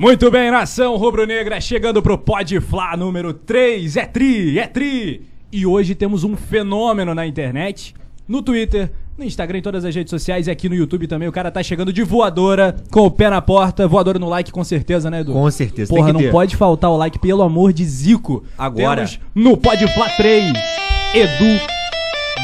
Muito bem, nação rubro-negra, chegando pro Pode Flá número 3. É tri, é tri. E hoje temos um fenômeno na internet, no Twitter, no Instagram, em todas as redes sociais e aqui no YouTube também. O cara tá chegando de voadora, com o pé na porta, voadora no like com certeza, né, Edu? Com certeza, Porra, não ter. pode faltar o like, pelo amor de Zico. Agora. Temos no Pode Flá 3, Edu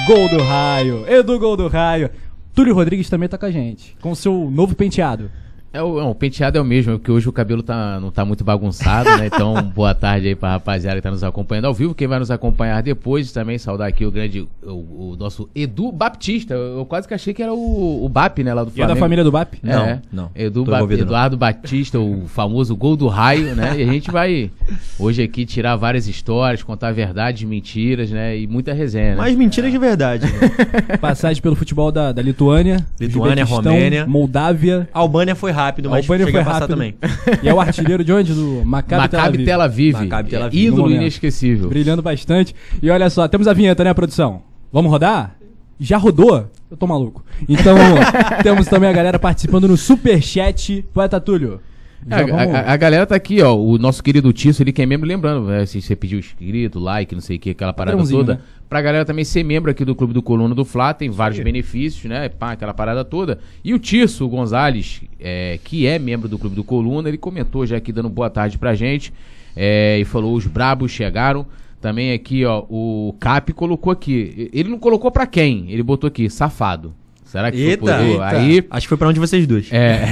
Gol do Raio. Edu Gol do Raio. Túlio Rodrigues também tá com a gente, com o seu novo penteado. É, o, não, o penteado é o mesmo, porque hoje o cabelo tá, não tá muito bagunçado, né? Então, boa tarde aí pra rapaziada que tá nos acompanhando ao vivo. Quem vai nos acompanhar depois também, saudar aqui o grande, o, o nosso Edu Baptista. Eu, eu quase que achei que era o, o BAP, né, lá do E é Flamengo. da família do BAP? É, Não, não. Edu Ba- envolvido, não. Eduardo Batista, o famoso gol do raio, né? E a gente vai hoje aqui tirar várias histórias, contar verdades, mentiras, né? E muita resenha, né? Mas mentiras de verdade. né? Passagem pelo futebol da, da Lituânia, Lituânia, Romênia. Moldávia. A Albânia foi rápido, mas Albânia cheguei foi a passar rápido. também. E é o artilheiro de onde? Do Maccabi, Maccabi Tel Aviv. Maccabi Tel Aviv, no Ídolo inesquecível. Brilhando bastante. E olha só, temos a vinheta, né, produção? Vamos rodar? Já rodou? Eu tô maluco. Então, temos também a galera participando no Superchat. Poeta Túlio. É, a, vamos- a- a galera tá aqui, ó. O nosso querido Tício, ele que é membro, lembrando, né, se você pediu inscrito, like, não sei o que, aquela parada toda. né? Pra galera também ser membro aqui do Clube do Coluna do Fla, tem vários benefícios, né? Pá, aquela parada toda. E o Tício Gonzalez, é, que é membro do Clube do Coluna, ele comentou já aqui dando boa tarde pra gente. é, e falou: os brabos chegaram. Também aqui, ó, o Cap colocou aqui. Ele não colocou pra quem? Ele botou aqui, safado. Será que Eita, foi por eita. Aí Acho que foi pra um de vocês dois. é,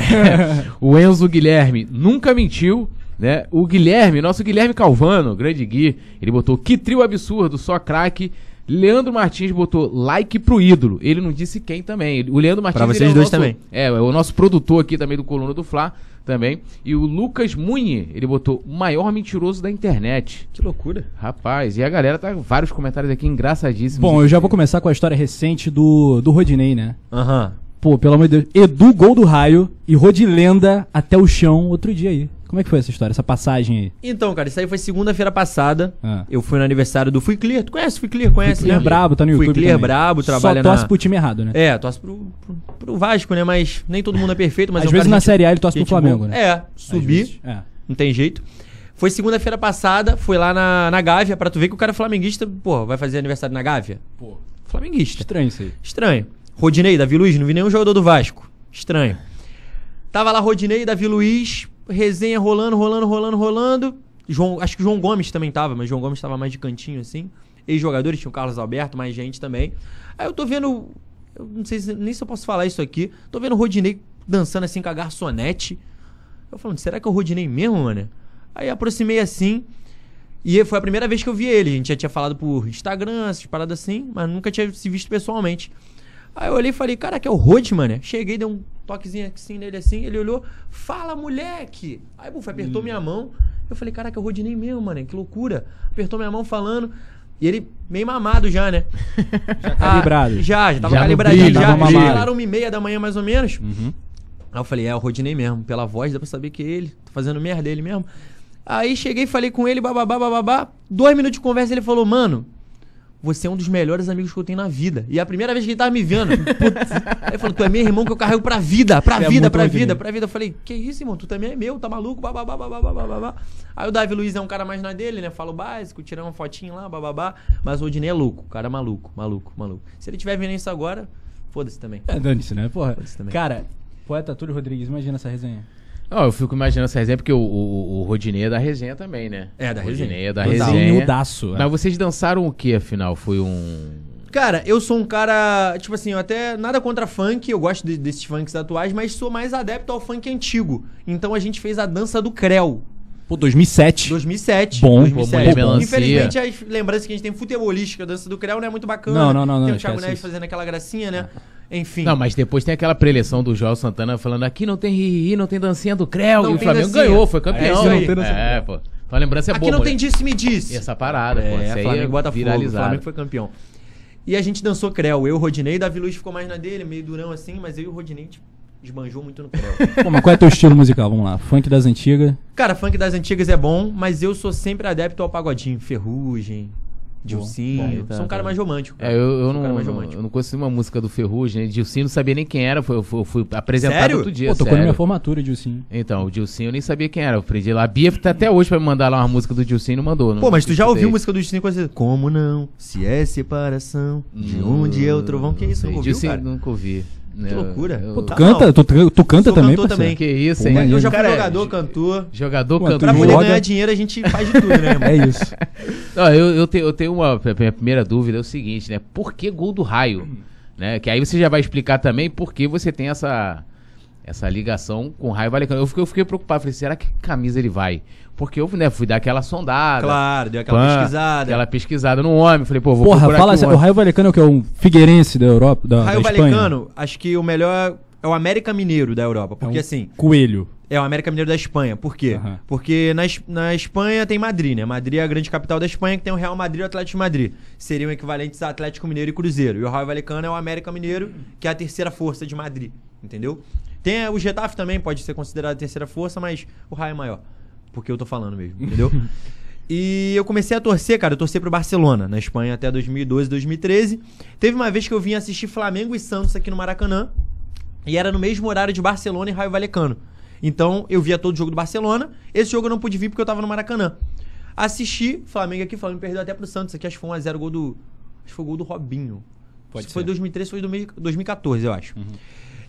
o Enzo Guilherme nunca mentiu, né? O Guilherme, nosso Guilherme Calvano, grande Gui, ele botou que trio absurdo, só craque. Leandro Martins botou like pro ídolo. Ele não disse quem também. O Leandro Martins Pra vocês é o dois nosso- também. É, é o nosso produtor aqui também do Coluna do Fla também. E o Lucas Munhe, ele botou o maior mentiroso da internet. Que loucura. Rapaz, e a galera tá vários comentários aqui engraçadíssimos. Bom, eu já vou começar com a história recente do, do Rodinei, né? Aham. Pô, pelo amor de Deus. Edu, gol do raio e Rodilenda até o chão outro dia aí. Como é que foi essa história, essa passagem aí? Então, cara, isso aí foi segunda-feira passada. Ah. Eu fui no aniversário do Fui Clear. Tu conhece o Fui Clear? Conhece, Fui Clear né? brabo, tá no Fui YouTube Clear também. brabo, Só trabalha torce na... pro time errado, né? É, torce pro, pro, pro Vasco, né? Mas nem todo mundo é perfeito. Mas Às é um vezes na gente- Série A ele torce pro Flamengo, boa. né? É, subir. É. Não tem jeito. Foi segunda-feira passada, foi lá na, na Gávea, pra tu ver que o cara é flamenguista, pô, vai fazer aniversário na Gávea? Pô, Flamenguista. estranho isso aí. Estranho. Rodinei, Davi Luiz, não vi nenhum jogador do Vasco. Estranho. Tava lá Rodinei, Davi Luiz, resenha rolando, rolando, rolando, rolando. João, acho que João Gomes também tava, mas João Gomes tava mais de cantinho assim. Ex-jogadores, tinha o Carlos Alberto, mais gente também. Aí eu tô vendo. Eu não sei se, nem se eu posso falar isso aqui. Tô vendo o Rodinei dançando assim com a garçonete. Eu falando, será que é o Rodinei mesmo, mano? Aí aproximei assim. E foi a primeira vez que eu vi ele. A gente já tinha falado por Instagram, essas paradas assim, mas nunca tinha se visto pessoalmente. Aí eu olhei e falei, cara, que é o Rod, mano. Cheguei, dei um toquezinho assim nele assim, ele olhou, fala, moleque! Aí, buf, apertou minha mão. Eu falei, caraca, o Rodinei mesmo, mano, que loucura. Apertou minha mão falando. E ele meio mamado já, né? Já calibrado. já, já tava Já calibradinho. brilho, Já, falaram uma e meia da manhã mais ou menos. Uhum. Aí eu falei, é o Rodinei mesmo. Pela voz dá pra saber que é ele. Tá fazendo merda dele mesmo. Aí cheguei, falei com ele, bababá, bababá. Dois minutos de conversa, ele falou, mano, você é um dos melhores amigos que eu tenho na vida. E é a primeira vez que ele tava me vendo. Putz. Aí ele falou, tu é meu irmão que eu carrego pra vida, pra Você é vida, muito pra vida, pra vida. Eu falei, que isso, irmão? Tu também é meu, tá maluco? Bababá, bababá, bababá. Aí o Davi Luiz é um cara mais na dele, né? Fala o básico, tira uma fotinha lá, bababá. Mas o Rodinei é louco, o cara é maluco, maluco, maluco. Se ele tiver vendo isso agora, foda-se também. É, dane-se, né? Porra. Pode ser também. Cara, poeta Túlio Rodrigues, imagina essa resenha. Ó, eu fico imaginando essa resenha, porque o, o, o Rodinei é da resenha também, né? É, da O Rodinei resenha. é da Total. resenha. Miudaço. Mas vocês dançaram o que, afinal? Foi um... Cara, eu sou um cara, tipo assim, eu até nada contra funk, eu gosto de- desses funks atuais, mas sou mais adepto ao funk antigo. Então a gente fez a dança do Creu, Pô, 2007. 2007. Bom, 2007. pô, mulher melancia. Infelizmente as lembranças que a gente tem futebolística, a dança do Creu não é muito bacana. Não, não, não, não, Tem o Thiago Neves isso. fazendo aquela gracinha, né? Enfim. Não, mas depois tem aquela preleção do Joel Santana falando aqui não tem ri, não tem dancinha do Creu. Não e o tem Flamengo dancinha. ganhou, foi É campeão. isso aí. É, pô. Então a lembrança é Aqui boa. não tem moleque. disse me disse. Essa parada, pô. É, Isso aí Flamengo é e Botafogo. O viralizado. Flamengo foi campeão. E a gente dançou Creu. Eu, Rodinei, Davi Luiz ficou mais na dele, meio durão assim, mas eu e o Rodinei tipo, esbanjou muito no Creu. Pô, mas qual é teu estilo musical? Vamos lá. Funk das antigas. Cara, funk das antigas é bom, mas eu sou sempre adepto ao pagodinho. Ferrugem, Dilcinho. Bom, Sou um cara tá. mais romântico. cara. É, eu, eu um não, cara mais não- romântico. eu não conheço uma música do Ferrugem, né? Dilcinho não sabia nem quem era, foi- eu fui, fui apresentado Sério? outro dia. Pô, tocou na sério. minha formatura, Dilcinho. Então, o Dilcinho eu nem sabia quem era. Eu aprendi lá. A Bia tá até hoje pra me mandar lá uma música do Dilcinho e não mandou. não Pô, mas tu já ouviu música do Dilcinho com você? Como não? Se é separação, de onde é o trovão? Que isso? Não Não ouviu, Dilcinho cara? nunca ouvi. Que loucura. Eu, Pô, eu- tu Tá, canta? não. Tu, tu canta Sou também, cantor também. Que isso, Pô, hein? maneiro. Eu já fui Cara, jogador, cantor. Jogador, Pô, cantor. Pra poder joga- ganhar dinheiro, a gente faz de tudo, né, irmão? É isso. Não, eu, eu, tenho, eu tenho uma. A minha primeira dúvida é o seguinte, né? Por que gol do raio? Né? Que aí você já vai explicar também por que você tem essa, essa ligação com o raio valecano. Eu fiquei, eu fiquei preocupado, falei, será que camisa ele vai? Porque eu né, fui dar aquela sondada. Claro, deu aquela pã, pesquisada. Aquela pesquisada no homem. Falei, pô, vou Porra, procurar fala um O. Raio Valecano é o que? É um Figueirense da Europa, da, Raio da Espanha? Valecano, acho que o melhor é o América Mineiro da Europa. Porque É um assim, Coelho. é o América Mineiro da Espanha. Por quê? Aham. Porque na, na Espanha tem Madrid, né? Madrid é a grande capital da Espanha, que tem o Real Madrid e o Atlético de Madrid. Seriam equivalentes a Atlético Mineiro e Cruzeiro. E o Raio Valecano é o América Mineiro, que é a terceira força de Madrid. Entendeu? Tem o Getafe também, pode ser considerado a terceira força, mas o Raio é maior. Porque eu tô falando mesmo, entendeu? E eu comecei a torcer, cara. Eu torci pro Barcelona, na Espanha, até 2012, 2013. Teve uma vez que eu vim assistir Flamengo e Santos aqui no Maracanã. E era no mesmo horário de Barcelona e Raio Valecano. Então eu via todo o jogo do Barcelona. Esse jogo eu não pude vir porque eu tava no Maracanã. Assisti Flamengo aqui, Flamengo perdeu até pro Santos aqui, acho que foi 1x0 gol do. Acho que foi o gol do Robinho. Pode Se foi ser. 2013, foi 2000 2014, eu acho.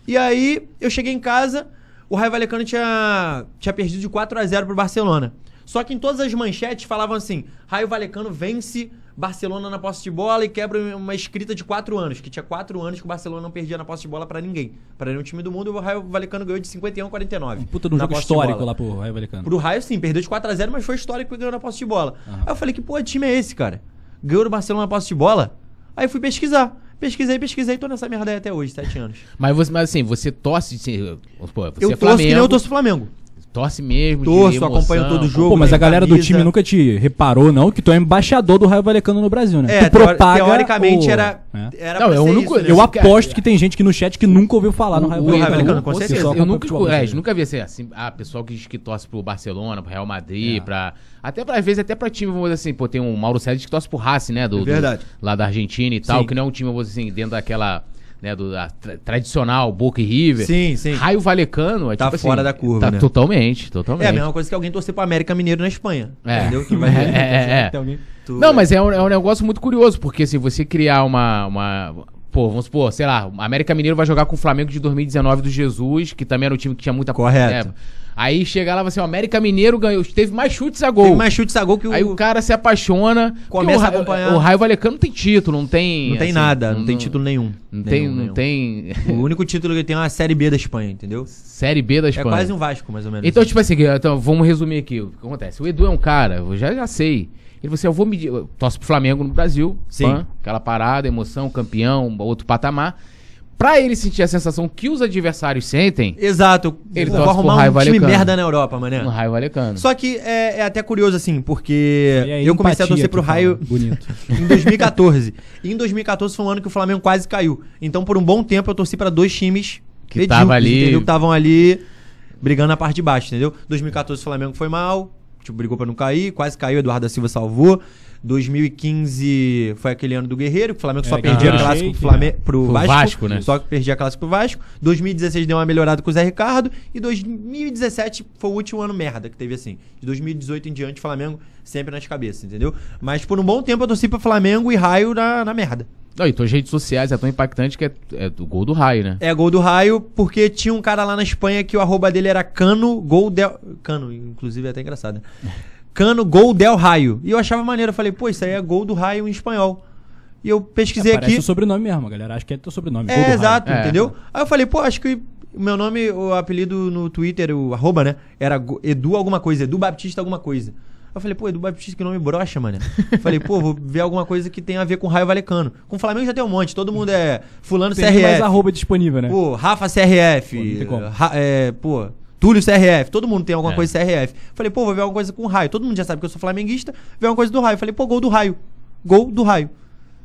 E aí eu cheguei em casa, o Raio Valecano tinha, tinha perdido de 4 a 0 pro Barcelona. Só que em todas as manchetes falavam assim: Raio Valecano vence Barcelona na posse de bola e quebra uma escrita de 4 anos, que tinha 4 anos que o Barcelona não perdia na posse de bola pra ninguém. Pra nenhum time do mundo, o Raio Valecano ganhou de 51 a 49. Um puta de um jogo histórico lá pro Raio Valecano. Pro Raio, sim, perdeu de 4x0, mas foi histórico que ganhou na posse de bola. Aham. Aí eu falei, que porra de time é esse, cara? Ganhou do Barcelona na posse de bola? Aí fui pesquisar. Pesquisei, pesquisei, tô nessa merda aí até hoje, 7 anos. Mas, você, mas assim, você torce. assim, Pô, você eu é torço que nem eu Flamengo, torço Flamengo. Torce mesmo. Torço, emoção. acompanho todo jogo. Pô, mas a galera do camisa. time nunca te reparou, não, que tu é embaixador do Raio Valecano no Brasil, né? É, tu propaga teoricamente o- era, É. era Não, pra é o ser único- isso, né? Eu aposto que tem gente aqui no chat que nunca ouviu falar no Raio O- Valecano. Com certeza. Eu acompanha nunca, é, nunca vi assim, assim, ah, pessoal que, que torce pro Barcelona, pro Real Madrid, É. pra. Até pra, às vezes, até pra time, vamos dizer assim, pô, tem um Mauro Sérgio que torce pro Racing, né? Do, É do- verdade. lá da Argentina e tal, Sim. que não é um time, vamos dizer assim, dentro daquela. Né, do da tra- tradicional, Boca e River. Sim, sim. Raio Valecano é Tá tipo assim, fora da curva, Tá né? totalmente, totalmente. É a mesma coisa que alguém torcer pro América Mineiro na Espanha. É. Entendeu? Tu vai ver. É, é, é. Alguém- Tu- Não, mas é um, é um negócio muito curioso, porque assim, você criar uma, uma. Pô, vamos supor, sei lá, América Mineiro vai jogar com o Flamengo de 2019 do Jesus, que também era um time que tinha muita. Correto. É, aí chega lá e fala assim: o América Mineiro ganhou, teve mais chutes a gol. Tem mais chutes a gol que o... Aí o cara se apaixona. Começa o, a acompanhar. O Raio Valecano não tem título, não tem. Não tem assim, nada, não, tem título nenhum. Não tem. Nenhum, não nenhum. tem O único título que ele tem é uma Série B da Espanha, entendeu? Série B da É Espanha. quase um Vasco, mais ou menos. Então, tipo assim, então, vamos resumir aqui. O que acontece? O Edu é um cara, eu já, já sei. Ele falou assim: eu vou medir. Torce pro Flamengo no Brasil. Sim. aquela parada, emoção, campeão, outro patamar. Pra ele sentir a sensação que os adversários sentem, Exato. Ele pro arrumar Raio um time merda na Europa, mané. no raio valecano. Só que é, é até curioso, assim, porque eu comecei a torcer pro. Raio Bonito. em 2014. e em 2014 foi um ano que o Flamengo quase caiu. Então, por um bom tempo, eu torci pra dois times Que tava ali- entendeu? Que estavam ali brigando na parte de baixo, entendeu? 2014 o Flamengo foi mal, tipo, brigou pra não cair, quase caiu, Eduardo da Silva salvou. 2015 foi aquele ano do Guerreiro, que o Flamengo só É, perdia que a clássico pro, Flamengo, pro Pro Vasco, Vasco, né? Só que perdia a clássico pro Vasco. 2016 deu uma melhorada com o Zé Ricardo. E 2017 foi o último ano merda que teve assim. De 2018 em diante, Flamengo sempre nas cabeças, entendeu? Mas por um bom tempo eu torci pro Flamengo e raio na, na merda. Não, e tuas redes sociais é tão impactante que é, é do gol do raio, né? É gol do raio, porque tinha um cara lá na Espanha que o arroba dele era Cano Gol Del. Cano, inclusive é até engraçado. né? Cano Gol Del Raio. E eu achava maneiro. Eu falei, pô, isso aí é gol do raio em espanhol. E eu pesquisei É, aqui. o sobrenome mesmo, galera acha que é teu sobrenome. É, exato, É. entendeu? Aí eu falei, pô, acho que o meu nome, o apelido no Twitter, o arroba, né? Era Edu alguma coisa, Edu Baptista alguma coisa. Eu falei, pô, Edu Baptista, que nome brocha, mano. Eu falei, pô, vou ver alguma coisa que tenha a ver com Raio Valecano. Com o Flamengo já tem um monte, todo mundo é fulano Tem mais CRF. arroba disponível, né? Pô, Rafa CRF. Pô, não tem como. Ra- é, pô, Túlio CRF. Todo mundo tem alguma É. coisa CRF. Falei, pô, vou ver alguma coisa com raio. Todo mundo já sabe que eu sou flamenguista. Ver alguma coisa do raio. Falei, pô, gol do raio. Gol do raio.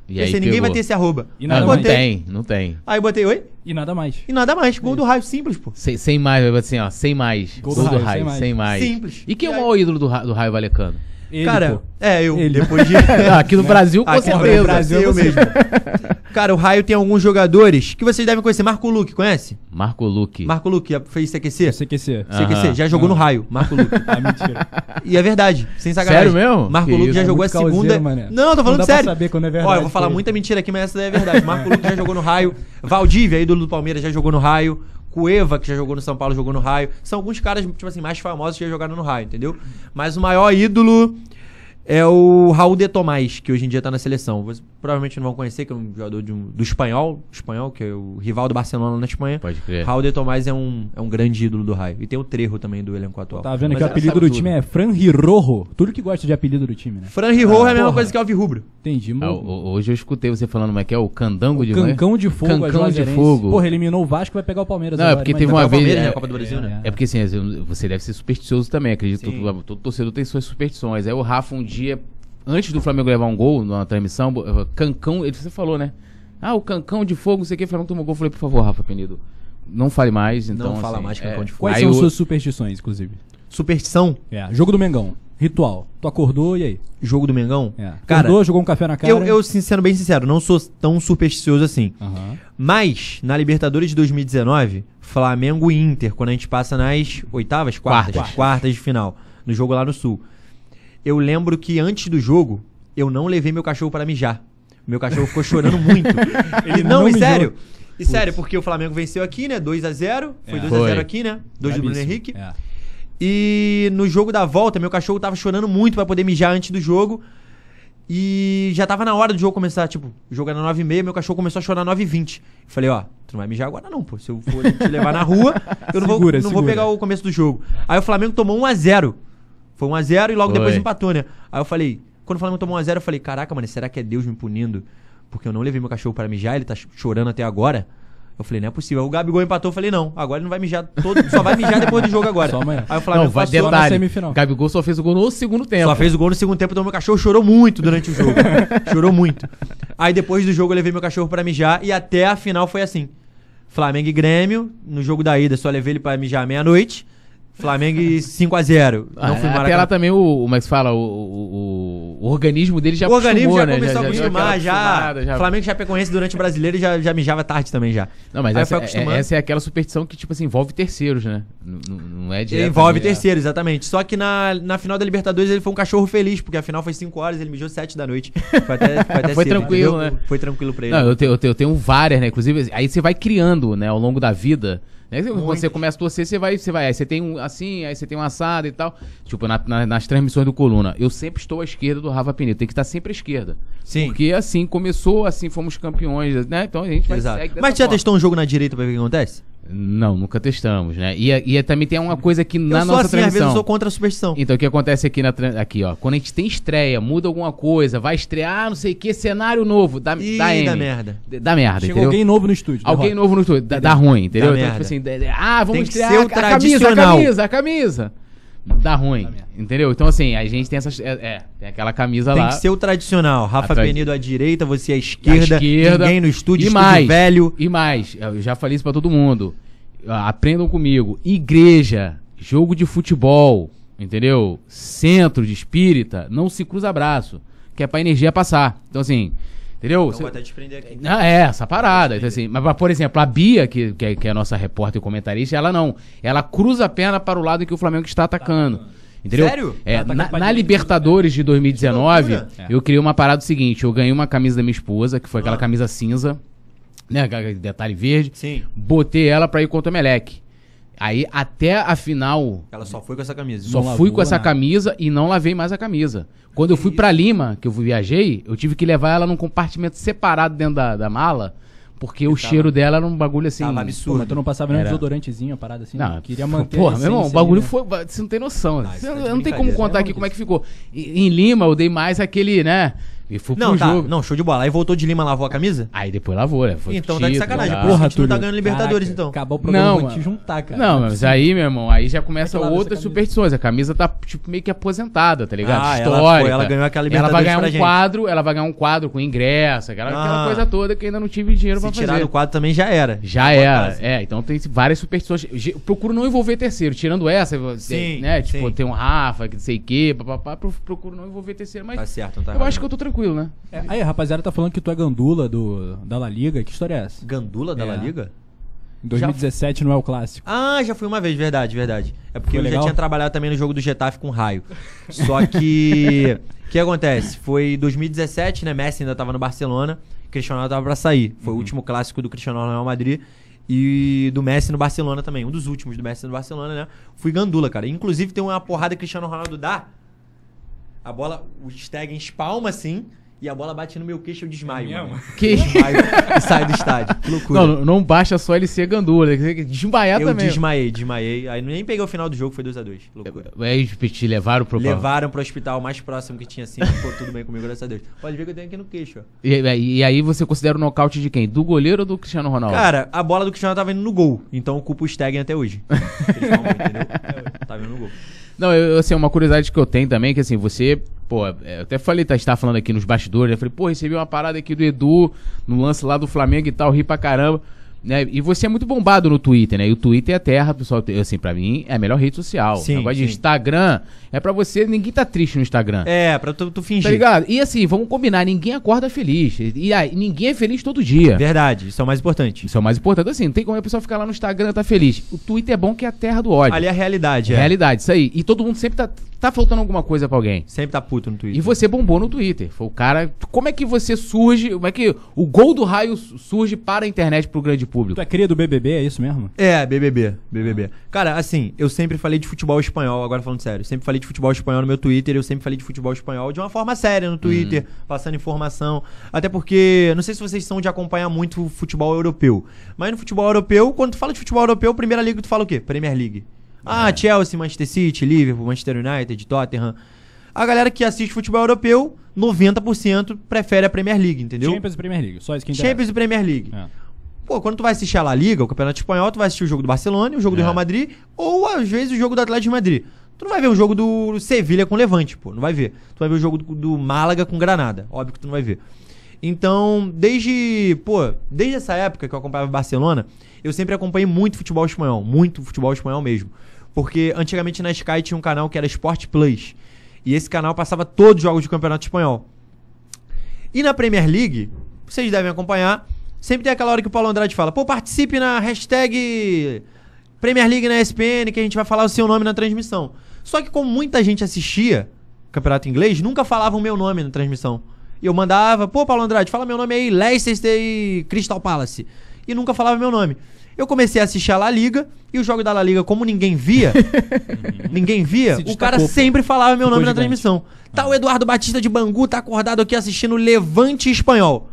E Pensei, ninguém pegou. vai ter esse arroba. E Não, nada não mais. tem, não tem. Aí eu botei, oi? E nada mais. E nada mais. Gol do raio, simples, pô. Sem, sem mais, assim, ó, sem mais. Gol Gol, do do, raio, raio, sem mais. sem mais. Simples. E quem é E o aí- maior ídolo do, do raio valecano? Ele, Cara, pô. é, eu, Ele. depois de... Não, aqui no Brasil, com Aqui no certeza. Brasil, eu mesmo. Cara, o Raio tem alguns jogadores que vocês devem conhecer. Marco Luque, conhece? Marco Luque. Marco Luque, fez CQC? CQC. Ah. CQC, Aham. já jogou no Raio, Marco Luque. Ah, mentira. E é verdade, sem sacanagem. Sério mesmo? Marco Que Luque já isso. jogou É a segunda. mané. Não, tô Não falando pra sério. saber quando é Ó, verdade, eu vou falar muita mentira aqui, mas essa daí é verdade. Marco Luque já jogou no Raio. Valdívia, ídolo do Palmeiras, já jogou no Raio. Cueva, que já jogou no São Paulo, jogou no Raio. São alguns caras, tipo assim, mais famosos que já jogaram no Raio, entendeu? Mas o maior ídolo é o Raul de Tomás, que hoje em dia tá na seleção. Provavelmente não vão conhecer, que é um jogador de um- do espanhol, espanhol, que é o rival do Barcelona na Espanha. Pode crer. Raul de Tomás é um, é um grande ídolo do Raio. E tem o Trejo também do elenco atual. Tá vendo Mas que o ela apelido do tudo. time é Fran Hirorro. Tudo que gosta de apelido do time, né? Fran Rirro é a mesma porra. coisa que Alvirrubro. Entendi, Ah, mano. o- hoje eu escutei você falando como é que é o candango de Cancão de fogo, Cancão de fogo. Porra, eliminou o Vasco vai pegar o Palmeiras Não, é agora, porque imagina. teve uma o vez. É-? Copa do Brasil, né? É porque assim, você deve ser supersticioso também, acredito todo, todo torcedor tem suas superstições. Aí o Rafa um dia, antes do Flamengo levar um gol na transmissão, bo- Cancão, ele você falou, né? Ah, o Cancão de fogo, não sei o que, o Flamengo tomou gol. Eu falei, por favor, Rafa Penido, não fale mais. Então, fala assim, mais Cancão de fogo. Quais Aí são o- suas superstições, inclusive? Superstição, É, jogo do Mengão. Ritual. Tu acordou e aí? jogo do Mengão. É. Cara, Acordou, jogou um café na cara. eu, eu sin- sendo bem sincero, não sou tão supersticioso assim. Aham. Mas, na Libertadores de 2019, Flamengo e Inter, quando a gente passa nas oitavas, quartas, Quartas. quartas, de final, no jogo lá no Sul. Eu lembro que antes do jogo, eu não levei meu cachorro para mijar. Meu cachorro ficou chorando muito. Ele não, não e mijou. sério. E sério, porque o Flamengo venceu aqui, né? 2x0. Foi É. 2x0 Foi. aqui, né? Dois do Bruno. Henrique. É. E no jogo da volta, meu cachorro tava chorando muito pra poder mijar antes do jogo. E já tava na hora do jogo começar, tipo, o jogo era 9h30, meu cachorro começou a chorar 9h20. Falei, ó, tu não vai mijar agora não, pô. Se eu for te levar na rua, eu não, vou, Segura, não vou pegar o começo do jogo. Aí o Flamengo tomou 1x0. Foi 1x0 e logo Foi. depois empatou, né? Aí eu falei, quando o Flamengo tomou 1x0, eu falei, caraca, mano, será que é Deus me punindo? Porque eu não levei meu cachorro para mijar, ele tá ch- chorando até agora. Eu falei, não é possível. Aí O Gabigol empatou, eu falei, não, agora ele não vai mijar todo, só vai mijar depois do jogo agora. Só amanhã. Aí o Flamengo Não, vai passou, na detalhe. semifinal. Gabigol só fez o gol no segundo tempo. só fez o gol no segundo tempo, então meu cachorro chorou muito durante o jogo. chorou muito. Aí depois do jogo eu levei meu cachorro pra mijar e até a final foi assim. Flamengo e Grêmio, no jogo da ida só levei ele pra mijar meia-noite. Flamengo e 5x0. Ah, Não fui até Maracanã. lá também o, como é que se fala, o, o- o organismo dele já o organismo acostumou, já né? começou a deu acostumar, já. acostumada, já. Flamengo Chapecoense durante o brasileiro já, já mijava tarde também já. Não, mas essa, é, acostumando. essa é aquela superstição que, tipo assim, envolve terceiros, né? N- n- Não é direto. Envolve né? terceiro, exatamente. Só que na, na final da Libertadores ele foi um cachorro feliz, porque a final foi 5 horas, ele mijou 7 da noite. Foi até, foi até Foi cedo, tranquilo, entendeu? né? Foi tranquilo pra ele. Não, eu tenho, eu, tenho, eu tenho várias, né? Inclusive, aí você vai criando, né, ao longo da vida. Né? Quando Você começa a torcer, você vai, você vai. Aí você tem um assim, aí você tem um assado e tal. Tipo, na- na- nas transmissões do Coluna. Eu sempre estou à esquerda do Rafa Pinito. Tem que estar sempre à esquerda. Sim. Porque assim começou, assim fomos campeões, né? Então a gente vai Exato. Mas já forma. testou um jogo na direita pra ver o que acontece? Não, nunca testamos, né? E, e também tem uma coisa que na eu nossa assim, às vezes eu transmissão. sou contra a superstição. Então, o que acontece aqui, na, aqui, ó? Quando a gente tem estreia, muda alguma coisa, vai estrear, não sei o que, cenário novo, dá, Ih, dá M. dá merda. Dá merda, Chegou entendeu? alguém novo no estúdio. Alguém novo no estúdio, dá, dá ruim, entendeu? Dá então, merda. tipo assim, ah, vamos Tem estrear a, a camisa, a camisa, a camisa. Dá ruim, entendeu? Então, assim, a gente tem essas. É, é, tem aquela camisa Tem lá. que ser o tradicional. Rafa A tradi- Penido à direita, você à à esquerda, ninguém no estúdio, e estúdio mais, velho. E mais, eu já falei isso pra todo mundo. Ah, Aprendam comigo. Igreja, jogo de futebol, entendeu? Centro de espírita, não se cruza abraço, que é pra energia passar. Então, assim, entendeu? Então Cê- vou até te prender aqui. Ah, é, essa parada. Então, assim, mas, por exemplo, a Bia, que, que, é, que é a nossa repórter e comentarista, ela não. Ela cruza a perna para o lado em que o Flamengo está atacando. Entendeu? Sério? É, tá na, na Libertadores de 2019, Que loucura. eu criei uma parada seguinte: eu ganhei uma camisa da minha esposa, que foi aquela Ah. camisa cinza, né? Detalhe verde. Sim. Botei ela pra ir contra o Meleque. Aí, até a final, Ela só foi com essa camisa. só Não fui lavou com essa nada. camisa e não lavei mais a camisa. Quando eu fui pra Lima, que eu viajei, eu tive que levar ela num compartimento separado dentro da, da mala, porque o tava- cheiro dela era um bagulho assim. Tava Pô, absurdo. mas tu não passava nem um desodorantezinho, uma parada assim. Não, né? Queria manter. Porra, a meu irmão, o bagulho né? foi. Você não tem noção. Isso Você tá não, de não tem como contar É aqui como é que ficou. Em, em Lima, eu dei mais aquele, né? E fui Não, pro tá. jogo. Não, show de bola. Aí voltou de Lima, lavou a camisa? Aí depois lavou, né? Foi Então tá de sacanagem. tá. Porra, não tá ganhando Libertadores, então. Acabar o programa, Não, vou te juntar, cara. Não, mas aí, meu irmão, aí já começa Como é que lava outras superstições. A camisa tá, tipo, meio que aposentada, tá ligado? Ah, ela foi, ela ganhou aquela Ela Libertadores vai ganhar pra um gente. quadro, ela vai ganhar um quadro com ingresso, aquela, aquela Ah. coisa toda que ainda não tive dinheiro Se pra tirar fazer. do quadro também já era. Já era. casa. É, então tem várias superstições. Ge- Procuro não envolver terceiro. Tirando essa, Sim, né? Tipo, tem um Rafa, que não sei o quê, papapá. pro- Procuro não envolver terceiro. Mas Tá certo, não tá eu acho que eu tô tranquilo, né? É, aí, a rapaziada tá falando que tu é gandula do, da La Liga. Que história é essa? Gandula da É. La Liga? Em 2017 não é o clássico. Ah, já fui uma vez, verdade, verdade. É porque Foi eu legal? já tinha trabalhado também no jogo do Getafe com raio. Só que. O que acontece? Foi 2017, né? Messi ainda tava no Barcelona. Cristiano Ronaldo tava pra sair. Foi o último clássico do Cristiano Ronaldo no Real Madrid. E do Messi no Barcelona também. Um dos últimos do Messi no Barcelona, né? Fui gandula, cara. Inclusive tem uma porrada que Cristiano Ronaldo dá. A bola, o Stegen espalma assim. E a bola bate no meu queixo eu desmaio. É mano. mesmo? Que- Desmaio e saio do estádio. Que loucura. Não, não basta só ele ser gandula. tem que Desmaiar eu também. desmaiei, desmaiei. Aí nem peguei o final do jogo, foi 2x2. Loucura. Aí te levaram pro Levaram pro hospital mais próximo que tinha assim, ficou tudo bem comigo, graças a Deus. Pode ver que eu tenho aqui no queixo, ó. E, e aí você considera o nocaute de quem? Do goleiro ou do Cristiano Ronaldo? Cara, a bola do Cristiano tava indo no gol, então eu culpo o Stegen até hoje. Eles falam, entendeu? Tava indo no gol. Não, eu, assim, uma curiosidade que eu tenho também, que assim, você, pô, é, eu até falei, tá, estava falando aqui nos bastidores, eu falei, pô, recebi uma parada aqui do Edu, no lance lá do Flamengo e tal, ri pra caramba. Né? E você é muito bombado no Twitter, né? E o Twitter é a terra, pessoal. Assim, pra mim, é a melhor rede social. Sim, o negócio de sim. Instagram é pra você, ninguém tá triste no Instagram. É, pra tu, tu fingir. Tá ligado? E assim, vamos combinar, ninguém acorda feliz. E aí, ninguém é feliz todo dia. Verdade, isso é o mais importante. Isso é o mais importante. Assim, não tem como a pessoa ficar lá no Instagram e tá feliz. O Twitter é bom que é a terra do ódio. Ali é a realidade, é. Realidade, isso aí. E todo mundo sempre tá, tá faltando alguma coisa pra alguém. Sempre tá puto no Twitter. E você bombou no Twitter. Foi o cara. Como é que você surge? Como é que o gol do raio surge para a internet pro grande público? Tu é cria do BBB, é isso mesmo? É, BBB, BBB. Cara, assim, eu sempre falei de futebol espanhol, agora falando sério. Sempre falei de futebol espanhol no meu Twitter, eu sempre falei de futebol espanhol de uma forma séria no Twitter, passando informação. Até porque, não sei se vocês são de acompanhar muito o futebol europeu, mas no futebol europeu, quando tu fala de futebol europeu, primeira liga tu fala o quê? Premier League. Ah, Chelsea, Manchester City, Liverpool, Manchester United, Tottenham. A galera que assiste futebol europeu, 90% prefere a Premier League, entendeu? Champions e Premier League, só isso que interessa. Champions e Premier League. É. Pô, quando tu vai assistir a La Liga, o Campeonato Espanhol, tu vai assistir o jogo do Barcelona, o jogo do É. Real Madrid, ou às vezes o jogo do Atlético de Madrid. Tu não vai ver o jogo do Sevilha com Levante, pô, não vai ver. Tu vai ver o jogo do, do Málaga com Granada, óbvio que tu não vai ver. Então, desde, pô, desde essa época que eu acompanhava o Barcelona, eu sempre acompanhei muito futebol espanhol, muito futebol espanhol mesmo. Porque antigamente na Sky tinha um canal que era Sport Plus. E esse canal passava todos os jogos do Campeonato Espanhol. E na Premier League, vocês devem acompanhar, sempre tem aquela hora que o Paulo Andrade fala: pô, participe na hashtag Premier League na ESPN, que a gente vai falar o seu nome na transmissão. Só que como muita gente assistia Campeonato Inglês, nunca falava o meu nome na transmissão. E eu mandava, pô, Paulo Andrade, fala meu nome aí, Leicester e Crystal Palace. E nunca falava meu nome. Eu comecei a assistir a La Liga, e o jogo da La Liga, como ninguém via, ninguém via, Se o cara pô. sempre falava meu Ficou nome na transmissão. Tá o Eduardo Batista de Bangu, tá acordado aqui assistindo Levante Espanhol.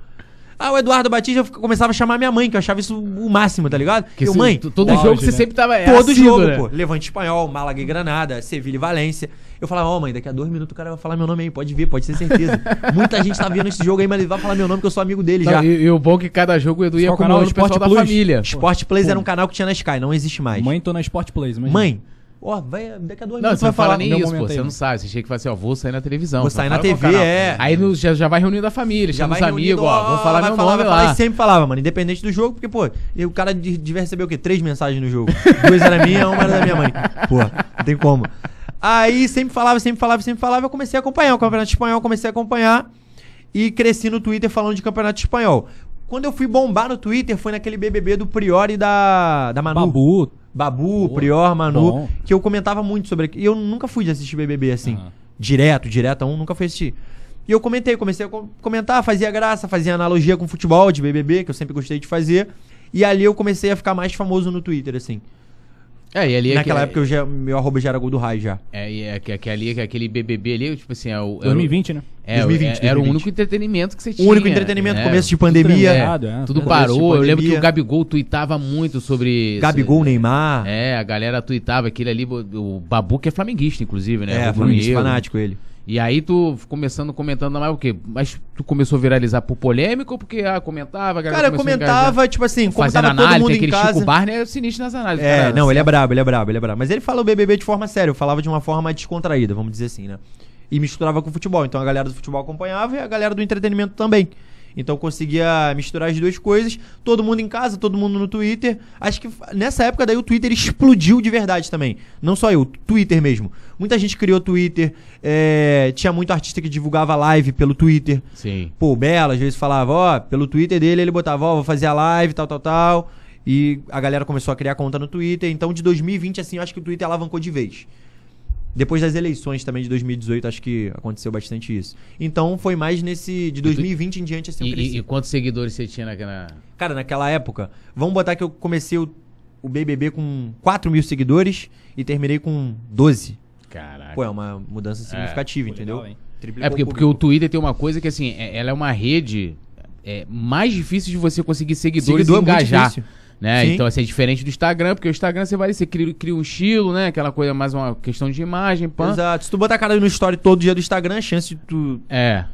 Ah, o Eduardo Batista começava a chamar minha mãe, que eu achava isso o máximo, tá ligado? Que eu, você- mãe, todo jogo você né? sempre tava. é todo assíduo, jogo, né? pô. Levante Espanhol, Málaga e Granada, Sevilha e Valência. Eu falava, ó, mãe, daqui a dois minutos o cara vai falar meu nome aí, pode ver, pode ter certeza. Muita gente tá vendo esse jogo aí, mas ele vai falar meu nome, que eu sou amigo dele Não, já. e, e o bom é que cada jogo o Edu ia canal? acumulando o pessoal Sport da Plus? família. Sport Plays era um canal que tinha na Sky, não existe mais. Mãe, tô na Sport Plays, imagina. Mãe, ó, vai, daqui a dois Não, minutos você não vai falar. fala nem isso, pô. aí, Você não sabe. Você chega e fala assim, ó, vou sair na televisão. Vou sair na TV, é. Aí no- já, já vai reunindo a família, Já chama os amigos, ó, vamos falar vai meu falar, nome vai falar. lá. E sempre falava, mano, independente do jogo, porque, pô, e o cara de- devia receber o quê? Três mensagens no jogo. Duas era minha, uma era da minha mãe. Pô, não tem como. Aí sempre falava, sempre falava, sempre falava, eu comecei a acompanhar o Campeonato Espanhol, comecei a acompanhar e cresci no Twitter falando de Campeonato Espanhol. Quando eu fui bombar no Twitter foi naquele BBB do Prior e da, da Manu. Babu. Babu, Prior, Manu, bom. que eu comentava muito sobre. E eu nunca fui de assistir BBB assim, Aham. direto, direto a um, nunca fui assistir. E eu comentei, comecei a com- comentar, fazia graça, fazia analogia com futebol de BBB, que eu sempre gostei de fazer. E ali eu comecei a ficar mais famoso no Twitter, assim. É, e ali é Naquela que, época eu já, meu arroba já era gol do raio já. É, e é que, que ali, que aquele BBB ali, tipo assim, é o. era o- 2020, né? É, 2020, é- era o 2020. único entretenimento que você O tinha. único entretenimento, é. começo de pandemia. É, Errado, é. tudo parou. Eu lembro que o Gabigol tweetava muito sobre. Gabigol, Neymar. É, a galera tweetava aquilo ali. O o Babu, que é flamenguista, inclusive, né? É, Rubro flamenguista fanático ele. E aí tu começando comentando mais o quê? Mas tu começou a viralizar por polêmica ou porque ah, comentava, a galera Cara, eu a comentava, engajar? tipo assim, fazendo todo análise, em aquele casa. Chico Barney é sinistro nas análises. É, cara. não, ele é brabo, ele é brabo, ele é brabo. Mas ele fala o BBB de forma séria, eu falava de uma forma descontraída, vamos dizer assim, né? E misturava com o futebol. Então a galera do futebol acompanhava e a galera do entretenimento também. Então eu conseguia misturar as duas coisas. Todo mundo em casa, todo mundo no Twitter. Acho que nessa época daí o Twitter explodiu de verdade também. Não só eu, Twitter mesmo. Muita gente criou Twitter. é, tinha muito artista que divulgava live pelo Twitter. Sim. Pô, Bela às vezes falava, ó, pelo Twitter dele ele botava, ó, vou fazer a live, tal, tal, tal. E a galera começou a criar conta no Twitter. Então de 2020, assim, eu acho que o Twitter alavancou de vez. Depois das eleições também de 2018, acho que aconteceu bastante isso. Então foi mais nesse. De 2020 em diante, assim, eu E, cresci. e- e quantos seguidores você tinha naquela. Cara, naquela época, vamos botar que eu comecei o, o BBB com 4 mil seguidores e terminei com 12. Caraca. Pô, é uma mudança significativa, Pô, entendeu? legal, É porque, o porque o. Twitter tem uma coisa que assim, é- ela é uma rede é, mais difícil de você conseguir seguidores Seguidor é e engajar. difícil. Né? Sim. Então, assim, é diferente do Instagram, porque o Instagram você vai, você cria, cria um estilo, né? Aquela coisa mais uma questão de imagem, pã. Exato. Se tu botar a cara no story todo dia do Instagram, a chance de tu, É.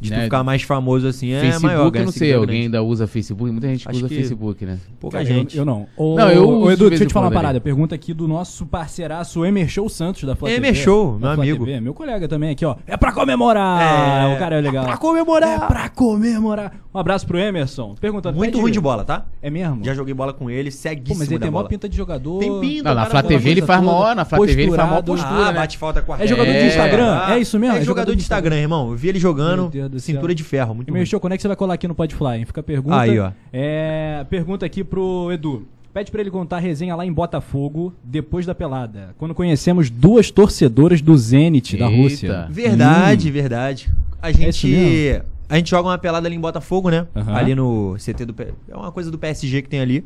de Né? tu ficar mais famoso assim é Facebook, maior. eu ganha não sei, alguém grande. ainda usa Facebook, muita gente que Acho usa que- Facebook, né? Pouca Cara, gente. Eu, eu não. Ô, Não, eu uso Edu, de deixa eu te falar uma quando ali. parada. Pergunta aqui do nosso parceiraço Emer Show Santos da Flá Emer TV. Show, meu Flá amigo. TV, meu colega também aqui, ó. É pra comemorar! É, o cara é legal. pra comemorar. É pra comemorar. Um abraço pro Emerson. Perguntando. Muito ruim de bola, tá? É mesmo? Já joguei bola com ele, ceguíssimo mas ele tem mó pinta de jogador. Tem pinta, Não, na Flá TV ele faz mó, na Flá TV ele faz mó postura, Ah, né? bate falta com a É jogador de É. Instagram? Ah, É isso mesmo? É jogador de Instagram, irmão. Eu vi ele jogando, Do céu. cintura de ferro, muito. Show, quando é que você vai colar aqui no Pode Fly, hein? Fica a pergunta. Aí, ó. É, pergunta aqui pro Edu. Pede pra ele contar a resenha lá em Botafogo, depois da pelada. Quando conhecemos duas torcedoras do Zenit da Eita. Rússia. Verdade, Hum. verdade. A É gente. mesmo? a gente joga uma pelada ali em Botafogo, né? Aham. Ali no CT do. É uma coisa do PSG que tem ali.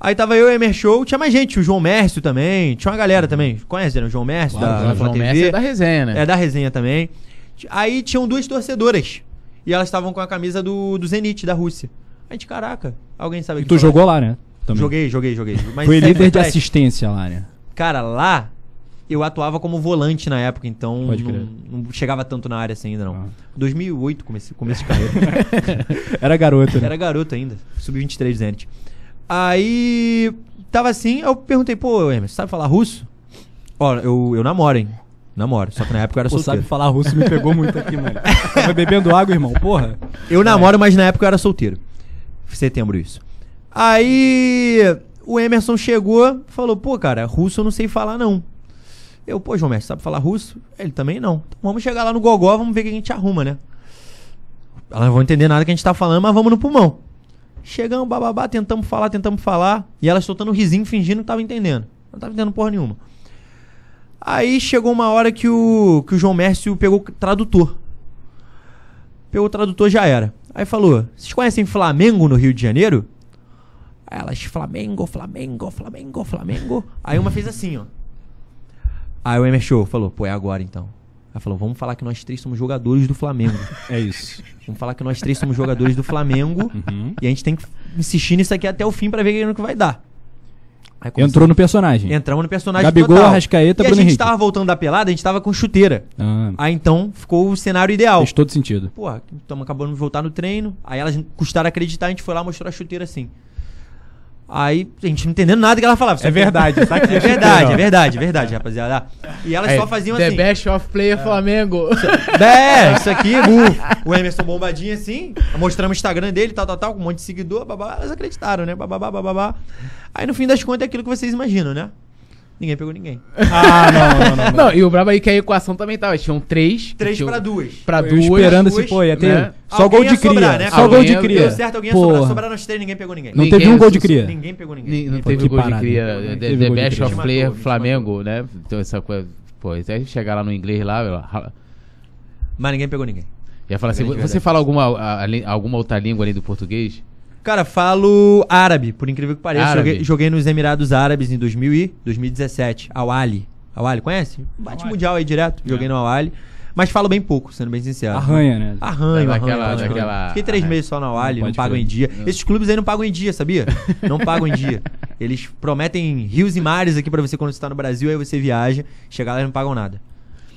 Aí tava eu e o Emer Show, tinha mais gente, o João Mércio também, tinha uma galera também. Conhece, né? O João Mércio Claro, da, da João TV. Messi é da resenha, né? É da resenha também. Aí tinham duas torcedoras. E elas estavam com a camisa do, do Zenit, da Rússia. A gente, caraca, alguém sabe E que tu jogou lá, né? Também. Joguei, joguei, joguei. Mas Foi é líder de assistência lá, né? Cara, lá eu atuava como volante na época, então Pode não, crer. não chegava tanto na área assim ainda não. Ah. 2008 comecei começo de carreira. Era garoto, né? Era garoto ainda, sub-23 Zenit. Aí tava assim, eu perguntei, pô, Emerson, sabe falar russo? Ó, eu, eu namoro, hein? Namoro, só que na época eu era Pô, solteiro. sabe falar russo me pegou muito aqui, mano. Tava bebendo água, irmão, porra. Eu namoro, mas na época eu era solteiro. Setembro isso. Aí o Emerson chegou falou, pô, cara, russo eu não sei falar, não. Eu, pô, João Mestre, sabe falar russo? Ele também não. Então vamos chegar lá no Gogó, vamos ver o que a gente arruma, né? Elas não vão entender nada que a gente tá falando, mas vamos no pulmão. Chegamos, bababá, tentamos falar, tentamos falar. E elas soltando um risinho, fingindo que tava entendendo. Não tava entendendo porra nenhuma. Aí chegou uma hora que o, que o João Mércio pegou o tradutor. Pegou o tradutor, já era. Aí falou: Vocês conhecem Flamengo no Rio de Janeiro? Aí elas, Flamengo, Flamengo, Flamengo, Flamengo. Aí uma fez assim, ó. Aí o Emer Show falou: Pô, é agora então. Aí falou: Vamos falar que nós três somos jogadores do Flamengo. É isso. Vamos falar que nós três somos jogadores do Flamengo. Uhum. E a gente tem que insistir nisso aqui até o fim pra ver o que vai dar. Aí Entrou no personagem. Entramos no personagem Gabigol, total. Arrascaeta, e a Bruno gente Henrique. tava voltando da pelada, a gente tava com chuteira. Ah, Aí então ficou o cenário ideal. fez todo sentido. Porra, estamos acabando de voltar no treino. Aí elas custaram acreditar, a gente foi lá mostrou a chuteira assim. Aí a gente não entendendo nada que ela falava. É verdade, tá aqui É a verdade, é verdade, é verdade, rapaziada. E elas Aí, só faziam The assim. Best of Player Flamengo. É, isso aqui, o, o Emerson bombadinho assim, mostramos o Instagram dele, tal, tal, tal, com um monte de seguidor, babá, elas acreditaram, né? Babá, babá. Aí no fim das contas é aquilo que vocês imaginam, né? Ninguém pegou ninguém. Ah, não, não, não. Não, e o brabo aí que a equação também tava. Tinham três. Três tinham- pra duas. Pra Eu duas. esperando esse, pô, ia ter né? só Alguém gol de ia sobrar, cria. né? Só Alguém gol de ia- cria. Deu certo, alguém ia sobrar. Sobraram os três, ninguém pegou ninguém. Não Ninguém teve um gol de cria. Ninguém pegou ninguém. Ni- Não Pô, teve gol de cria. Não The, Best cria. of Player me Flamengo, né? Então essa coisa. Pô, até chegar lá no inglês lá, Mas ninguém pegou ninguém. ia falar assim: você fala alguma, alguma outra língua além do português? Cara, falo árabe, por incrível que pareça. Joguei, joguei nos Emirados Árabes em 2000 e 2017. Al Ali. Al Ali, conhece? Bate Al-Ali. mundial aí direto. Joguei no Al Ali. Mas falo bem pouco, sendo bem sincero. Arranha, né? Arranho, Daquela- arranho. daquela- Fiquei três arranho. meses só na Al Ali, Não não, pagam em dia. Esses clubes aí não pagam em dia, sabia? Não pagam em dia. Eles prometem rios e mares aqui pra você quando você tá no Brasil, aí você viaja. Chegar lá e não pagam nada.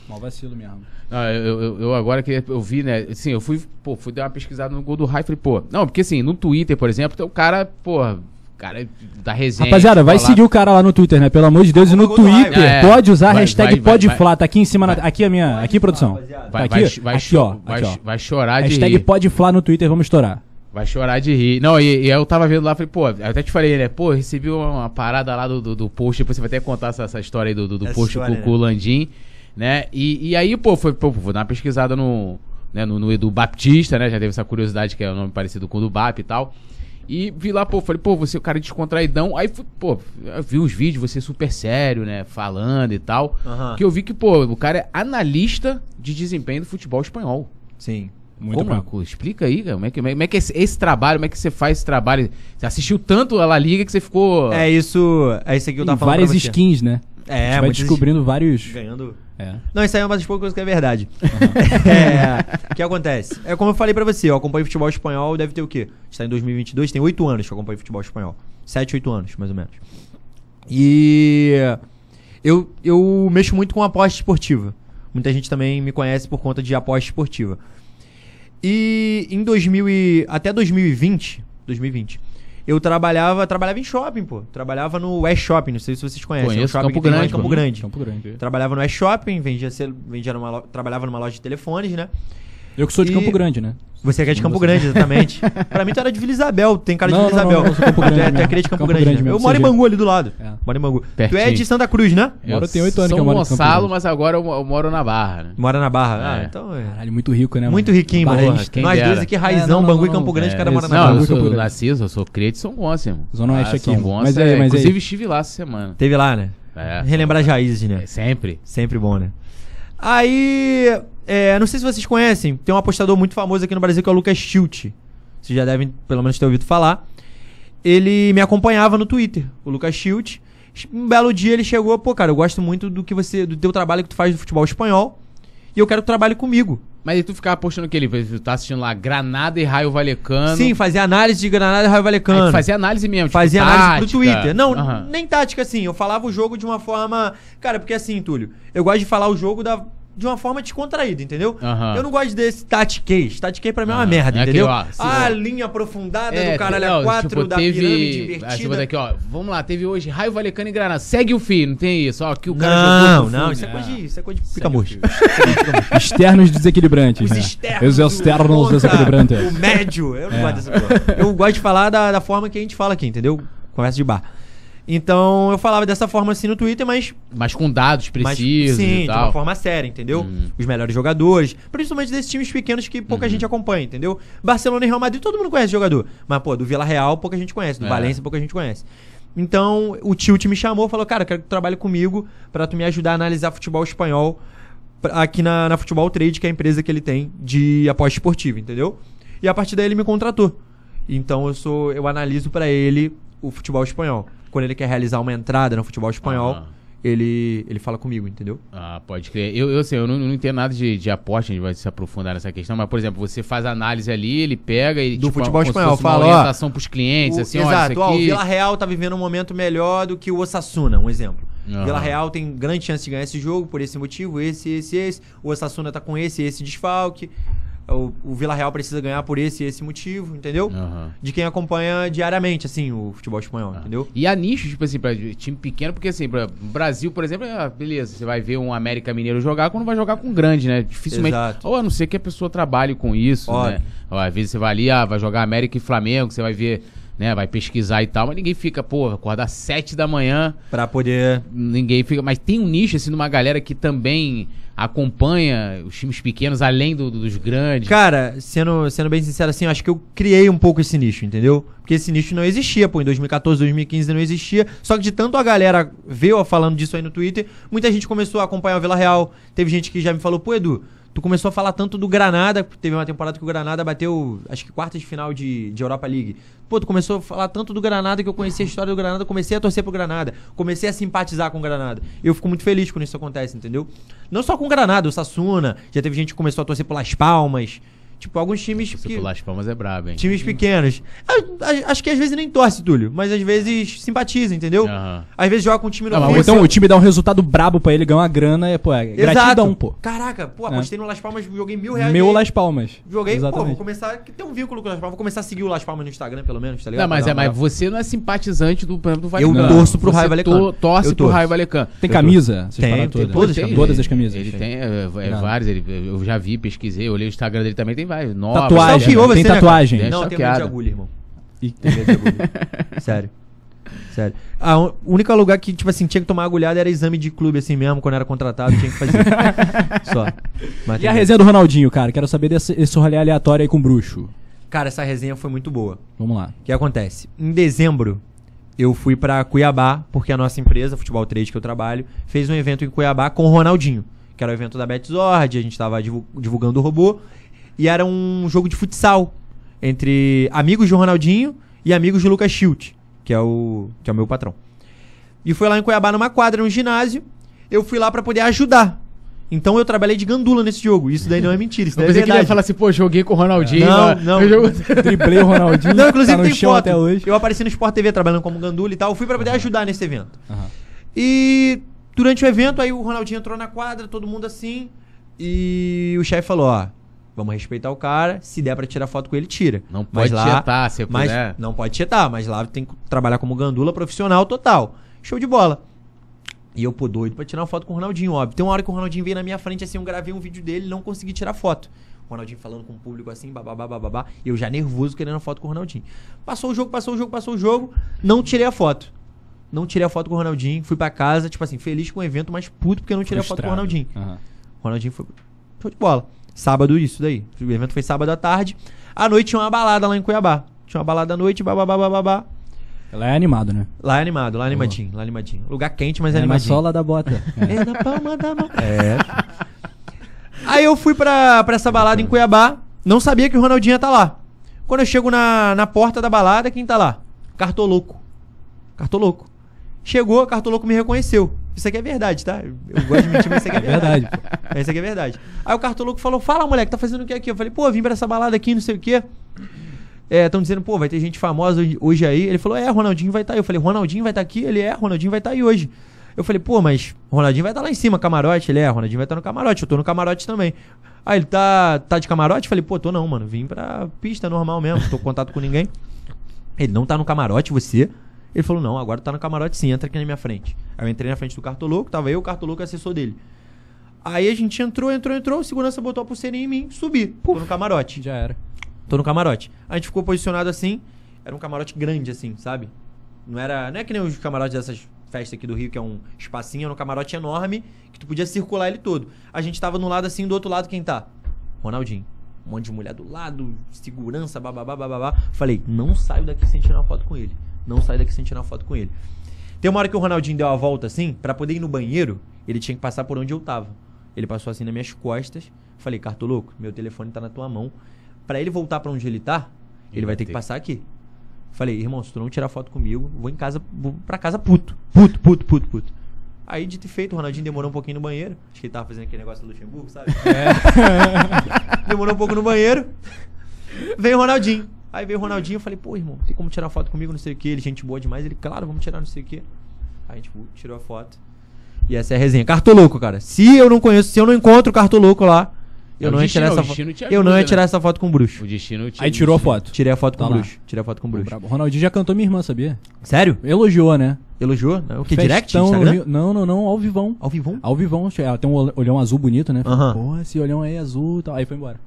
Mal vacilo mesmo. Não, eu, eu, eu agora que eu vi, né? Assim, eu fui, pô, fui dar uma pesquisada no gol do Rai e falei, pô. Não, porque assim, no Twitter, por exemplo, tem o cara, pô, cara da resenha. Rapaziada, vai tipo, seguir o cara lá no Twitter, né? Pelo amor de Deus. E no Twitter, Raio. É. pode usar a hashtag vai, vai. Tá aqui em cima. na- aqui a minha. Aqui, produção. Tá aqui? vai, vai, aqui, ó. vai, aqui, ó. vai chorar de Hashtag rir. PodFlá no Twitter, vamos estourar. Vai chorar de rir. Não, e, e eu tava vendo lá, falei, pô, eu até te falei, né? Pô, recebi uma, uma parada lá do, do, do post, depois você vai até contar essa, essa história aí do, do, do post história, com, com o Landim, né? E, e aí, pô, foi, pô, vou dar uma pesquisada no, né, no, no Edu Baptista, né? Já teve essa curiosidade que é o nome parecido com o do Bap e tal. E vi lá, pô, falei, pô, você é o cara descontraidão. Aí, pô, eu vi uns vídeos, você super sério, né? Falando e tal. Que eu vi que, pô, o cara é analista de desempenho do futebol espanhol. Sim. Muito Como? bom. Co- Explica aí, cara. Como é que, como é que é esse, esse trabalho, como é que você faz esse trabalho? Você assistiu tanto a La Liga que você ficou. É isso. É isso aqui que eu tava falando. várias pra você. skins, né? É, a gente vai muitas descobrindo vários. Ganhando. É. Não, isso aí é uma das poucas coisas que é verdade. É, o que acontece? É como eu falei pra você, eu acompanho futebol espanhol, deve ter o quê? A gente tá em 2022, tem 8 anos que eu acompanho futebol espanhol. 7, 8 anos, mais ou menos. E eu, eu mexo muito com aposta esportiva. Muita gente também me conhece por conta de aposta esportiva. E em 2000 e, até 2020, 2020, eu trabalhava, trabalhava em shopping, pô. Trabalhava no West Shopping, não sei se vocês conhecem. é um Conheço, shopping Campo Grande, Campo. Grande. Campo Grande. Trabalhava no West Shopping, vendia, vendia numa trabalhava numa loja de telefones, né? Eu que sou de E- Campo Grande, né? Você que é de Campo Grande, exatamente. pra mim tu era de Vila Isabel, tem cara de Não, Vila não, Isabel. não, eu sou Campo Tu é- Grande tu é mesmo. cria de Campo, Campo Grande, Grande né? mesmo, Eu moro em. Bangu ali do lado. É. Moro em Bangu. Tu Pertinho. é de Santa Cruz, né? Moro, tem oito anos São que eu moro em Campo Gonçalo, Grande. mas agora eu, eu moro na Barra, né? Mora na Barra. Ah, É. então é. Caralho, muito rico, né? Muito mano? riquinho, mano. Quem Nós dera. dois aqui, É, raizão, não, não, Bangu e não, Campo Grande, É, cada mora na não, Barra. eu Campo sou. Narciso, eu sou crente de São Gonçalo, irmão. Zona Oeste Ah, aqui, São. Gonçalo, é. Inclusive estive lá essa semana. Teve lá, né? É, Relembrar as raízes, né? é, sempre. Sempre bom, né? Aí, é, não sei se vocês conhecem, tem um apostador muito famoso aqui no Brasil que é o Lucas Schilt. Vocês já devem, pelo menos, ter ouvido falar. Ele me acompanhava no Twitter, o Lucas Schilt. Um belo dia ele chegou, pô, cara, eu gosto muito do que você, do teu trabalho que tu faz no futebol espanhol. E eu quero que tu trabalhe comigo. Mas aí tu ficava postando o que? Ele tu tá assistindo lá Granada e Raio Valecano. Sim, fazia análise de Granada e Raio Aí Valecano. tu fazia análise mesmo. tipo, Fazia análise pro tática. Twitter. Não, Aham. nem tática assim. Eu falava o jogo de uma forma. Cara, porque assim, Túlio, eu gosto de falar o jogo da... de uma forma descontraída, entendeu? Aham. Eu não gosto desse tatiquês. Tatiquês pra mim é uma merda, É entendeu? aquele, ó, se- ah, linha aprofundada do caralho não, a 4 tipo, da teve, pirâmide Ah, tipo, invertida. daqui, ó, vamos lá, teve hoje Raio Valecano e Granada. Segue o fio, não tem isso. Ó, que o cara Não, jogou não, fundo. isso é coisa de, isso é coisa de Segue pica o murcho. fio. Externos desequilibrantes. Os né? externos. Os o externos desequilibrantes. O médio. Eu não É. gosto dessa porra. Eu gosto de falar da, da forma que a gente fala aqui, entendeu? Conversa de bar. Então, eu falava dessa forma assim no Twitter, mas Mas com dados Mas, precisos sim, e de uma forma séria, entendeu? Hum. Os melhores jogadores, principalmente desses times pequenos que pouca Uhum. gente acompanha, entendeu? Barcelona e Real Madrid, todo mundo conhece jogador. Mas, pô, do Vila Real pouca gente conhece, do É. Valência pouca gente conhece. Então, o Tilt me chamou, falou, cara, quero que tu trabalhe comigo pra tu me ajudar a analisar futebol espanhol aqui na, na Futebol Trade, que é a empresa que ele tem de aposta esportiva, entendeu? E a partir daí ele me contratou. Então eu sou, eu analiso pra ele o futebol espanhol. Quando ele quer realizar uma entrada no futebol espanhol, Ah. ele, ele fala comigo, entendeu? Ah, pode crer. Eu, eu, assim, eu não, não entendo nada de, de aposta, a gente vai se aprofundar nessa questão, mas, por exemplo, você faz análise ali, ele pega e. Do tipo, futebol espanhol, fosse uma fala, ó, orientação pros clientes, O- assim, exato, ó, o. Vila Real tá vivendo um momento melhor do que o Osasuna, um exemplo. Aham. Vila Real tem grande chance de ganhar esse jogo por esse motivo, esse, esse, esse. O Osasuna tá com esse, esse desfalque. O, o Vila Real precisa ganhar por esse, esse motivo, entendeu? Aham. De quem acompanha diariamente, assim, o futebol espanhol, Ah. entendeu? E há nichos, tipo assim, pra time pequeno, porque assim, pra Brasil, por exemplo, é, beleza, você vai ver um América Mineiro jogar quando vai jogar com grande, né? Dificilmente. Exato. Ou a não ser que a pessoa trabalhe com isso, Óbvio. né? Ó, às vezes você vai ali, ah, vai jogar América e Flamengo, você vai ver, né? Vai pesquisar e tal, mas ninguém fica, pô, acordar sete da manhã, Pra poder. ninguém fica. Mas tem um nicho, assim, de uma galera que também acompanha os times pequenos, além do- dos grandes. Cara, sendo, sendo bem sincero assim, eu acho que eu criei um pouco esse nicho, entendeu? Porque esse nicho não existia, pô. Em 2014, 2015 não existia. Só que de tanto a galera eu falando disso aí no Twitter, muita gente começou a acompanhar o Vila Real. Teve gente que já me falou, pô, Edu, tu começou a falar tanto do Granada. Teve uma temporada que o Granada bateu, acho que quarta de final de, de Europa League. Pô, tu começou a falar tanto do Granada que eu conheci a história do Granada, comecei a torcer pro Granada, comecei a simpatizar com o Granada. Eu fico muito feliz quando isso acontece, entendeu? Não só com o Granada, o Sassuna, já teve gente que começou a torcer por Las Palmas. Tipo, alguns times Você que. pular as palmas é brabo, hein? Times pequenos. Acho que às vezes nem torce, Túlio, mas às vezes simpatiza, entendeu? Aham. Às vezes joga com um time Ah, mas Ou novinho. então o time dá um resultado brabo pra ele, ganha uma grana, é, pô, é gratidão, pô. Caraca, pô, É. apostei no Las Palmas, joguei mil reais. Meu ganhei- Las Palmas. Joguei, pô, vou Exatamente. começar. Tem um vínculo com o Las Palmas. Vou começar a seguir o Las Palmas no Instagram, pelo menos, tá ligado? Não, mas, é, mas você não é simpatizante do, por exemplo, do Eu Valecano. torço pro Raio Valecano. to- Torce Eu pro. Raio Valecano. Tem Eu camisa? Essas Tem, tem todas? todas as Tem camisas. Todas as camisas. Ele tem é, é, ele, eu já vi, pesquisei, olhei o Instagram dele também, tem vários. Novas, Tatuagem. Tem você, né, cara? tatuagem. Tem Não, tem medo de agulha, irmão. Ih. Tem medo de agulha. Sério. Sério. A único lugar que, tipo assim, tinha que tomar agulhada era exame de clube, assim mesmo, quando era contratado, tinha que fazer. Só. Mas E a tem- resenha do Ronaldinho, cara? Quero saber desse esse rolê aleatório aí com o bruxo. Cara, essa resenha foi muito boa. Vamos lá. O que acontece? Em dezembro, eu fui pra Cuiabá, porque a nossa empresa, Futebol Trade, que eu trabalho, fez um evento em Cuiabá com o Ronaldinho, que era o evento da Betzord, a gente tava divu- divulgando o robô, e era um jogo de futsal entre amigos de Ronaldinho e amigos de Lucas Schilt, que é o que é o meu patrão. E foi lá em Cuiabá numa quadra, num ginásio, eu fui lá pra poder ajudar. Então eu trabalhei de gandula nesse jogo. Isso daí não é mentira, isso Eu daí é pensei que ele ia verdade. falar assim, pô, joguei com o Ronaldinho. Não, não. eu jogo- Driblei o Ronaldinho. Não, inclusive tá no tem foto. até hoje. Eu apareci no Sport TV trabalhando como gandula e tal. Eu fui pra poder ajudar nesse evento. Aham. E durante o evento, aí o Ronaldinho entrou na quadra, todo mundo assim. E o chefe falou: ó, vamos respeitar o cara. Se der pra tirar foto com ele, tira. Não Mas pode lá- tietar, se Mas puder. não pode tietar, mas lá tem que trabalhar como gandula profissional total. Show de bola. E eu, pô, doido pra tirar uma foto com o Ronaldinho, óbvio. Tem uma hora que o Ronaldinho veio na minha frente, assim, eu gravei um vídeo dele e não consegui tirar foto. O Ronaldinho falando com o público assim, bababá. E eu já nervoso querendo foto com o Ronaldinho. Passou o jogo, passou o jogo, passou o jogo. Não tirei a foto. Não tirei a foto com o Ronaldinho. Fui pra casa, tipo assim, feliz com o evento, mas puto porque eu não tirei a foto com o Frustrado. Ronaldinho. Aham. O Ronaldinho foi. Show de bola. Sábado, isso daí. O evento foi sábado à tarde. À noite tinha uma balada lá em Cuiabá. Tinha uma balada à noite, bababá, bababá. Ela é animado, né? Lá é animado, lá é animadinho, lá é animadinho. Lugar quente, mas é, É na animadinho. sola da bota. É. É na palma da mão. É. Aí eu fui pra, pra essa balada em Cuiabá. Não sabia que o Ronaldinho ia estar lá. Quando eu chego na, na porta da balada, quem tá lá? Cartoloco. Cartoloco. Chegou, Cartoloco me reconheceu. Isso aqui é verdade, tá? Eu gosto de mentir, mas isso aqui é É verdade. verdade, pô. Isso aqui é verdade. Aí o Cartoloco falou: Fala, moleque, tá fazendo o que aqui? Eu falei: Pô, vim pra essa balada aqui, não sei o quê. Estão dizendo, pô, vai ter gente famosa hoje- aí. Ele falou: É, Ronaldinho vai estar aí. Eu falei: Ronaldinho vai estar aqui? Ele é, Ronaldinho vai estar aí hoje. Eu falei: Pô, mas Ronaldinho vai estar lá em cima, camarote. Ele é, Ronaldinho vai estar no camarote. Eu tô no camarote também. Aí ele tá, tá de camarote? Eu falei: Pô, tô não, mano. Vim pra pista normal mesmo, tô com contato com ninguém. Ele não tá no camarote, você? Ele falou, não, agora tá no camarote sim, entra aqui na minha frente. Aí eu entrei na frente do Cartoloco, tava eu, o Cartoloco e assessor dele. Aí a gente entrou, entrou, entrou, o segurança botou a pulseirinha em mim, subi. Tô no camarote. Já era. Tô no camarote. A gente ficou posicionado assim, era um camarote grande assim, sabe? Não era, não é que nem os camarotes dessas festas aqui do Rio, que é um espacinho, era um camarote enorme, que tu podia circular ele todo. A gente tava no lado assim, do outro lado quem tá? Ronaldinho. Um monte de mulher do lado, segurança, bababá, bababá. Falei, não saio daqui sem tirar uma foto com ele. Não saio daqui sem tirar uma foto com ele. Tem uma hora que o Ronaldinho deu a volta assim, pra poder ir no banheiro, ele tinha que passar por onde eu tava. Ele passou assim nas minhas costas. Falei, Cartoloco, meu telefone tá na tua mão. Pra ele voltar pra onde ele tá, ele vai ter que passar aqui. Falei, irmão, se tu não tirar foto comigo, vou em casa, vou pra casa puto. Puto, puto, puto, puto. Aí, dito e feito, o Ronaldinho demorou um pouquinho no banheiro. Acho que ele tava fazendo aquele negócio do Luxemburgo, sabe? demorou um pouco no banheiro. Veio o Ronaldinho. Aí veio o Ronaldinho, eu falei, pô, irmão, tem como tirar foto comigo, não sei o que. Ele, gente boa demais. Ele, claro, vamos tirar não sei o que. Aí a gente pô, tirou a foto. E essa é a resenha. Cartoloco, cara. Se eu não conheço, se eu não encontro o Cartoloco lá, eu É, não ia destino, tirar o essa foto. destino te Eu não ia ajuda, tirar né? essa foto com o bruxo. O destino te- Aí tirou a foto. Tirei a foto com Tá o lá. bruxo. Tirei a foto com o bruxo. Ronaldinho já cantou minha irmã, sabia? Sério? Elogiou, né? Elogiou? O que? Direct? Instagram? Não, não, não, ao vivão. Ao vivo? Ao vivão. Ela tem um ol- olhão azul bonito, né? Aham. Pô, esse olhão aí é azul e tal. Aí foi embora.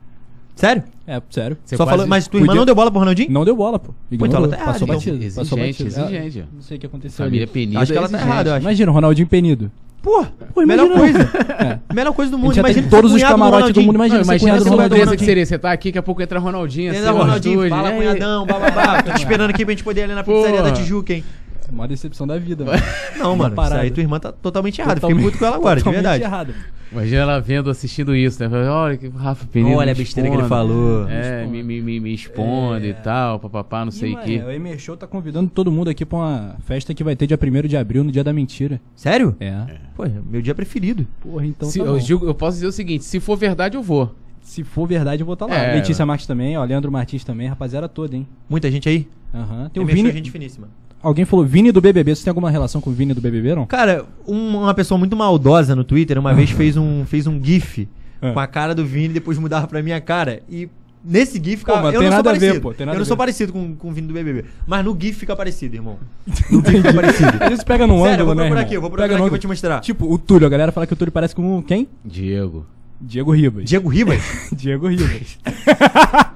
Sério? É, sério. Você Só quase- falou, mas tua irmã podia- não deu bola pro Ronaldinho? Não deu bola, pô. Ignorou, ela tá errada, passou então. batido. Passou Exigente, batido. É, exigente. Não sei o que aconteceu Família ali. penida. Acho que ela tá errada, eu acho. Imagina, o Ronaldinho penido. Pô, melhor coisa. É. Melhor coisa do A mundo. já tem Imagina todos ser os cunhado camarotes do Ronaldinho. mundo. Imagina, ser imagina cunhado a do loucura Ronaldinho. que seria. Você tá aqui, daqui a pouco entra Ronaldinho, Entra assim, o Ronaldinho, fala né? cunhadão, bababá. Tô te esperando aqui pra gente poder ir ali na pizzaria Porra. da Tijuca, hein? Maior decepção da vida, mano. Não, Uma mano, isso parada. aí tua irmã tá totalmente errada. Fiquei Totalmente- puto com ela agora, de totalmente verdade. errado. Imagina ela vendo, assistindo isso, né? Olha que o Rafa Penido. Olha a besteira que ele falou. É, me, me, me, me expondo e tal, papapá, não sei E, o mano, quê. O Emer Show tá convidando todo mundo aqui pra uma festa que vai ter dia 1 de abril, no dia da mentira. Sério? É. Pô, meu dia preferido. Porra, então Se- tá eu, digo- eu posso dizer o seguinte: se for verdade, eu vou. Se for verdade, eu vou estar lá. É. Letícia Marques também, ó. Leandro Martins também, rapaziada toda, hein? Muita gente aí? Aham. Tem Tem o Vini. gente finíssima. Alguém falou Vini do BBB. Você tem alguma relação com o Vini do BBB, não? Cara, um- uma pessoa muito maldosa no Twitter uma vez fez um, fez um GIF Ah. com a cara do Vini e depois mudava pra minha cara. E nesse GIF fica. Pô, mas eu tem não nada sou a ver, parecido. pô, tem nada eu não sou parecido com, com o Vini do BBB. Mas no GIF fica parecido, irmão. No GIF fica parecido. Às vezes pega num Sério, eu ângulo, vou né, irmão? aqui, eu vou procurar Pega aqui no e vou te mostrar. Tipo, o Túlio. A galera fala que o Túlio parece com quem? Diego. Diego Ribas. Diego Ribas? Diego Ribas.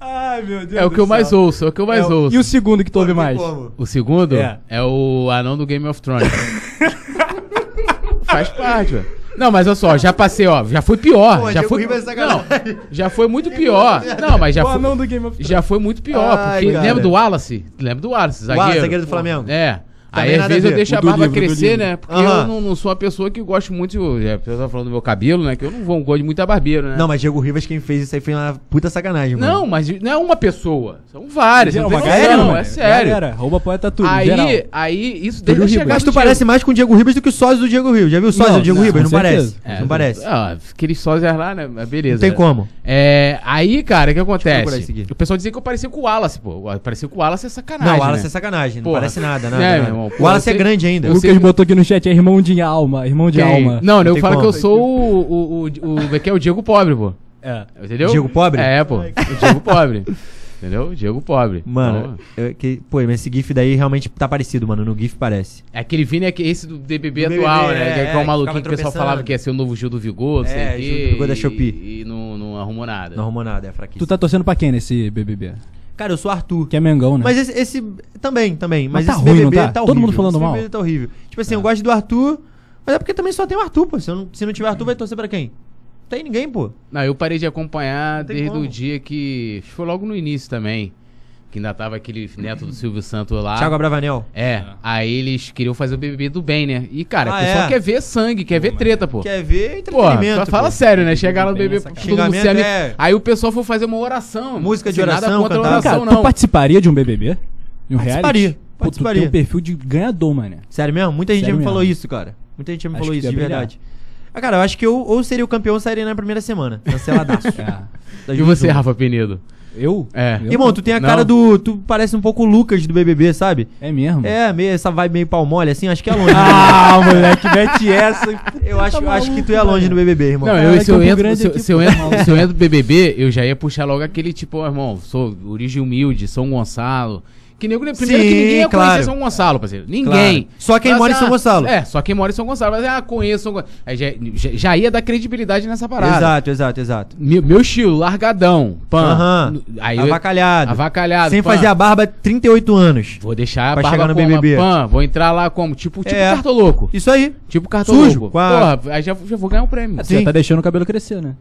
Ai, meu Deus É o do que eu mais ouço, é o que eu mais É o- ouço. E o segundo que tu ouve mais? como. O segundo É. é. o anão do Game of Thrones. Faz parte, ué. Não, mas olha só, já passei, ó. Já foi pior. Pô, já foi. É sacanagem. Não, já foi muito pior. Não, mas já o foi. anão do Game of Thrones. Já foi muito pior. Ai, porque cara. lembra do Wallace? Lembra do Wallace, zagueiro? Wallace, zagueiro do Flamengo. É. Aí às a vezes eu deixo O a barba livro, crescer, né? Porque Aham. eu não, não sou uma pessoa que gosto muito. É, a pessoa tá falando do meu cabelo, né? Que eu não vou gosto de muita barbeiro, né? Não, mas Diego Ribas, quem fez isso aí foi uma puta sacanagem, mano. Não, mas não é uma pessoa. São várias. É não tem galera, mano. é sério. Galera, rouba poeta tudo, geral. Aí, aí, isso desde Ribas. Mas tu parece mais com o Diego Ribas do que o sósia do Diego Ribas. Já viu o sósia Não, do Diego não, Ribas? Não parece. É, não parece. Ah, aqueles sósias lá, né? Mas Beleza. Não tem como. É, aí, cara, o que acontece? O pessoal dizia que eu parecia com o Wallace, pô. Parecia com o Wallace é sacanagem. Não, o Wallace né? é sacanagem. Não parece nada, nada. É, nada. meu irmão, o pô, Wallace é grande ainda. O Lucas botou aqui no chat, é irmão de alma, irmão de Quem? alma. Não, Não eu falo que eu sou o. o, o, o, que é o Diego Pobre, pô. É. Entendeu? Diego Pobre? É, pô. O Diego Pobre. Entendeu? O Diego Pobre. Mano, Então, eu- que, pô, mas esse GIF daí realmente tá parecido, mano. No GIF parece. é aquele Vini é que- esse do DBB Do atual, BBB, né? é, que é, é, o maluquinho que o pessoal falava que ia ser o novo Gil do Vigor, não sei É, o quê, Gil do Vigor da e- Shopee. E não, não arrumou nada. Não arrumou nada, é fraquíssimo. Tu tá torcendo pra quem nesse BBB? Cara, eu sou Arthur. Que é Mengão, né? Mas esse, esse- também, também. Mas, Mas tá esse ruim, não BBB tá? tá Todo horrível. mundo falando esse mal. BBB tá horrível. Tipo assim, eu gosto do Arthur, mas é porque também só tem o Arthur, pô. Se, eu não, se não tiver Arthur, vai torcer pra quem? Não tem ninguém, pô. Não, eu parei de acompanhar desde como. o dia que. acho que Foi logo no início também. Que ainda tava aquele neto do Silvio Santos lá. Thiago Abravanel. É, aí eles queriam fazer o BBB do bem, né? E, cara, Ah, o pessoal é? quer ver sangue, quer ver treta, pô. Quer ver entretenimento. fala pô. sério, né? Chegar lá no BBB, todo mundo se é- Aí o pessoal foi fazer uma oração. Música de oração, Nada contra a cantar. Oração, cá, tu não. participaria de um BBB? De um Participaria, reality? Pô, tu participaria. tem um perfil de ganhador, mano. Sério mesmo? Muita gente Sério já me mesmo. falou isso, cara. Muita gente já me Acho falou isso, de verdade. Ah, cara, eu acho que eu ou seria o campeão ou sairia na primeira semana. Canceladaço. É. E você. Rafa Penido? Eu? É. Eu Irmão, tu tem a Não. cara do. Tu parece um pouco o Lucas do BBB, sabe? É mesmo? É, meio, essa vibe meio pau mole, assim, acho que é longe. Ah, moleque, mete essa. eu acho, tá eu acho que tu é longe no. BBB, irmão. Não, eu, se, eu entro, Grande se, se eu entro, se eu entro do BBB, eu já ia puxar logo aquele tipo, ó, irmão, sou origem humilde, São Gonçalo. Que nego, primeiro Sim, que ninguém ia claro. conhecer São Gonçalo, parceiro. Ninguém. Claro. Só quem Mas, mora em São ah, Gonçalo. É, só quem mora em São Gonçalo. Mas, ah, conheço São Gonçalo. Aí já, já, já ia dar credibilidade nessa parada. Exato, exato, exato. Meu, meu estilo, largadão, pan. Aí eu- Avacalhado. Avacalhado. Sem pan. fazer a barba 38 anos. Vou deixar a Pra barba chegar no como, BBB. Pan, vou entrar lá como? Tipo, tipo É. cartoloco. Isso aí. Tipo cartoloco. Sujo, Porra, aí já, já vou ganhar um prêmio. Você Sim. tá deixando o cabelo crescer, né?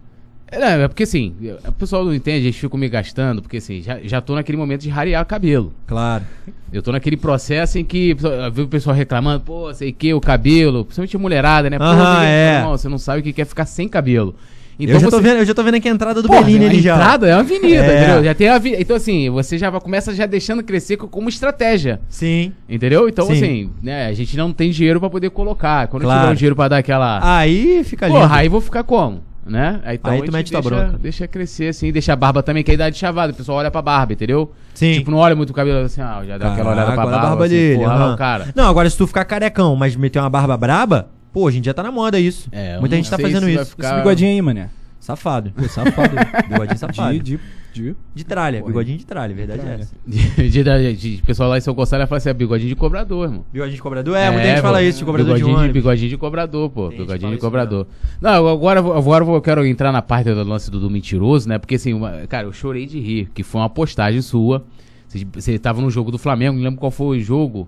É, é porque assim, o pessoal não entende, eles ficam me gastando, porque assim, já, já tô naquele momento de rarear cabelo. Claro. Eu tô naquele processo em que eu vi o pessoal reclamando, pô, sei que, o cabelo, principalmente a mulherada, né? Pô, você- é. irmão, você não sabe o que quer ficar sem cabelo. eu, já tô você- vendo, eu já tô vendo aqui a entrada do Porra, Bellini a ali já. entrada é uma avenida, É. entendeu? Já tem a avenida. Então, assim, você já começa já deixando crescer co- como estratégia. Sim. Entendeu? Então, Sim. assim, né, a gente não tem dinheiro pra poder colocar. Quando Claro. tiver um dinheiro pra dar aquela. Aí fica lindo. Porra, aí vou ficar como? Né? Aí, então Aí tu mete tua deixa, bronca. deixa crescer assim, deixa a barba também, que é a idade chavada. O pessoal olha pra barba, entendeu? Sim. Tipo, não olha muito o cabelo assim, ah, já dá aquela olhada pra barba. a barba assim, dele. porra, lá aham. o cara. Não, agora se tu ficar carecão, mas meter uma barba braba, pô, hoje em dia tá na moda isso. É, Muita não gente tá fazendo isso. ficar- Esse bigodinho aí, mané. Safado. Pô, safado. Bigodinho safado. De, de, de... De tralha, Porra. bigodinho de tralha, verdade é tralha. essa. De, de, de, de- pessoal lá em São Gonçalo fala assim, é bigodinho de cobrador, irmão. Bigodinho de cobrador? É, muita gente pô, fala isso, de cobrador de bigodinho ônibus. bigodinho de cobrador, pô. Tem bigodinho de cobrador. Não, agora, eu vou- agora eu vou- eu quero entrar na parte do lance do, do mentiroso, né? Porque assim, uma- cara, eu chorei de rir, que foi uma postagem sua. Você, você tava no jogo do Flamengo, não lembro qual foi o jogo.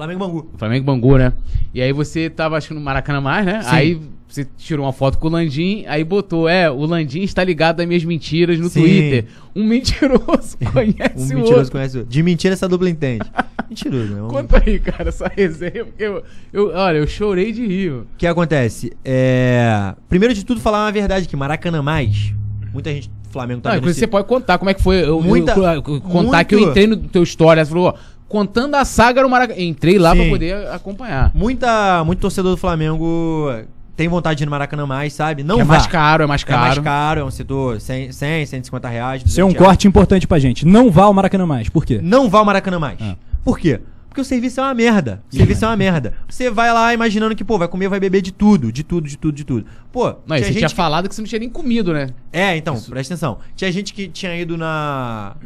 Flamengo Bangu. Flamengo Bangu, né? E aí você tava, acho que no Maracanã mais, né? Sim. Aí você tirou uma foto com o Landim, aí botou, é, o Landim está ligado às minhas mentiras no Sim. Twitter. Um mentiroso conhece Um o mentiroso outro. conhece o outro. De mentira essa dupla entende. Mentiroso, né? O Conta aí, cara, essa resenha, porque eu, eu- olha, eu chorei de rir. mano. que acontece? É... Primeiro de tudo, falar uma verdade que Maracanã mais. Muita gente Flamengo tá Não, você pode contar como é que foi. Eu, Muita- eu- eu- contar muito- que eu entrei no teu história. Você falou, ó, contando a saga no Maracanã. Entrei lá pra poder acompanhar. Muita, muito torcedor do Flamengo tem vontade de ir no Maracanã mais, sabe? Não Que é vá. mais caro, é mais É caro. mais caro, é um setor 100, 100 150 reais. Isso é um 200 reais. corte importante pra gente. Não vá ao Maracanã mais. Por quê? Não vá ao Maracanã mais. Ah. Por quê? Porque o serviço é uma merda. O serviço é uma merda. Você vai lá imaginando que, pô, vai comer, vai beber de tudo, de tudo, de tudo, de tudo. Pô, Não, e você tinha que- falado que você não tinha nem comido, né? É, então, presta atenção. Tinha gente que tinha ido na.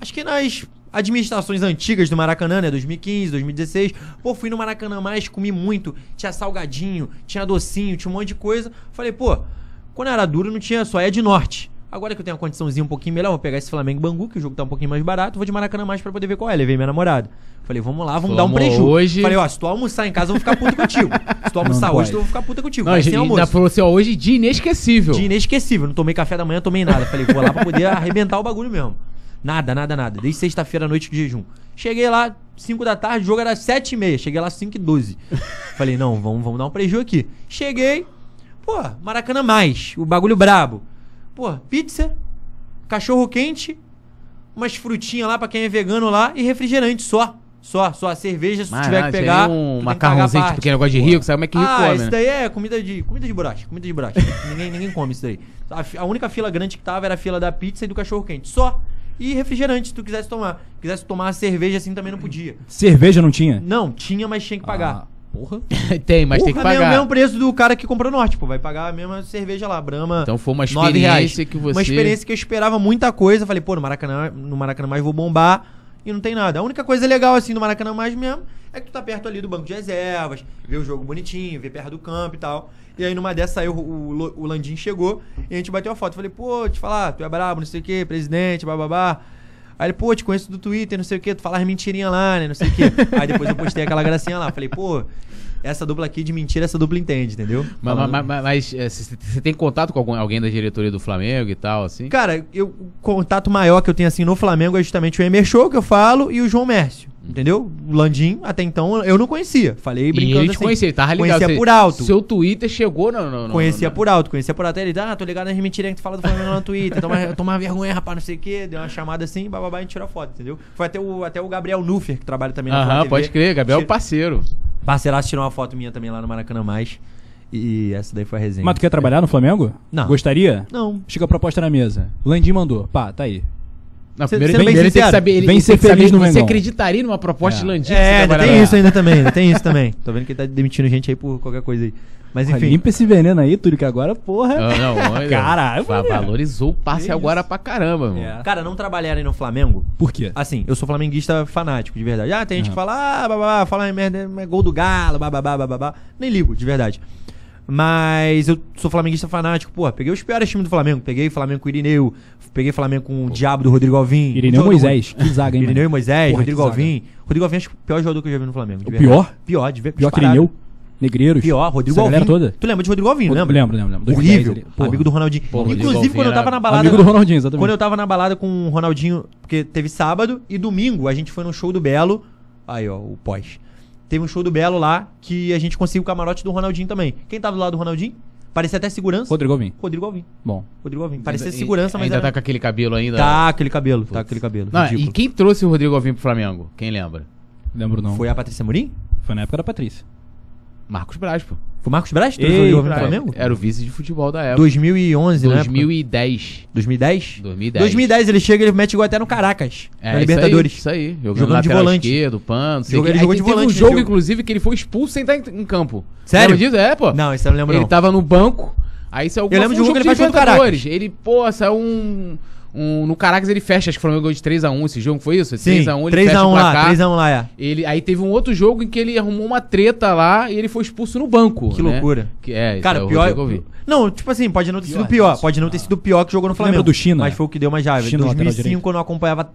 Acho que nas administrações antigas do Maracanã, né? 2015, 2016. Pô, fui no Maracanã mais, comi muito. Tinha salgadinho, tinha docinho, tinha um monte de coisa. Falei, pô, quando era duro não tinha só, é de norte. Agora que eu tenho uma condiçãozinha um pouquinho melhor, vou pegar esse Flamengo Bangu, que o jogo tá um pouquinho mais barato, vou de Maracanã mais pra poder ver qual é. Levei minha namorada. Falei, vamos lá, vamos Falou, dar um amor, preju. hoje- Falei, ó, se tu almoçar em casa, eu vou ficar puto contigo. Se tu almoçar Não hoje, pode. eu vou ficar puta contigo. Não, Vai sem almoço. ainda falou assim, ó, hoje dia inesquecível. Dia inesquecível. Não tomei café da manhã, tomei nada. Falei, vou lá pra poder arrebentar o bagulho mesmo. Nada, nada, nada. Desde sexta-feira à noite de jejum. Cheguei lá, 5 da tarde, o jogo era 7 e meia. Cheguei lá 5 e 12. Falei, não, vamos, vamos dar um prejuízo aqui. Cheguei, pô, Maracanã mais, o bagulho brabo. Pô, pizza, cachorro quente, umas frutinhas lá pra quem é vegano lá e refrigerante só. Só, só. A cerveja, se Mas, tiver não, que pegar. tu um macarrãozinho, tipo, aquele negócio de rico, sabe como é que rico ah, come, isso né? daí é comida de, comida de buraco, comida de buraco. ninguém, ninguém come isso daí. A, a única fila grande que tava era a fila da pizza e do cachorro quente. Só. E refrigerante, se tu quisesse tomar. Quisesse tomar uma cerveja assim também não podia. Cerveja não tinha? Não, tinha, mas tinha que pagar. Ah, porra. tem, mas tem que Porra, mesmo- pagar. mesmo preço do cara que comprou norte, pô. Vai pagar a mesma cerveja lá, Brahma. Então foi uma nove reais. experiência que você... Uma experiência que eu esperava muita coisa. Falei, pô, no Maracanã, no Maracanã mais vou bombar. E não tem nada. A única coisa legal, assim, do Maracanã mais mesmo, é que tu tá perto ali do banco de reservas, ver o jogo bonitinho, ver perto do campo e tal. E aí numa dessas aí o, o, o Landim chegou e a gente bateu a foto. Falei, pô, te falar, tu é brabo, não sei o que, presidente, bababá. Aí ele, pô, te conheço do Twitter, não sei o que, tu falas mentirinha lá, né, não sei o que. aí depois eu postei aquela gracinha lá. Falei, pô, essa dupla aqui de mentira, essa dupla entende, entendeu? Mas, Falando- mas, mas- mas, é, você você tem contato com algum- alguém da diretoria do Flamengo e tal, assim? Cara, eu, o contato maior que eu tenho assim no Flamengo é justamente o Emer Show, que eu falo, e o João Mércio. Entendeu? O Landim, até então, eu não conhecia. Falei E brincando ele te assim. conhecia, ele tava ligado. Conhecia você- por alto. Seu Twitter chegou no... no, no Conhecia no- por alto, conhecia por alto. Aí Ele, ah, tô ligado nas mentirinhas que tu fala do Flamengo no Twitter. Toma, toma vergonha, rapaz, não sei o quê. Deu uma chamada assim, bababá, a gente tirou a foto, entendeu? Foi até o, até o Gabriel Nuffer, que trabalha também na Aham, pode crer, Gabriel é parceiro. Parceiraço tirou uma foto minha também lá no Maracanã Mais. E essa daí foi a resenha. Mas tu quer trabalhar no Flamengo? Não. Gostaria? Não. Chega a proposta na mesa. Landim mandou. Pá, tá aí. Não, Cê- primeiro, bem primeiro ele tem que saber. Ele, vem ser tem que feliz saber, no Você Mengão. acreditaria numa proposta É. de Landim? É, ainda tem lá? isso ainda também, ainda tem isso também. Tô vendo que ele tá demitindo gente aí por qualquer coisa aí. Mas enfim. Limpa esse veneno aí, Túlio, que agora, porra. Não, não, olha. Caralho. Valorizou o passe Que agora isso. pra caramba, mano. É. Cara, não trabalharem no Flamengo. Por quê? Assim, eu sou flamenguista fanático, de verdade. Ah, tem gente Uhum. que fala, ah, babá, fala merda, é gol do Galo, babá, babá. Nem ligo, de verdade. Mas eu sou flamenguista fanático, pô. Peguei os piores times do Flamengo. Peguei Flamengo com o Irineu, peguei Flamengo com o Diabo do Rodrigo Alvim. Irineu Muito Moisés. Que zaga, hein, Irineu e? Moisés, Porra, Rodrigo. Alvim. Rodrigo Alvim acho que é o pior jogador que eu já vi no Flamengo. O pior? Pior, de ver. Pior que. Irineu? Negreiros? Pior, Rodrigo Essa Alvim. toda? Tu lembra de Rodrigo Alvim, lembra? Lembro, lembro, lembro. 2010 Horrível. Porra. Amigo do Ronaldinho. Rodrigo Inclusive, Alvim quando eu era tava na balada. Amigo do Ronaldinho, exatamente. Quando eu tava na balada com o Ronaldinho, porque teve sábado e domingo a gente foi no show do Belo. Aí, ó, o pós. Teve um show do Belo lá que a gente conseguiu o camarote do Ronaldinho também. Quem tava do lado do Ronaldinho? Parecia até segurança. Rodrigo Alvim. Rodrigo Alvim. Bom. Rodrigo Alvim. Parecia Ainda- segurança, mas Ainda era... tá com aquele cabelo ainda. Tá aquele cabelo, tá aquele cabelo. Não, e quem trouxe o Rodrigo Alvim pro Flamengo? Quem lembra? Lembro não. Foi a Patrícia Murim? Foi na época da Patrícia. Marcos Braz, pô. Foi o Marcos Braz? que Ei, trouxe o Braz. Flamengo? Era o vice de futebol da época. 2011, né? 2010. 2010? 2010. 2010 ele chega e ele mete gol até no Caracas, É, na isso Libertadores. Aí, isso aí. Jogando, Jogando de lateral volante. esquerdo, pano, sei Jogo- quê. ele Aí jogou de teve volante um jogo, jogo. inclusive, que ele foi expulso sem estar em, em campo. Sério? Lembra disso? É, pô. Não, isso eu não lembro Ele não. tava no banco, aí saiu Eu lembro de um jogo que ele faz o Libertadores. Ele, pô, saiu um... um- no Caracas ele fecha, acho que o Flamengo ganhou de 3x1 esse jogo, foi isso? Sim, 3x1 ele fecha 3x1 o lá, placar. 3x1 lá, é. Ele, aí teve um outro jogo em que ele arrumou uma treta lá e ele foi expulso no banco. Que né? loucura. Que é, Cara, é o pior. Não, tipo assim, pode não ter sido Pior pior. disso. Pode não ter sido pior que jogou no Flamengo. Lembra do China? Mas foi o que deu mais raiva. Em China, lateral 2005 direito. eu não acompanhava.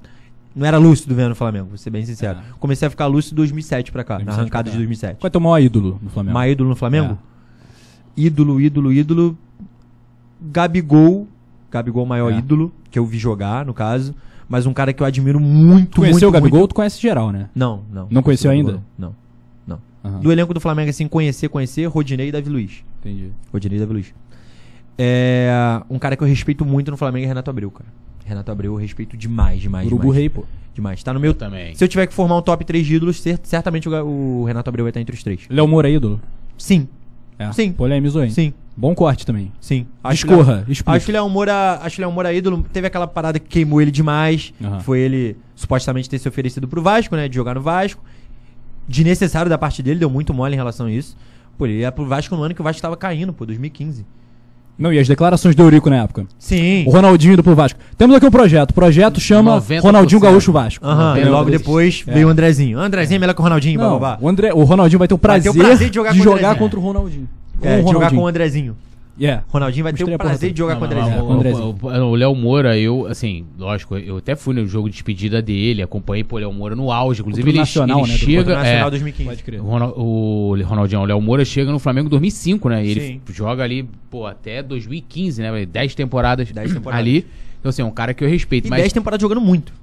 Não era lúcido vendo no Flamengo, vou ser bem sincero. É. Comecei a ficar lúcido em 2007 pra cá, na 2007 arrancada pra de cá. 2007. Qual é teu maior ídolo no Flamengo? Mais ídolo no Flamengo? É. Ídolo, ídolo, ídolo. Gabigol. Gabigol, maior É. ídolo, que eu vi jogar, no caso. Mas um cara que eu admiro muito, Tu conheceu muito, o Gabigol? muito. Tu conhece geral, né? Não, não. Não conheceu ainda? Não. Não. Aham. Do elenco do Flamengo, assim, conhecer, conhecer, Rodinei e Davi Luiz. Entendi. Rodinei e Davi Luiz. É, um cara que eu respeito muito no Flamengo é Renato Abreu, cara. Renato Abreu eu respeito demais, demais, Urubu demais. Rei, pô. Demais. Tá no meu... Eu também. Se eu tiver que formar um top 3 de ídolos, cer- certamente o Renato Abreu vai estar entre os três. Léo Moura é ídolo? Sim. É, Sim. Polemizou, hein? Sim, Bom corte também. sim. Discorra, explica. Acho que o Léo Moura, acho que o Léo Moura ídolo, teve aquela parada que queimou ele demais. Aham. Foi ele supostamente ter se oferecido pro Vasco, né? De jogar no Vasco. Desnecessário da parte dele, deu muito mole em relação a isso. Pô, ele ia pro Vasco no ano que o Vasco tava caindo, pô, 2015. Não, e as declarações do Eurico na época. Sim. O Ronaldinho indo pro Vasco. Temos aqui um projeto. O projeto chama 90%. Ronaldinho Gaúcho Vasco. Aham, e logo depois É. veio o Andrezinho. Andrezinho é melhor que o Ronaldinho, Não, bababá. o, André, o Ronaldinho vai ter o prazer, ter o prazer de jogar o Andrezinho. contra o Ronaldinho. Com É, o de jogar Ronaldinho. com o Andrezinho. Yeah. Ronaldinho vai ter Gostei o prazer de jogar Não, com o mas Andrezinho. o- Andrezinho. o- O Léo Moura, eu, assim, lógico, eu até fui no jogo de despedida dele, acompanhei pô, o Léo Moura no auge. Inclusive, Contra ele, Nacional, ele né, chega. Contra o Nacional é, 2015. Pode crer. o Ronal- O Ronaldinho, o Léo Moura chega no Flamengo em 2005, né? E ele Sim. joga ali, pô, até 2015, né? 10 temporadas, 10 temporadas. ali. Então, assim, é um cara que eu respeito. E mas 10 temporadas jogando muito.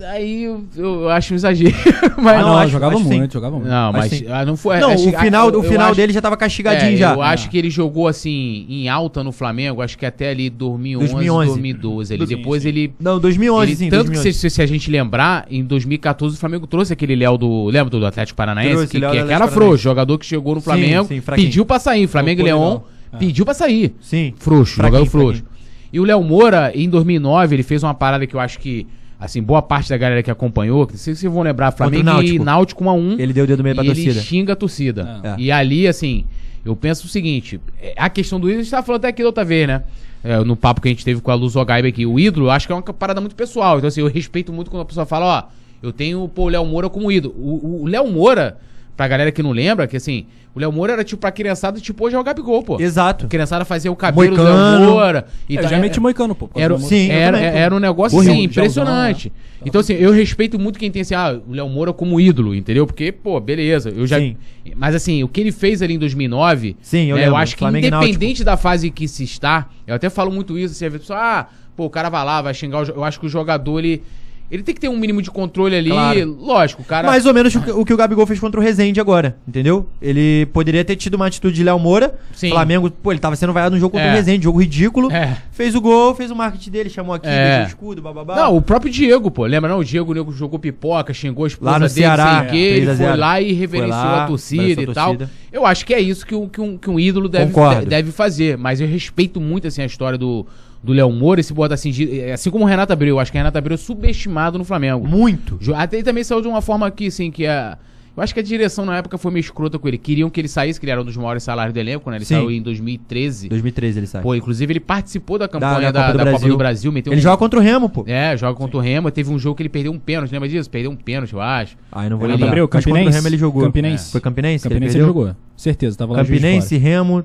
Aí eu, eu acho um exagero. mas Ah, não, acho- jogava acho sim. muito, jogava muito. Não, mas sim. ah, não foi. não, acho- o final, eu- o final acho- dele já tava castigadinho É, já. Eu acho que ele jogou assim em alta no Flamengo, acho que até ali 2011, 2011. 2012. Ali. Sim, Depois sim. ele. Não, 2011 ele- sim, tanto 2011. que se, se a gente lembrar, em 2014 o Flamengo trouxe aquele Léo do. Lembra do Atlético Paranaense? Trouxe, que, Léo que, que era frouxo, jogador que chegou no Sim, Flamengo, sim, pediu pra sair. Flamengo e Leão. É. pediu pra sair. Sim. Frouxo, jogador frouxo. E o Léo Moura, em 2009, ele fez uma parada que eu acho que, assim, boa parte da galera que acompanhou, que vocês vocês vão lembrar, Flamengo o e Náutico. Náutico 1 a 1 Ele deu o dedo meio pra e ele torcida. xinga a torcida. É. E ali, assim, eu penso o seguinte: é, a questão do ídolo, a gente tava falando até aqui da outra vez, né? É, no papo que a gente teve com a Luz Ogaiba aqui. O ídolo, eu acho que é uma parada muito pessoal. Então, assim, eu respeito muito quando a pessoa fala: ó, eu tenho pô, o Léo Moura como ídolo. O Léo Moura, pra galera que não lembra, que assim, o Léo Moura era tipo pra criançada, tipo hoje é o Gabigol, pô. Exato. A criançada fazia o cabelo do Moicano. Léo Moura. E É, tá- já meti moicano, pô. era, do. Sim, eu era, também, era um negócio assim, impressionante. né? Então, assim, eu respeito muito quem tem assim, ah, o Léo Moura como ídolo, entendeu? Porque, pô, beleza. Eu já. Sim. Mas assim, o que ele fez ali em 2009, Sim, eu né, lembro, acho que Flamengo independente da fase que se está, eu até falo muito isso, assim, a pessoa, ah, pô, o cara vai lá, vai xingar o Eu acho que o jogador, ele. Ele tem que ter um mínimo de controle ali. Claro. Lógico, cara. Mais ou menos o que, o Gabigol fez contra o Rezende agora, entendeu? Ele poderia ter tido uma atitude de Léo Moura. Sim. Flamengo, pô, ele tava sendo vaiado no jogo contra É. o Rezende, jogo ridículo. É. Fez o gol, fez o marketing dele, chamou aqui, É. deixou o escudo, bababá. Não, o próprio Diego, pô. Lembra não? O Diego o nego jogou pipoca, xingou a esposa Lá no dele, Ceará, sei o quê. Ele 3 a foi 0. lá e reverenciou lá, a torcida e tal. Eu acho que é isso que um, que um, que um ídolo deve, Concordo. deve fazer. Mas eu respeito muito, assim, a história do, do Léo Moura, esse bota assim, de- assim como o Renato Abreu. Eu acho que o Renato Abreu é subestimado no Flamengo. Muito. Até ele também saiu de uma forma que, assim, que a... Eu acho que a direção na época foi meio escrota com ele. Queriam que ele saísse, que ele era um dos maiores salários do elenco, né? Ele Sim. saiu em 2013. 2013 ele sai. Pô, inclusive ele participou da campanha da da, Copa do da Copa Brasil. do Brasil. Meteu ele um- joga contra o Remo, pô. é, joga contra o Remo. Teve um jogo que ele perdeu um pênalti, lembra disso? Perdeu um pênalti, eu acho. Ai, não vou Ele- lembrar. Abreu, Mas contra o Campinense? Remo ele jogou. Campinense. Foi Campinense? que Campinense ele ele jogou. Certeza, tava lá Campinense. Remo.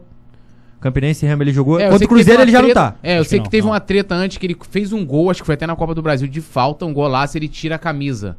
Campinense e Remo ele jogou. É, contra sei o que teve Cruzeiro uma ele já não tá. É, eu Acho sei que que, não, teve não. uma treta antes que ele fez um gol, acho que foi até na Copa do Brasil, de falta, um golaço, ele tira a camisa.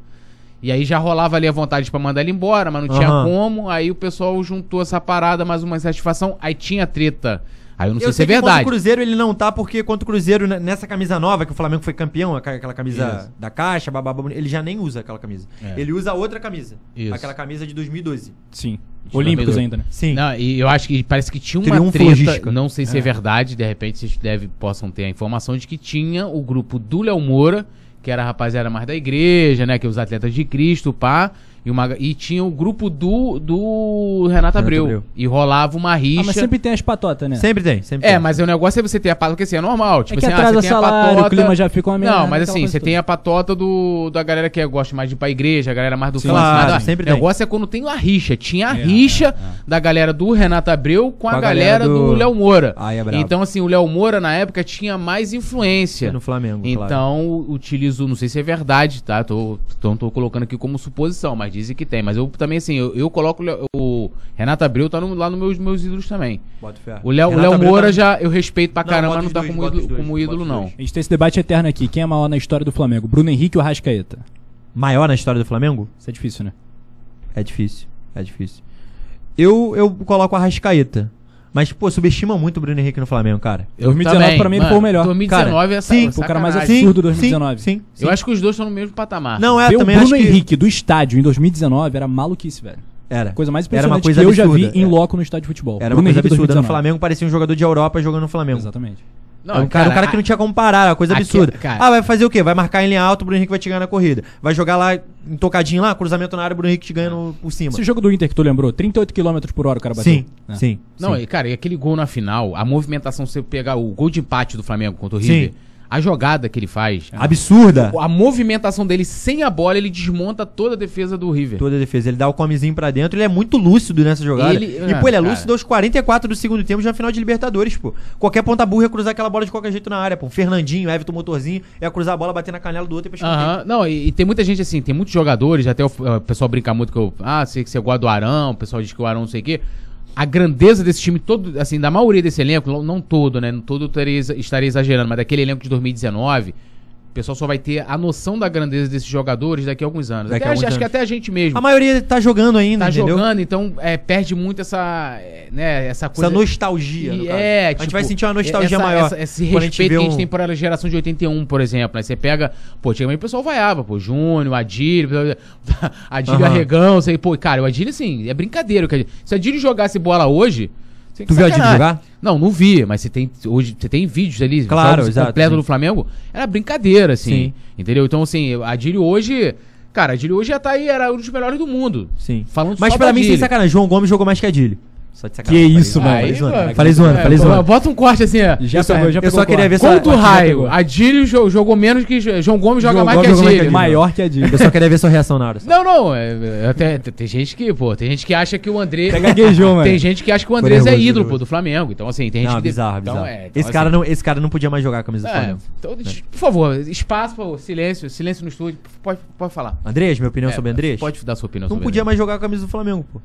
E aí já rolava ali a vontade pra mandar ele embora, mas não tinha Aham. como. Aí o pessoal juntou essa parada, mais uma insatisfação. Aí tinha treta. Aí eu não sei eu se é sei que contra verdade. o Cruzeiro ele não tá, porque contra o Cruzeiro, n- nessa camisa nova, que o Flamengo foi campeão, aquela camisa Isso. da caixa, bababá, ele já nem usa aquela camisa. É. Ele usa outra camisa. Isso. Aquela camisa de 2012. Sim. Olímpicos melhor. ainda, né? Sim. Não, e eu acho que parece que tinha uma Triunfo treta, logística. não sei se é. verdade, de repente vocês deve, possam ter a informação de que tinha o grupo do Léo Moura, que era a rapaziada mais da igreja, né, que é os atletas de Cristo, pá, e, uma, e tinha o grupo do, do Renato Abreu, Abreu. e rolava uma rixa. Ah, mas sempre tem as patotas, né? Sempre tem, sempre É, tem. mas o negócio é você ter a patota, porque assim, é normal. Tipo É que assim, atrasa você tem a salário, o clima já fica uma merda, Não, mas assim, você toda. tem a patota do, da galera que gosta mais de ir pra igreja, a galera mais do Sim, claro, da- sempre O tem. negócio é quando tem a rixa. Tinha a É, rixa é, é. da galera do Renato Abreu com a, galera, do, Léo Moura. Aí é então, assim, o Léo Moura na época tinha mais influência. no Flamengo, Então, claro. utilizo, não sei se é verdade, tá? Tô, então tô colocando aqui como suposição, mas dizem que tem. Mas eu também, assim, eu, eu coloco o o Renato Abreu tá no- lá nos meus, meus ídolos também. Bota fé. O Léo, Renato Léo Abreu Moura tá- já eu respeito pra Não, caramba, bota mas não os tá dois, como bota ídolo, dois, como bota ídolo os não. dois. A gente tem esse debate eterno aqui. Quem é maior na história do Flamengo? Bruno Henrique ou Arrascaeta? Maior na história do Flamengo? Isso é difícil, né? É difícil, é difícil. Eu, eu coloco a Rascaeta. Mas, pô, subestima muito o Bruno Henrique no Flamengo, cara. Eu 2019 também, pra mim ele foi o melhor. 2019 é sim, sa- o cara mais sacanagem. absurdo. 2019. Sim, sim, sim. Eu acho que os dois estão no mesmo patamar. Não, é, Ver o também Bruno acho que... Henrique do estádio em 2019 era maluquice, velho. Era. Coisa mais Era uma impressionante coisa que eu já vi absurda, em é. loco no estádio de futebol. Era Bruno uma coisa Henrique absurda. No 2019. Flamengo parecia um jogador de Europa jogando no Flamengo. Exatamente. Não, Não, um, cara, cara, um cara que a- não tinha como parar, uma coisa aqui- absurda. cara- Ah, vai fazer o quê? Vai marcar em linha alta, o Bruno Henrique vai te ganhar na corrida. Vai jogar lá, em tocadinho lá, cruzamento na área, o Bruno Henrique te ganha no, por cima. Esse jogo do Inter que tu lembrou, 38 km por hora o cara bateu. Sim, É. sim. Não, sim. e, cara, e aquele gol na final, a movimentação, você pegar o gol de empate do Flamengo contra o River, Sim. A jogada que ele faz, Absurda. a movimentação dele sem a bola, ele desmonta toda a defesa do River. Toda a defesa. Ele dá o comezinho pra dentro, ele é muito lúcido nessa jogada. Ele- e, pô, ele é cara. lúcido aos 44 do segundo tempo, já na final de Libertadores, pô. Qualquer ponta burra ia cruzar aquela bola de qualquer jeito na área, pô. Fernandinho, Everton Motorzinho, ia cruzar a bola, bater na canela do outro e pra escanteio. Aham, não, e, e tem muita gente assim, tem muitos jogadores, até o, o pessoal brinca muito que eu. Ah, sei que você gosta do Arão, o pessoal diz que o Arão não sei o quê. A grandeza desse time todo, assim, da maioria desse elenco, não, todo, né? Não todo exa- estaria exagerando, mas daquele elenco de 2019, o pessoal só vai ter a noção da grandeza desses jogadores daqui a alguns anos. Até a a- alguns acho que até a gente mesmo. A maioria tá jogando ainda, tá entendeu? jogando, então é, perde muito essa, é, né, essa coisa... Essa nostalgia, no E é, A gente tipo, vai sentir uma nostalgia essa- maior. essa- esse respeito que a gente um- tem por a geração de 81, por exemplo. Né? Você pega, pô, antigamente o pessoal vaiava, pô, Júnior, Adílio, Adílio Aham. Arregão, sei, pô, cara, o Adílio, assim, é brincadeira. Se o Adílio jogasse bola hoje. Tu viu Adílio sacanagem. jogar? Não, não vi, mas você tem, hoje, você tem vídeos ali, Claro, exato, completo sim. do Flamengo, era brincadeira, assim, Sim. entendeu? Então, assim, Adílio hoje, cara, Adílio hoje já tá aí, era um dos melhores do mundo. Sim. Falando Mas do mim, sem sacanagem, João Gomes jogou mais que Adílio. Só de Que sacanagem. isso, Falei- mano. Falei Aí, zoando, mano, falei zoando, é, falei zoando. Bota um corte assim, ó. Já Eu já eu só queria ver Contra o raio. Adílio jo- jogou menos que. Jo- João Gomes joga João mais Gomes que Adílio. Maior que Adílio. Eu só queria ver sua reação na hora. só. Não, não. é, é, até- tem, gente que, pô, tem gente que acha que o André. Tem gente que acha que o Andrés é ídolo, pô, do Flamengo. Então, assim, tem gente Não, que. bizarro, então, bizarro. é, então, esse, assim, cara não, esse cara não podia mais jogar a camisa do É, Flamengo. então, deixa- por favor, espaço, pô, silêncio, silêncio no estúdio. Pode, pode falar. Andrés, minha opinião É, sobre Andrés? Pode dar sua opinião Não sobre podia Andrés. mais jogar a camisa do Flamengo, pô.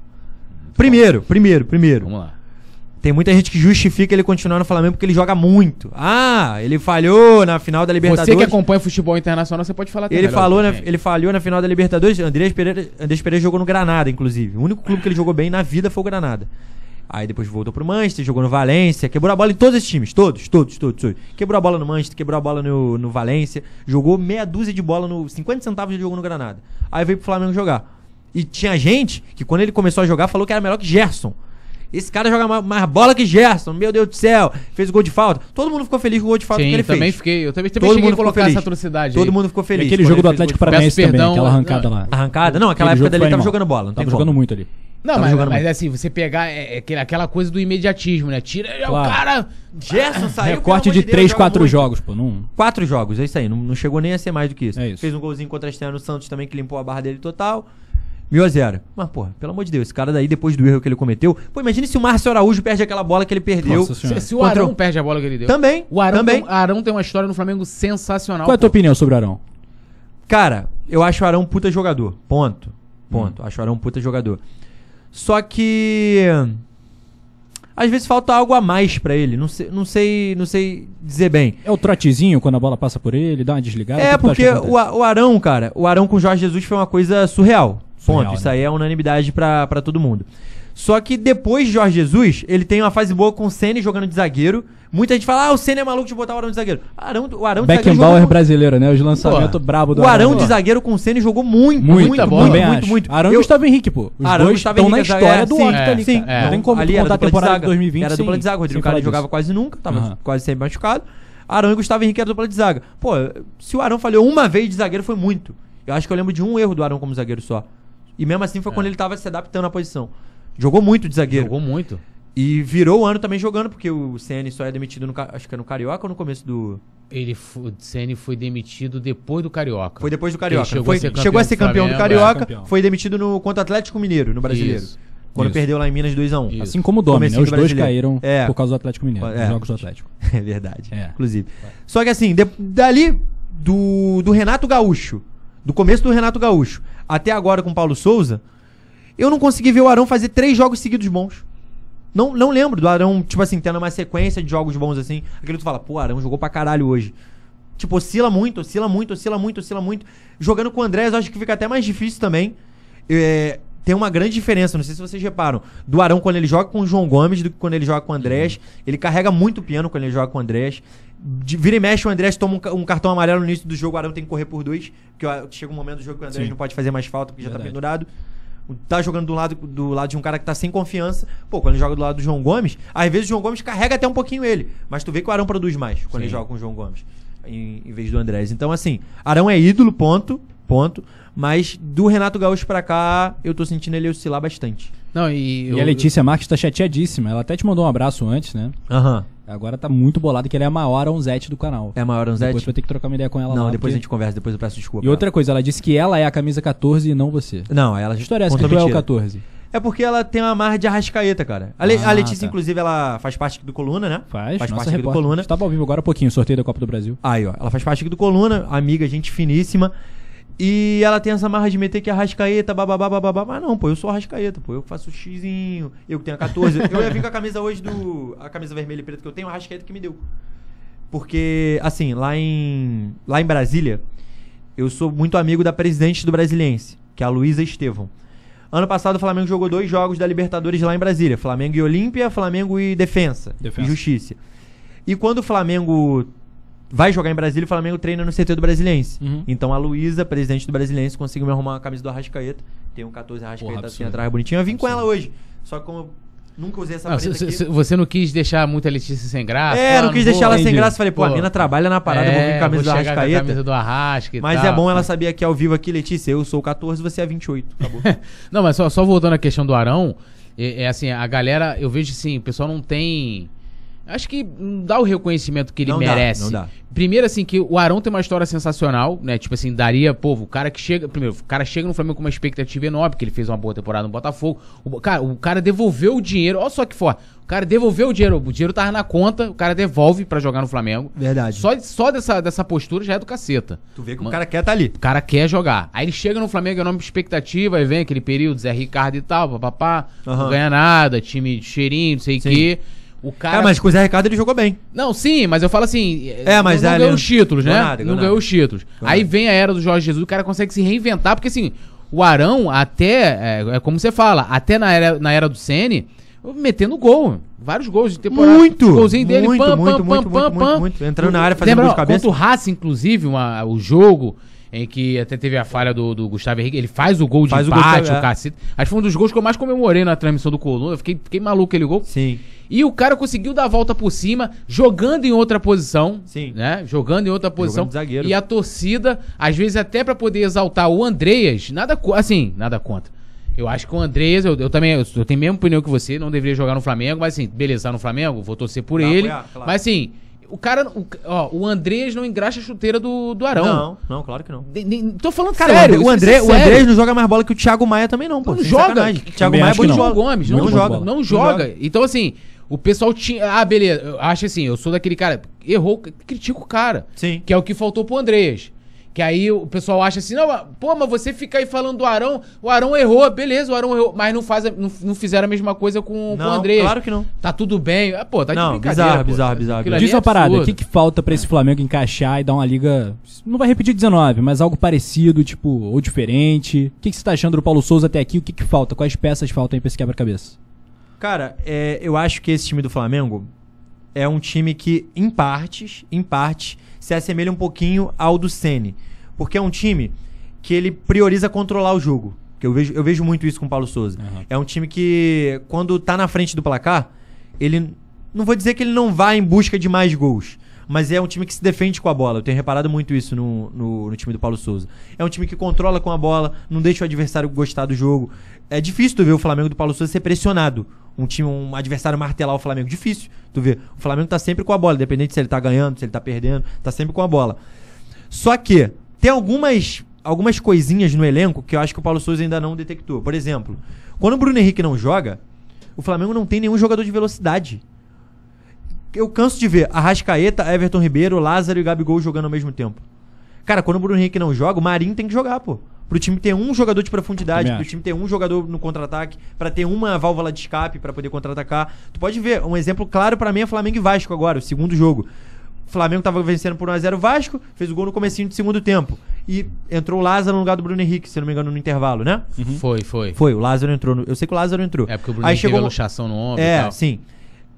Primeiro, primeiro, primeiro. Vamos lá. Tem muita gente que justifica ele continuar no Flamengo porque ele joga muito. Ah, ele falhou na final da Libertadores. Você que acompanha futebol internacional, você pode falar até Ele falou, na, gente. ele falhou na final da Libertadores. Andrés Pereira, Andrés Pereira jogou no Granada, inclusive. O único clube que ele jogou bem na vida foi o Granada. Aí depois voltou pro Manchester, jogou no Valência, quebrou a bola em todos esses times, todos, todos, todos, todos. Quebrou a bola no Manchester, quebrou a bola no, no Valência, jogou meia dúzia de bola no 50 centavos ele jogou no Granada. Aí veio pro Flamengo jogar. E tinha gente que quando ele começou a jogar falou que era melhor que Gerson. Esse cara joga mais, mais bola que Gerson, meu Deus do céu. Fez gol de falta. Todo mundo ficou feliz com o gol de falta que Sim, ele também fez. fiquei. Eu também, também Todo cheguei a colocar feliz. essa atrocidade. Todo aí. mundo ficou E feliz. aquele quando jogo do Atlético. Paranaense também, perdão, aquela arrancada não, lá. Arrancada? Não, aquela Aquele época dele ele tava jogando bola. Não tem Tava como. jogando muito ali. Não, Tava mas, jogando mas muito. assim, você pegar é, é aquele- aquela coisa do imediatismo, né? Tira é o Claro. cara. Gerson saiu. Recorte de amor Deus, 3, joga 4 muito. jogos, pô. Não... Quatro jogos, é isso aí. Não, não chegou nem a ser mais do que isso. É isso. Fez um golzinho contra a Estrela no Santos também, que limpou a barra dele total. Mil a zero. Mas, porra, pelo amor de Deus, esse cara daí, depois do erro que ele cometeu. Pô, imagine se o Márcio Araújo perde aquela bola que ele perdeu. Nossa. Se, se o Arão o- perde a bola que ele deu. Também, O Arão, também. Tem, Arão tem uma história no Flamengo sensacional. Qual é a tua pô. opinião sobre o Arão? Cara, eu acho o Arão um puta jogador. Ponto. Hum. Ponto. Acho o Arão um puta jogador. Só que. Às vezes falta algo a mais pra ele. Não sei, não sei, não sei dizer bem. É o trotezinho quando a bola passa por ele, dá uma desligada? É, porque o, o Arão, cara, o Arão com o Jorge Jesus foi uma coisa surreal. Ponto. Isso né? aí é unanimidade pra, pra todo mundo. Só que depois de Jorge Jesus, ele tem uma fase boa com o Senna jogando de zagueiro. Muita gente fala, ah, o Senna é maluco de botar o Arão de zagueiro. Arão, o Arão de zagueiro Beckenbauer jogou- brasileira, né? Os lançamentos Pô, brabo do O Arão Pô. de zagueiro com o Senna jogou muito, Muito, muito, bola. muito, muito, muito. Arão e Gustavo Henrique, pô. Os Arão dois Gustavo estão na história é, do sim, octo ali, sim. cara. É. Não tem como ali contar a de temporada zaga. de 2020 Era dupla de zaga. O Rodrigo Caio jogava quase nunca, tava Aham. quase sempre machucado. Arão e Gustavo Henrique era dupla de zaga. Pô, se o Arão falhou uma vez de zagueiro foi muito. Eu acho que eu lembro de um erro do Arão como zagueiro só. E mesmo assim foi quando ele tava se adaptando à posição. Jogou muito de zagueiro. Jogou muito. E virou o ano também jogando, porque o CN só é demitido no. Acho que é no Carioca ou no começo do. Ele foi, o Ceni foi demitido depois do Carioca. Foi depois do Carioca. Ele chegou Foi- a ser campeão chegou a ser do campeão do Flamengo, Carioca, é, campeão. foi demitido no, contra o Atlético Mineiro, no brasileiro. Isso. Quando Isso. perdeu lá em Minas 2x1. Isso. Assim como o Domi, né? Os do dois caíram É. por causa do Atlético Mineiro, É. os jogos do Atlético. É verdade. É. Inclusive. Só que assim, de- dali do, do Renato Gaúcho, do começo do Renato Gaúcho, até agora com o Paulo Souza, eu não consegui ver o Arão fazer três jogos seguidos bons. Não, não lembro do Arão, tipo assim, tendo uma sequência de jogos bons assim. Aquele que tu fala, pô, Arão jogou pra caralho hoje. Tipo, oscila muito, oscila muito, oscila muito, oscila muito. Jogando com o Andrés, eu acho que fica até mais difícil também. É, tem uma grande diferença, não sei se vocês reparam, do Arão quando ele joga com o João Gomes do que quando ele joga com o Andrés. Ele carrega muito o piano quando ele joga com o Andrés. De, vira e mexe, o Andrés toma um, um cartão amarelo no início do jogo, o Arão tem que correr por dois. Porque chega um momento do jogo que o Andrés Sim. não pode fazer mais falta porque já tá Verdade. pendurado. tá jogando do lado, do lado de um cara que tá sem confiança. Pô, quando ele joga do lado do João Gomes, às vezes o João Gomes carrega até um pouquinho ele. Mas tu vê que o Arão produz mais quando Sim. ele joga com o João Gomes. Em, em vez do Andrés. Então, assim, Arão é ídolo, ponto. Ponto. Mas do Renato Gaúcho pra cá, eu tô sentindo ele oscilar bastante. Não, e, E eu- a Letícia Marques tá chateadíssima. Ela até te mandou um abraço antes, né? Aham. Agora tá muito bolada que ela é a maior Aronzete do canal. É a maior Anzete? Depois vai ter que trocar uma ideia com ela Não, lá, depois a porque- gente conversa, depois eu peço desculpa. E outra coisa, ela disse que ela é a camisa 14 e não você. Não, ela Que história é essa que tu é o mentira. 14? É porque ela tem uma marra de arrascaeta, cara. A, Le- Ah, a Letícia, tá. inclusive, ela faz parte do Coluna, né? Faz, Faz parte do. Coluna. Estava ao vivo agora há pouquinho, sorteio da Copa do Brasil. Aí, ó. Ela faz parte aqui do Coluna, amiga, gente finíssima. E ela tem essa marra de meter que é arrascaeta, bababá, bababá. Mas não, pô, eu sou arrascaeta, pô. Eu faço xizinho, eu que tenho a 14. eu ia vir com a camisa hoje do. A camisa vermelha e preta que eu tenho, a arrascaeta que me deu. Porque, assim, lá em. Lá em Brasília, eu sou muito amigo da presidente do Brasiliense, que é a Luísa Estevão. Ano passado o Flamengo jogou dois jogos da Libertadores lá em Brasília. Flamengo e Olímpia, Flamengo e Defensa. Defensa. E Justiça. E quando o Flamengo vai jogar em Brasília, o Flamengo treina no CT do Brasiliense. Uhum. Então a Luísa, presidente do Brasiliense, conseguiu me arrumar uma camisa do Arrascaeta. Tem um 14 Arrascaeta Porra, assim atrás bonitinho. Eu vim com ela hoje. Só que como eu nunca usei essa Não, se- você não quis deixar muito a Letícia sem graça? É, Ah, não quis deixar ela sem graça. Falei, pô, a Pô. mina trabalha na parada, eu vou vir com a camisa do É, chegar com a Arrascaeta. camisa do Arrasca e Mas tal. é bom ela saber aqui ao vivo aqui, Letícia, eu sou o 14, você é 28. Acabou. Não, mas só, só voltando à questão do Arão, é, é assim, a galera, eu vejo assim, o pessoal não tem. Acho que não dá o reconhecimento que ele Não dá, merece. não dá. Primeiro, assim, que o Arão tem uma história sensacional, né? Tipo assim, daria, pô, o cara que chega. Primeiro, o cara chega no Flamengo com uma expectativa enorme, porque ele fez uma boa temporada no Botafogo. O, cara, o cara devolveu o dinheiro, olha só que for. O cara devolveu o dinheiro, o dinheiro tava na conta, o cara devolve pra jogar no Flamengo. Verdade. Só, só dessa, dessa postura já é do caceta. Tu vê que o cara quer tá ali. O cara quer jogar. Aí ele chega no Flamengo, enorme expectativa, aí vem aquele período, Zé Ricardo e tal, papapá, não Aham. ganha nada, time de cheirinho, não sei o quê. O cara. É, mas com o Zé Ricardo ele jogou bem. Não, sim, mas eu falo assim. É, mas não, não é, ganhou ele- os títulos, né? ganhou nada, ganhou não ganhou nada. os títulos. Ganhou Aí vem a era do Jorge Jesus, o cara consegue se reinventar, porque assim, o Arão, até. É, é como você fala, até na era, na era do Sene, metendo gol. Vários gols de temporada. Muito! Golzinho dele, Muito, pam, muito, pam, muito, pam, muito, pam, muito. Entrando na área, fazendo Lembra, gol de cabeça. Contra o Racing, inclusive, uma- o jogo em que até teve a falha do, do Gustavo Henrique, ele faz o gol de Faz o gol empate, o, é. cacete. Acho que foi um dos gols que eu mais comemorei na transmissão do Coluna. Eu fiquei, fiquei maluco aquele gol. Sim. E o cara conseguiu dar a volta por cima, jogando em outra posição. Sim. Né? Jogando em outra posição. de zagueiro. E a torcida, às vezes, até pra poder exaltar o Andreas, nada assim, nada contra. Eu acho que o Andreas, eu, eu também, eu, eu tenho a mesma opinião que você, não deveria jogar no Flamengo, mas assim, beleza, tá no Flamengo, vou torcer por Vai ele. apoiar, claro. Mas assim, o cara, o, ó, o Andreas não engraxa a chuteira do, do Arão. Não, não, claro que não. Nem- tô falando Cara, sério. o André, o é André, sério. não joga mais bola que o Thiago Maia também não, pô. Não joga. sacanagem. Thiago Maia é de não. Gomes, não, Muito joga, bola. não Não joga. joga. Então, assim, o pessoal tinha. Ah, beleza. Eu acho assim, eu sou daquele cara. Errou, critica o cara. Sim. Que é o que faltou pro Andreas. Que aí o pessoal acha assim, não, pô, mas você fica aí falando do Arão, o Arão errou, beleza, o Arão errou, mas não, faz, não, não fizeram a mesma coisa com, com o Não, Andreas. claro que não. Tá tudo bem. Ah, pô, tá de Não, brincadeira. bizarro, pô. bizarro, bizarro, Aquilo Diz é uma parada, o que, que falta pra esse Flamengo encaixar e dar uma liga. Não vai repetir 19, mas algo parecido, tipo, ou diferente. O que, que você tá achando do Paulo Souza até aqui? O que, que falta? Quais peças faltam aí pra esse quebra-cabeça? Cara, é, eu acho que esse time do Flamengo é um time que, em partes, em parte, se assemelha um pouquinho ao do Ceni, porque é um time que ele prioriza controlar o jogo. Que eu vejo, eu vejo muito isso com o Paulo Souza. Aham. É um time que, quando tá na frente do placar, ele não vou dizer que ele não vai em busca de mais gols, mas é um time que se defende com a bola. Eu tenho reparado muito isso no, no, no time do Paulo Souza. É um time que controla com a bola, não deixa o adversário gostar do jogo. É difícil tu ver o Flamengo do Paulo Souza ser pressionado. Um time, um adversário martelar o Flamengo. Difícil tu ver. O Flamengo tá sempre com a bola, independente se ele tá ganhando, se ele tá perdendo, tá sempre com a bola. Só que tem algumas, algumas coisinhas no elenco que eu acho que o Paulo Souza ainda não detectou. Por exemplo, quando o Bruno Henrique não joga, o Flamengo não tem nenhum jogador de velocidade. Eu canso de ver Arrascaeta, Everton Ribeiro, Lázaro e Gabigol jogando ao mesmo tempo. Cara, quando o Bruno Henrique não joga, o Marinho tem que jogar, pô. Pro time ter um jogador de profundidade, pro time ter um jogador no contra-ataque, pra ter uma válvula de escape pra poder contra-atacar. Tu pode ver, um exemplo claro pra mim é Flamengo e Vasco agora, o segundo jogo. O Flamengo tava vencendo por 1x0 o Vasco, fez o gol no comecinho do segundo tempo. E entrou o Lázaro no lugar do Bruno Henrique, se não me engano, no intervalo, né? Foi, foi. Foi, o Lázaro entrou. no- eu sei que o Lázaro entrou. É porque o Bruno Aí Henrique teve chegou a luxação no ombro e É, tal. sim.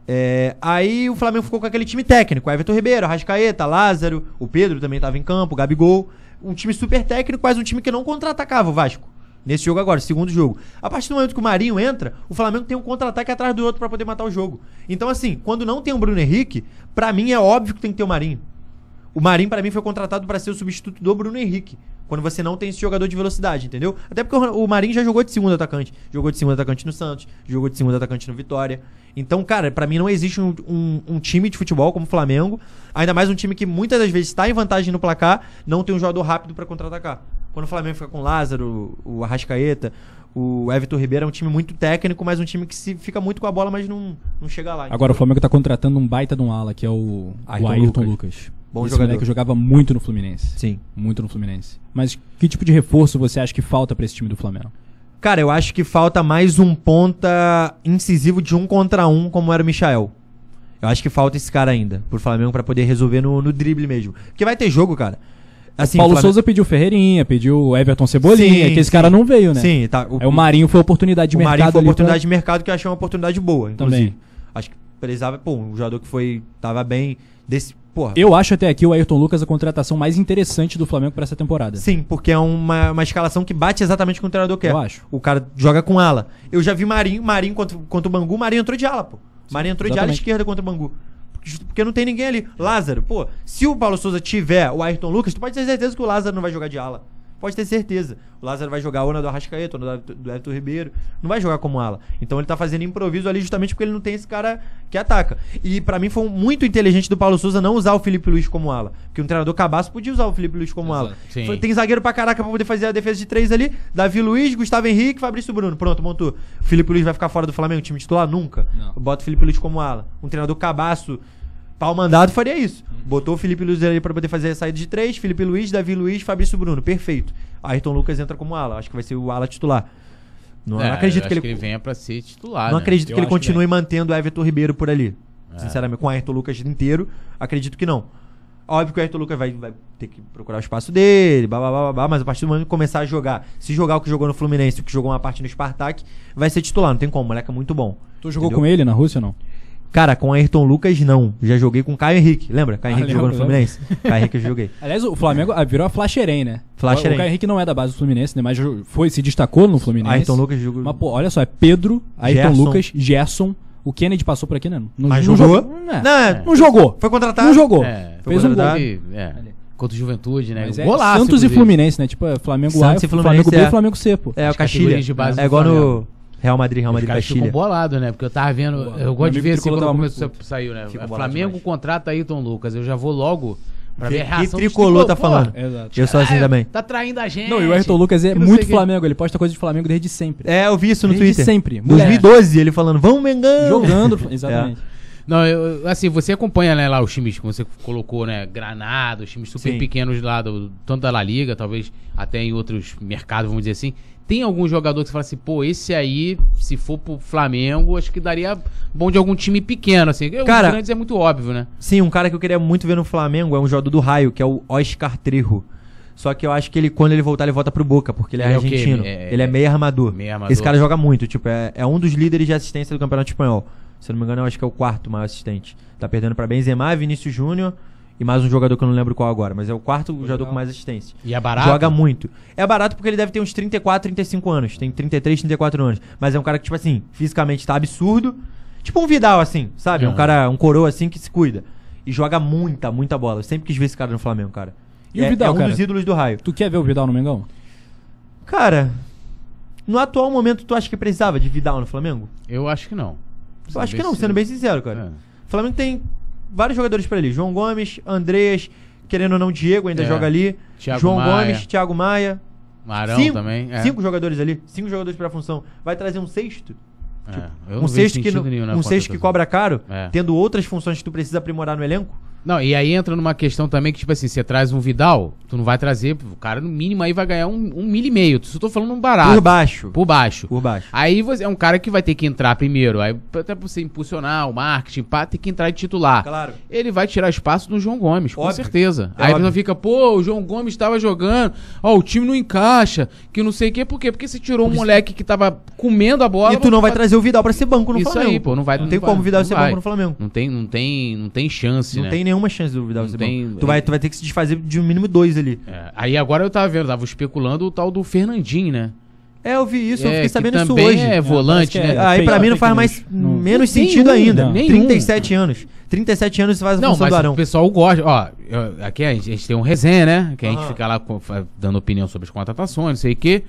É, aí o Flamengo ficou com aquele time técnico. Everton Ribeiro, Arrascaeta, Lázaro, o Pedro também estava em campo, o Gabigol. Um time super técnico, mas um time que não contra-atacava o Vasco. Nesse jogo agora, segundo jogo. A partir do momento que o Marinho entra, o Flamengo tem um contra-ataque atrás do outro pra poder matar o jogo. Então, assim, quando não tem o Bruno Henrique, pra mim é óbvio que tem que ter o Marinho. O Marinho, pra mim, foi contratado pra ser o substituto do Bruno Henrique. Quando você não tem esse jogador de velocidade, entendeu? Até porque o Marinho já jogou de segundo atacante. Jogou de segundo atacante no Santos, jogou de segundo atacante no Vitória. Então, cara, pra mim não existe um, um- um time de futebol como o Flamengo. Ainda mais um time que muitas das vezes está em vantagem no placar, não tem um jogador rápido pra contra-atacar. Quando o Flamengo fica com o Lázaro, o Arrascaeta, o Everton Ribeiro é um time muito técnico, mas um time que se fica muito com a bola, mas não, não chega lá. Agora o Flamengo tá contratando um baita de um ala, que é o Ayrton o Ayrton Lucas. Lucas. Bom Esse jogador. moleque jogava muito no Fluminense. Sim. Muito no Fluminense. Mas que tipo de reforço você acha que falta pra esse time do Flamengo? Cara, eu acho que falta mais um ponta incisivo de um contra um, como era o Michael. Eu acho que falta esse cara ainda, pro Flamengo, pra poder resolver no, no drible mesmo. Porque vai ter jogo, cara. Assim, Paulo o Flamengo- Souza pediu Ferreirinha, pediu o Everton Cebolinha, Sim, que esse sim. cara não veio, né? Sim, tá. Aí o Marinho foi oportunidade de o mercado. Marinho foi oportunidade pra- de mercado que eu achei uma oportunidade boa, inclusive. Também. Acho que precisava, pô, um jogador que foi. tava bem. Desse. Porra. Eu acho até aqui o Ayrton Lucas a contratação mais interessante do Flamengo pra essa temporada. Sim, porque é uma, uma escalação que bate exatamente com o treinador quer. Eu acho. O cara joga com ala. Eu já vi Marinho, Marinho contra, contra o Bangu, Marinho entrou de ala, pô. Marinho entrou de ala exatamente. esquerda contra o Bangu. Porque não tem ninguém ali. Lázaro, pô, se o Paulo Souza tiver o Ayrton Lucas, tu pode ter certeza que o Lázaro não vai jogar de ala. Pode ter certeza. O Lázaro vai jogar ou na do Arrascaeta, ou na do Everton Ribeiro. Não vai jogar como ala. Então ele tá fazendo improviso ali justamente porque ele não tem esse cara que ataca. E pra mim foi muito inteligente do Paulo Souza não usar o Felipe Luiz como ala. Porque um treinador cabaço podia usar o Felipe Luiz como ala. Sim. Tem zagueiro pra caraca pra poder fazer a defesa de três ali. Davi Luiz, Gustavo Henrique, Fabrício Bruno. Pronto, montou. O Felipe Luiz vai ficar fora do Flamengo, time titular? Nunca. Não. Bota o Felipe Luiz como ala. Um treinador cabaço, pau mandado, faria isso. Botou o Felipe Luiz ali pra poder fazer a saída de três. Felipe Luiz, Davi Luiz, Fabrício Bruno. Perfeito. Ayrton Lucas entra como ala. Acho que vai ser o ala titular. Não, É, não acredito que acho ele. venha pra ser titular. não né? acredito Eu que ele acho que continue mantendo o Everton Ribeiro por ali. É. Sinceramente, com o Ayrton Lucas inteiro, acredito que não. Óbvio que o Ayrton Lucas vai, vai ter que procurar o espaço dele, blá, blá, blá, blá, mas a partir do momento que começar a jogar, se jogar o que jogou no Fluminense, o que jogou uma parte no Spartak, vai ser titular, não tem como, o moleque é muito bom. Tu jogou Entendeu? com ele na Rússia ou não? Cara, com Ayrton Lucas não. Já joguei com o Caio Henrique, lembra? Caio Ah, Henrique jogou no Fluminense? Caio Henrique eu joguei. Aliás, o Flamengo ah, virou a Flacherem, né? Flacherem. O Caio Henrique não é da base do Fluminense, né? Mas foi, se destacou no Fluminense. Ayrton Lucas jogou. Mas, pô, olha só, é Pedro, Ayrton Gerson. Lucas, Gerson. O Kennedy passou por aqui, né? Não, Mas não jogou? jogou. Não, Não, é- não jogou. Foi contratado. Não jogou. É, Foi Fez um gol. é, contra o Juventude, né? Mas é Golaço, Santos e. Fluminense, né? Tipo, é Flamengo Santos A, e Fluminense, Flamengo B é. e Flamengo C, pô. É, o base É do igual Flamengo. no Real Madrid, Real Madrid caras ficam Castilha. bolados, né? Porque eu tava vendo. Boa. Eu gosto de ver assim quando começou, muito saiu, né? Bolado Flamengo contrata Ayrton Lucas. Eu já vou logo pra ver Que a reação dos tricolor tá falando? Exato. Eu sou assim é, também. Tá traindo a gente. Não, e o Ayrton Lucas é que muito. Flamengo, ele posta coisa de Flamengo desde sempre. É, eu vi isso no Desde Twitter. sempre. Mulher. 2012, ele falando, vamos Mengão! Jogando, exatamente. Não, eu, assim, você acompanha né, lá os times que você colocou, né? Granada, os times super Sim. pequenos lá, do, tanto da La Liga, talvez até em outros mercados, vamos dizer assim. Tem algum jogador que você fala assim, pô, esse aí, se for pro Flamengo, acho que daria bom de algum time pequeno, assim. Os Cara- grandes é muito óbvio, né? Sim, um cara que eu queria muito ver no Flamengo é um jogador do Raio, que é o Oscar Trejo. Só que eu acho que ele, quando ele voltar, ele volta pro Boca, porque ele é, Ele é argentino. É- ele é meio armador. meio armador. Esse cara joga muito, tipo, é, é um dos líderes de assistência do Campeonato Espanhol. Se eu não me engano, eu acho que é o quarto maior assistente. Tá perdendo pra Benzema, Vinícius Júnior e mais um jogador que eu não lembro qual agora, mas é o quarto jogador com mais assistência. E é barato? Joga muito. É barato porque ele deve ter uns 34, 35 anos. Tem 33, 34 anos. Mas é um cara que, tipo assim, fisicamente tá absurdo. Tipo um Vidal, assim, sabe? Um Aham. cara, um coroa assim que se cuida. E joga muita, muita bola. Eu sempre quis ver esse cara no Flamengo, cara. E o é, Vidal, é um cara? dos ídolos do raio. Tu quer ver o Vidal no Mengão? Cara, no atual momento, tu acha que precisava de Vidal no Flamengo? Eu acho que não. Eu acho que não, sendo bem sincero, cara. É. O Flamengo tem vários jogadores pra ele. João Gomes, Andreas, querendo ou não, Diego ainda É. joga ali. Thiago João Maia. Gomes, Thiago Maia. Marão cinco, também. É. cinco jogadores ali. Cinco jogadores pra função. Vai trazer um sexto? É, eu um sexto que, na um sexto que cobra caro, É. tendo outras funções que tu precisa aprimorar no elenco? Não, e aí entra numa questão também que, tipo assim, você traz um Vidal, tu não vai trazer, o cara no mínimo aí vai ganhar um, um milho e meio. Só tô falando um barato. Por baixo. Por baixo. Por baixo. Aí você é um cara que vai ter que entrar primeiro, aí até pra você impulsionar o marketing, pá, tem que entrar de titular. Claro. Ele vai tirar espaço do João Gomes, com Óbvio. certeza. É aí óbvio. não fica, pô, o João Gomes tava jogando, ó, o time não encaixa, que não sei o quê. Por quê? Porque você tirou um moleque que tava comendo a bola. E tu não vai trazer o Vidal pra ser banco no Isso Flamengo. aí, pô, não vai Não tem vai- como o Vidal não ser vai. banco no Flamengo. Não tem, não tem, não tem chance, Não né? tem nenhuma chance do Vidal Não ser tem- banco. Tu vai, tu vai ter que se desfazer de um mínimo dois ali. É, aí agora eu tava vendo, tava especulando o tal do Fernandinho, né? É, eu vi isso, eu É, fiquei que sabendo isso hoje. é volante, que né? é- Aí fake- pra mim não faz mais Não. menos Nenhum, sentido ainda. não. Nenhum. 37 anos. 37 anos você faz a Não, função mas do o Arão. pessoal gosta. Ó, eu- aqui a gente, a gente tem um resenha, né? Que a gente fica lá dando opinião sobre as contratações, não sei o quê.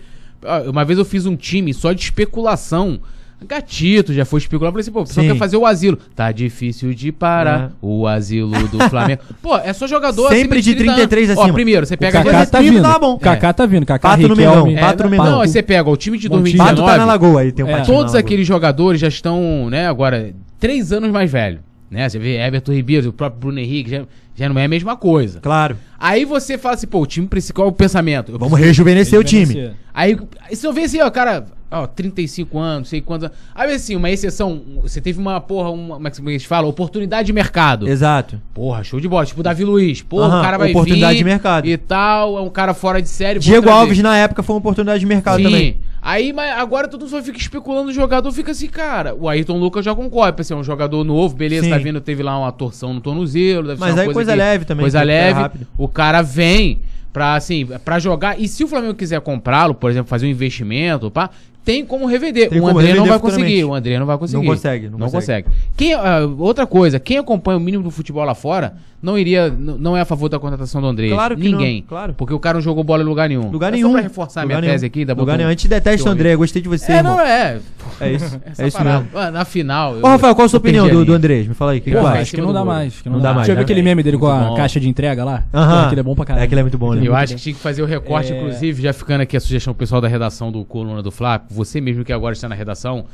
Uma vez eu fiz um time só de especulação. Gatito já foi especular. Eu falei assim, pô, o pessoal Sim. quer fazer o asilo. Tá difícil de parar É. o asilo do Flamengo. pô, é só jogador Sempre de 30 anos. 33 Ó, acima. primeiro, você O pega... Kaká esse tá time vindo. tá bom. O Kaká tá vindo. Kaká, Pato no. Mengão, Pato no É, Mengão. Não, aí você pega o time de Montinho. 2019. Pato tá na lagoa aí, tem um É. Todos aqueles jogadores já estão, né, agora, três anos mais velhos. Né? Você vê Everton Ribeiro, o próprio Bruno Henrique, já, já não é a mesma coisa. Claro. Aí você fala assim, pô, o time principal, qual é o pensamento? Eu Vamos rejuvenescer o time. Rejuvenescer. Aí, aí você vê assim, ó, cara, ó, 35 anos, não sei quantos anos. Aí assim, uma exceção, você teve uma, porra, uma, como é que eles falam? Oportunidade de mercado. Exato. Porra, show de bola. Tipo o Davi Luiz. Porra, Aham, o cara vai oportunidade vir de mercado. E tal, é um cara fora de série. Diego. Alves na época foi uma oportunidade de mercado Sim. também. Aí, mas agora todo mundo só fica especulando o jogador, fica assim, cara. O Ayrton Lucas já concorre, pra ser um jogador novo, beleza, Sim. tá vindo, teve lá uma torção no tornozelo, deve Mas ser uma aí coisa coisa que- leve também, Coisa recupera leve. O cara vem pra, assim, pra jogar. E se o Flamengo quiser comprá-lo, por exemplo, fazer um investimento, pá, tem como revender. Tem o como André não vai conseguir. O André não vai conseguir. Não consegue, não Não consegue. consegue. Quem, ah, outra coisa, quem acompanha o mínimo do futebol lá fora, não iria, não é a favor da contratação do André. Claro que Ninguém. não, claro. Porque o cara não jogou bola em lugar nenhum. Lugar É nenhum. Só pra reforçar a minha nenhum. tese aqui, ainda Lugar nenhum. um- A gente detesta o. André, gostei de você, É, irmão. não é. É isso. Essa É isso parada. mesmo. Ah, Na final. Ô, Rafael, qual a sua eu opinião do, do Andrés? Me fala aí, o que, que acha? Acho que não do dá mais. Que não, dá mais. Já viu né? aquele meme dele com a caixa de entrega lá? Aham. Aquele é bom pra caralho. É, aquele é muito bom, né? Eu acho que tinha que fazer o recorte, É. inclusive, já ficando aqui a sugestão pro pessoal da redação do Coluna do Fla, você mesmo que agora está na redação,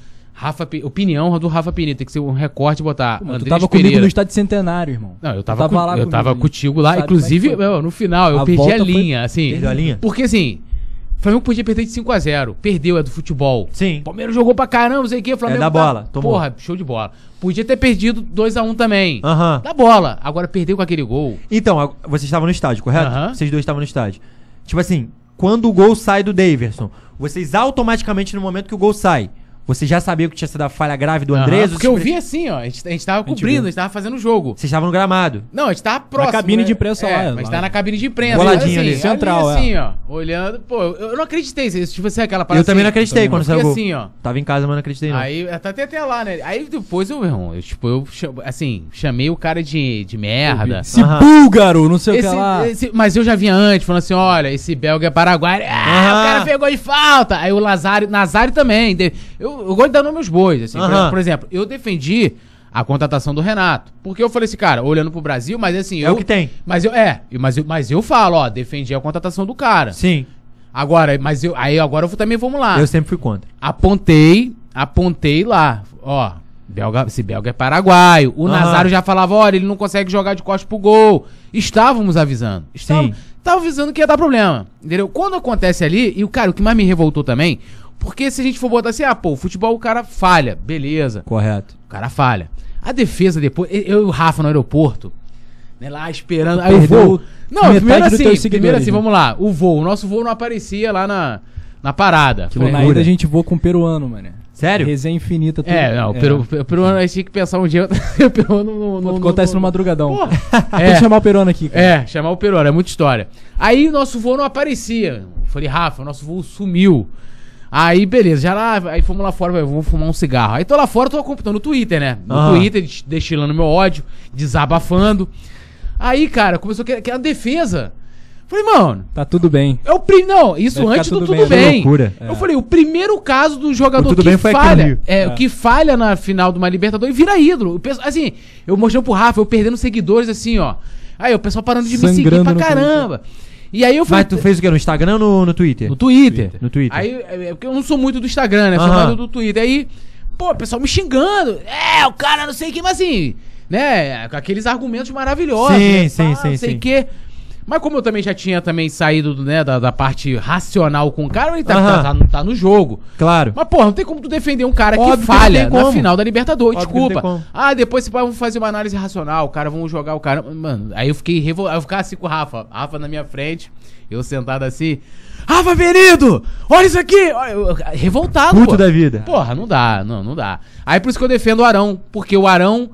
Rafa, Pi- opinião do Rafa Pinito, tem que ser um recorte e botar Pô, tu Andrés tava Pereira. comigo no estádio centenário, irmão. Não, eu Tu tava, com- lá eu comigo, tava contigo lá, é inclusive, meu, no final, eu A perdi a volta foi- linha, assim. Perdeu a linha? Porque assim, o Flamengo podia perder de 5x0, perdeu, é do futebol. Sim. O Palmeiras jogou pra caramba, não sei o que, o Flamengo... É da tá- bola, tomou. Porra, show de bola. Podia ter perdido 2x1 também. Aham. Da bola. Agora perdeu com aquele gol. Então, vocês estavam no estádio, correto? Aham. Vocês dois estavam no estádio. Tipo assim, quando o gol sai do Daverson, vocês automaticamente, no momento que o gol sai, você já sabia que tinha sido a falha grave do Andrés? porque eu vi assim, ó. A gente, a gente tava cobrindo, a gente tava fazendo o jogo. Vocês estavam no gramado. Não, a gente tava próximo. cabine né? de imprensa é, lá, Mas a lá. gente tava na cabine de imprensa. Boladinho ali. Central, assim, é. ó. Olhando. Pô, eu, não acreditei. Tipo assim, aquela eu também não acreditei eu quando saiu o gol. assim, ó. Tava em casa, mas não acreditei não. Aí, tá até, até lá, né? Aí depois eu, meu irmão, eu, tipo, eu, assim, chamei o cara de, de merda. Esse Aham. búlgaro, não sei o Esse- que lá. esse- mas eu já vinha antes, falando assim: olha, esse belga é paraguaio. Ah, Aham. o cara fez gol de falta. Aí o Nazário, Nazário também. de- Eu, eu gosto de dar nome aos bois. Assim, por, Aham. por exemplo, eu defendi a contratação do Renato. Porque eu falei assim, cara, olhando pro Brasil, mas assim. É eu, o que tem. Mas eu, é, mas eu, mas eu falo, ó, defendi a contratação do cara. Sim, Agora, mas eu, aí agora eu também vamos lá. eu sempre fui contra. Apontei, apontei lá, ó. Belga, esse belga é paraguaio. O Aham. Nazário já falava, olha, ele não consegue jogar de costas pro gol. Estávamos avisando. Estávamos, Sim. Tava avisando que ia dar problema. Entendeu? Quando acontece ali, e o cara, o que mais me revoltou também, porque se a gente for botar assim, ah, pô, o futebol o cara falha, beleza. Correto. O cara falha. A defesa depois, eu e o Rafa no aeroporto, né, lá esperando. Aí o voo. Não, primeiro assim, primeiro assim, né? vamos lá. O voo, o nosso voo não aparecia lá na, na parada. Falei, na ida a gente voa com o peruano, mano. Sério? Resenha infinita. tudo. É, não, o peru, o peruano a gente tinha que pensar um dia. o peruano não. Não isso no não- madrugadão. Porra. Tem É. que chamar o peruano aqui, cara. É, chamar o peruano, é muita história. Aí o nosso voo não aparecia. Falei, Rafa, o nosso voo sumiu. Aí, beleza, já lá, aí fomos lá fora, vamos fumar um cigarro. Aí tô lá fora, tô acompanhando no Twitter, né? No. Twitter, des- destilando meu ódio, desabafando. Aí, cara, começou que que era defesa. Falei, mano, Tá tudo bem. é o prim... Não, isso antes do tudo tudo bem. bem. Que loucura. Eu falei, o primeiro caso do jogador tudo que bem falha, é, É. que falha na final de uma Libertadores e vira ídolo. Eu penso- assim, eu mostrando pro Rafa, eu perdendo seguidores assim, ó. Aí o pessoal parando de me seguir Sangrando pra caramba. E aí eu falei, Mas tu fez o quê? No Instagram ou no, no Twitter? no Twitter. No Twitter. Aí, é, é porque eu não sou muito do Instagram, né? Sou mais do, Twitter. Aí, pô, o pessoal me xingando. É, o cara não sei o que, mas assim, né? Com aqueles argumentos maravilhosos. Sim, né? sim, Pá, sim, Não sei o quê. Mas como eu também já tinha também saído né, da, da parte racional com o cara, ele tá, tá, tá- tá no jogo. Claro. Mas, porra, não tem como tu defender um cara Óbvio que que não falha tem na como. final da Libertadores. Óbvio que não tem Desculpa. como. Ah, depois você vai fazer uma análise racional, o cara vamos jogar o cara. Mano, aí eu fiquei revoltado. Eu ficava assim com o Rafa. Rafa na minha frente, eu sentado assim. Rafa Venido! Olha isso aqui! Olha, eu- eu- revoltado, Puto pô. da vida. Porra, não dá, não, não dá. Aí por isso que eu defendo o Arão, porque o Arão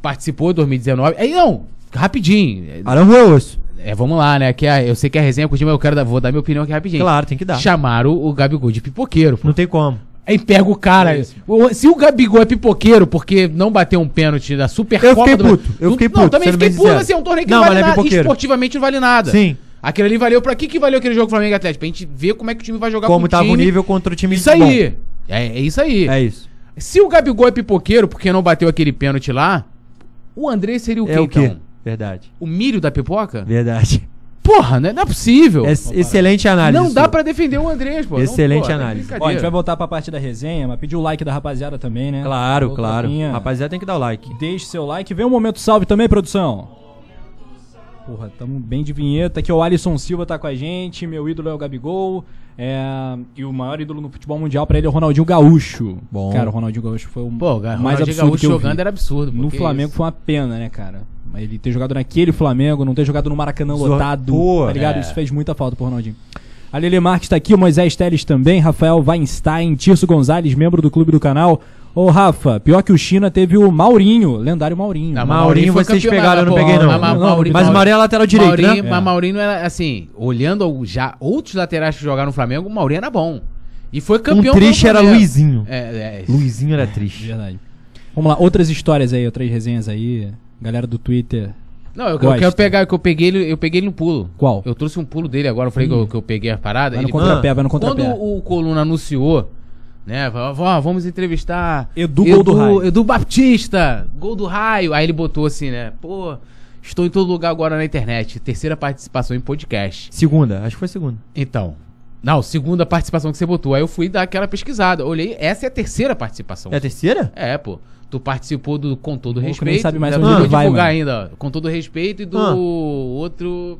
participou em 2019. Aí não, rapidinho. Arão roeu osso. É, vamos lá, né? Que a- eu sei que a resenha curtiu, mas eu quero dar, vou dar minha opinião aqui rapidinho. Claro, tem que dar. Chamaram o Gabigol de pipoqueiro. pô. Não tem como. Aí pega o cara. O- Se o Gabigol é pipoqueiro porque não bateu um pênalti da Super Eu fiquei do puto, eu fiquei Não, puto, também sendo fiquei puto, assim, é um torneio que Não, não, vale não é nada. Esportivamente não vale nada. Sim. Aquele ali valeu pra que que valeu aquele jogo Flamengo Atlético? Pra gente ver como é que o time vai jogar Como com o tava o time. nível contra o time Isso aí. É, é isso aí. É isso. Se o Gabigol é pipoqueiro porque não bateu aquele pênalti lá, o André seria o quê, é o quê? então? Verdade. O milho da pipoca? Verdade. Porra, né? não é possível. Ex- excelente análise. Não dá sua. pra defender o Andrés, pô. Não, Excelente pô, é análise. Ó, a gente vai voltar pra parte da resenha, mas pedir o like da rapaziada também, né? Claro, claro. Rapaziada, tem que dar o like. Deixe seu like. Vem um momento salve também, produção. Porra, tamo bem de vinheta. Aqui é o Alisson Silva tá com a gente. Meu ídolo é o Gabigol. É, e o maior ídolo no futebol mundial pra ele é o Ronaldinho Gaúcho. Bom. Cara, o Ronaldinho Gaúcho foi o Pô, o mais mais absurdo Gaúcho que eu vi. jogando era absurdo. No Flamengo isso. foi uma pena, né, cara? Ele ter jogado naquele Flamengo, não ter jogado no Maracanã lotado, Pô, tá ligado? é. Isso fez muita falta pro Ronaldinho. A Lele Marques tá aqui, o Moisés Teles também, Rafael Weinstein, Tirso Gonzalez, membro do clube do canal. Ô, Rafa, pior que o China teve o Maurinho, lendário Maurinho. Não, Maurinho, foi vocês campeão, pegaram, eu não mas, peguei, não. mas- mas Não, Maurinho- Mas o Maurinho é lateral direito, Maurinho, né? Mas Maurinho era assim, olhando já outros laterais que jogaram no Flamengo, o Maurinho era bom. E foi campeão Um triste era. Luizinho. É, é, Luizinho era triste. Verdade. Vamos lá, outras histórias aí, outras resenhas aí. Galera do Twitter. Não, eu, eu quero pegar, que eu peguei ele, eu peguei ele no pulo. Qual? Eu trouxe um pulo dele agora, eu falei que, eu, que eu peguei a parada. Vai no ele- contrapé, vai no Quando contrapé. o Coluna anunciou, né, falou, "Ó, vamos entrevistar Edu Gol do Raio." Edu Baptista, gol do raio. Aí ele botou assim, né, pô, estou em todo lugar agora na internet, terceira participação em podcast. Segunda, acho que foi segunda. Então, não, segunda participação que você botou. Aí eu fui dar aquela pesquisada. Olhei, essa é a terceira participação. É a terceira? É, pô. Tu participou do Com Todo O Respeito. nem sabe mais onde vou vai, divulgar mano. ainda. Com Todo Respeito e do Ah. outro...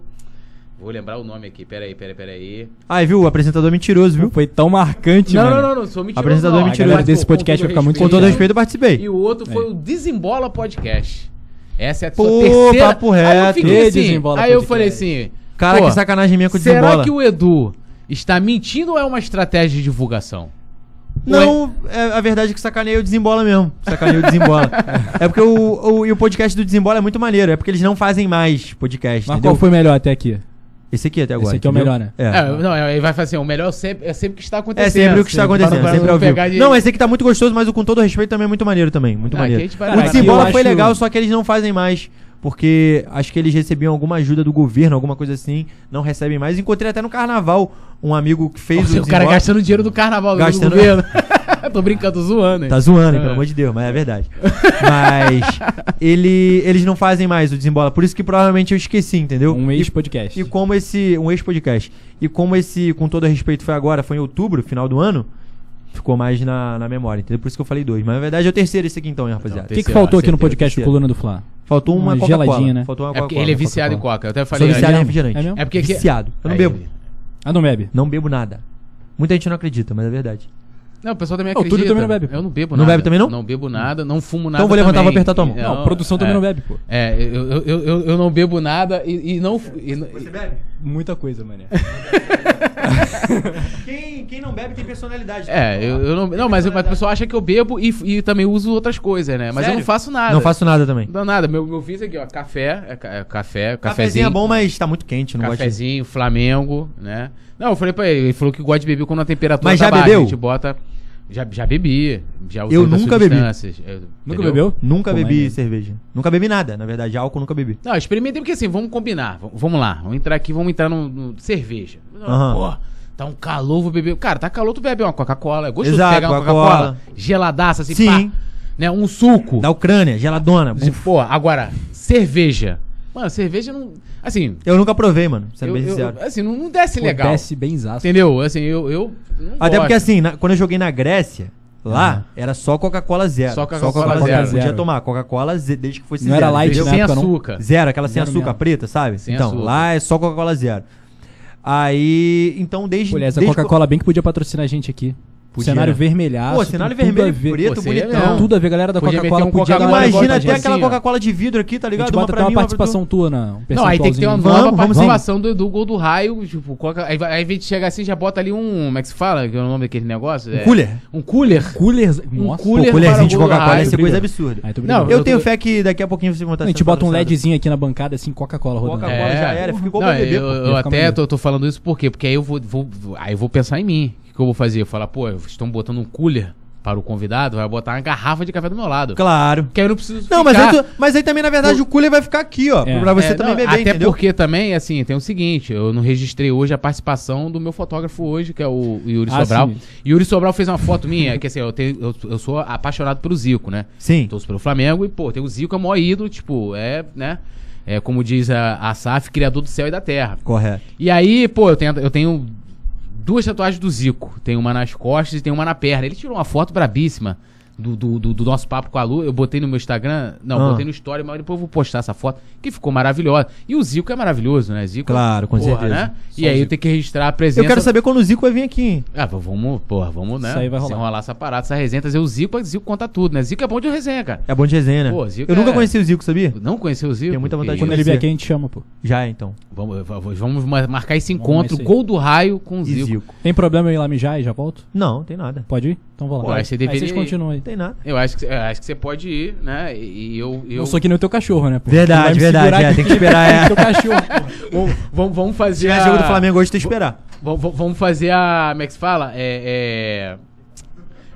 Vou lembrar o nome aqui. Peraí, peraí, peraí. Ai, viu? O apresentador mentiroso, viu? Foi tão marcante, Não, mano. não, não, não. Sou mentiroso. Apresentador não. mentiroso. Desse podcast todo vai ficar muito Com todo respeito. eu participei. E o outro foi É. o Desembola Podcast. Essa é a Pô, sua terceira... papo Aí eu reto. fiquei Que assim, Aí eu falei assim... Cara, pô, que sacanagem minha com o Será desembola. que o Edu está mentindo ou é uma estratégia de divulgação? Não, é, a verdade é que sacaneia o desembola mesmo. Sacaneia o desembola. é porque o, o, e o podcast do desembola é muito maneiro. É porque eles não fazem mais podcast, Mas entendeu? qual foi melhor até aqui? Esse aqui até agora. Esse aqui é o melhor, né? É. É, não, ele vai fazer assim, o melhor sempre, é sempre o que está acontecendo. É sempre o que está Sempre, acontecendo, para não- sempre para ao vivo. de- Não, esse aqui tá muito gostoso, mas o com todo respeito também é muito maneiro também. Muito Ah, maneiro. O desembola foi acho- legal, só que eles não fazem mais. Porque acho que eles recebiam alguma ajuda do governo, alguma coisa assim. Não recebem mais. Encontrei até no carnaval um amigo que fez Nossa, o o cara gastando dinheiro do carnaval do Gastando- governo. Tô brincando, zoando. hein? Tá zoando, hein, É. pelo amor de Deus, mas é verdade. Mas ele, eles não fazem mais o desembola, por isso que provavelmente eu esqueci, entendeu? Um E- ex-podcast. E como esse. Um ex-podcast. E como esse, com todo respeito, foi agora, foi em outubro, final do ano, ficou mais na, na memória, entendeu? Por isso que eu falei dois. Mas na verdade é o terceiro esse aqui então, hein, rapaziada. O que, que faltou aqui no podcast do. Coluna do Fla? Faltou uma, Uma geladinha, né? Faltou uma É porque Coca-Cola. ele é viciado em coca. Eu até Sou falei. viciado em mesmo? refrigerante. É mesmo? É porque que- Viciado. Eu não Aí bebo. ele- Ah, não bebe? Não bebo nada. Muita gente não acredita, mas é verdade. Não, o pessoal também Não, o acredita. Túlio também não bebe. Eu não bebo Não nada. bebe também, não? Não bebo nada, não fumo nada Então vou levantar, também. vou apertar tua mão. Não, a produção também é. não bebe, pô. É, eu, eu, eu, eu, eu não bebo nada e, e não... e- e- bebe? Muita coisa, mané. Quem, quem não bebe tem personalidade. É, eu, eu não... Não, mas, mas o pessoal acha que eu bebo e, e também uso outras coisas, né? Mas eu Sério? não faço nada. Não faço nada também. Não, nada. Meu, meu vício aqui, ó. Café, é, é café, Cafezinho cafezinho. é bom, mas tá muito quente, não gosto. de- Cafezinho, Flamengo, né? Não, eu falei pra ele, ele falou que gosta de beber quando a temperatura Mas tá já baixa. bebeu? A gente bota... Já, já bebi, já usei Eu nunca bebi. eu- Nunca bebeu? Nunca bebi maneiro. cerveja. Nunca bebi nada, na verdade. Álcool nunca bebi. Não, experimentei porque assim, vamos combinar. Vamos lá, vamos entrar aqui, vamos entrar no, no- cerveja. Aham. Pô, tá um calor, vou beber. Cara, tá calor, tu bebe uma Coca-Cola. É gostoso Exato, pegar uma Coca-Cola. Coca-Cola geladaça assim, Sim. pá. Né, um suco. Da Ucrânia, geladona. Pô, agora, cerveja. Mano, cerveja não. Assim, Eu nunca provei, mano, sendo eu, bem eu- sincero. assim não, não desce Pô, legal. Desce bem zaço. Entendeu? Assim, eu. eu não Até gosto. porque assim, na- quando eu joguei na Grécia, lá, Aham. era só Coca-Cola zero. Só Coca-Cola zero. Podia Zero. tomar Coca-Cola desde que fosse Não zero. era light, né? sem época, não? açúcar. Zero, aquela sem Zero açúcar mesmo. preta, sabe? Sem então, açúcar. lá é só Coca-Cola zero. Aí, então desde... Pô, aliás, a desde Coca-Cola bem que podia patrocinar a gente aqui. Podia, cenário né? vermelhaço. Pô, cenário tudo vermelho a ver. e preto, Pô, bonitão. Tudo a ver, galera da Coca-Cola um uma igual Imagina a até aquela assim. Coca-Cola de vidro aqui, tá A ligado? bota até uma mim, pra participação tu. tua, na, um Não, aí tem que ter uma percentualzinho. nova Vamos, vamos participação do, do gol do raio. Tipo, Coca- aí, aí a gente chega assim já bota ali um. Como é que se fala? Que é o nome daquele negócio? É, cooler. Um cooler. Cooler. Um cooler Pô, colherzinho de Coca-Cola raio, ser coisa absurda. Não. Eu eu tenho tô- fé que daqui a pouquinho você montar A gente bota um LEDzinho aqui na bancada, assim, Coca-Cola rodando. Coca-Cola É. já era, fica igual BBB, eu, até tô, falando isso por quê? Porque aí eu vou, vou- aí eu vou pensar em mim. Que, eu vou fazer? Eu falar, pô, estão botando um cooler para o convidado, vai botar uma garrafa de café do meu lado. Claro. Que aí eu não preciso Não, mas aí, tu- mas aí também, na verdade, o cooler vai ficar aqui, ó. É. Pra você É, também não, beber, Até entendeu? porque também, assim, tem o seguinte, eu não registrei hoje a participação do meu fotógrafo hoje, que é o Yuri Ah, Sobral. sim. Yuri Sobral fez uma foto minha, que assim, eu, tenho, eu, eu sou apaixonado pelo Zico, né? Sim. Torço pelo Flamengo e, pô, tem o Zico, é o maior ídolo, tipo, é, né? É como diz a, a SAF, criador do céu e da terra. Correto. E aí, pô, eu tenho, eu tenho duas tatuagens do Zico. Tem uma nas costas e tem uma na perna. Ele tirou uma foto brabíssima do, do, do- do nosso papo com a Lu. Eu botei no meu Instagram. Não, Ah. botei no story, mas depois eu vou postar essa foto. Que ficou maravilhosa. E o Zico é maravilhoso, né? Zico, Claro, com porra, certeza. Né? E aí eu Zico. tenho que registrar a presença. Eu quero saber quando o Zico vai vir aqui, hein? Ah, pô, vamos, porra, vamos, né? Isso aí vai rolar. Desenrolar essa parada, essa resenha, trazer o Zico, o Zico conta tudo, né? Zico é bom de resenha, cara. É bom de resenha, né? Pô, Zico eu nunca é- conheci o Zico, sabia? Não conheceu o Zico? Tenho muita vontade de Quando ele vier aqui, a gente chama, pô. Já, então. Vamos, vamos, vamos mar- marcar esse encontro, gol do raio com o Zico. Zico. Tem problema eu ir lá mijar e já volto? Não, não tem nada. Pode ir? Então vou lá. Pô, aí você deveria vocês ir. continuam aí. Não tem nada. Eu acho que, eu acho que você pode ir, né? E eu. eu... Eu sou que nem o teu cachorro, né? pô? Verdade, verdade, é, tem que esperar, é. teu cachorro. Vamos, vamos, vamos Se fazer. tiver a- jogo do Flamengo hoje, tem que esperar. Vamos, vamos- vamos fazer a. Como é que se fala? É.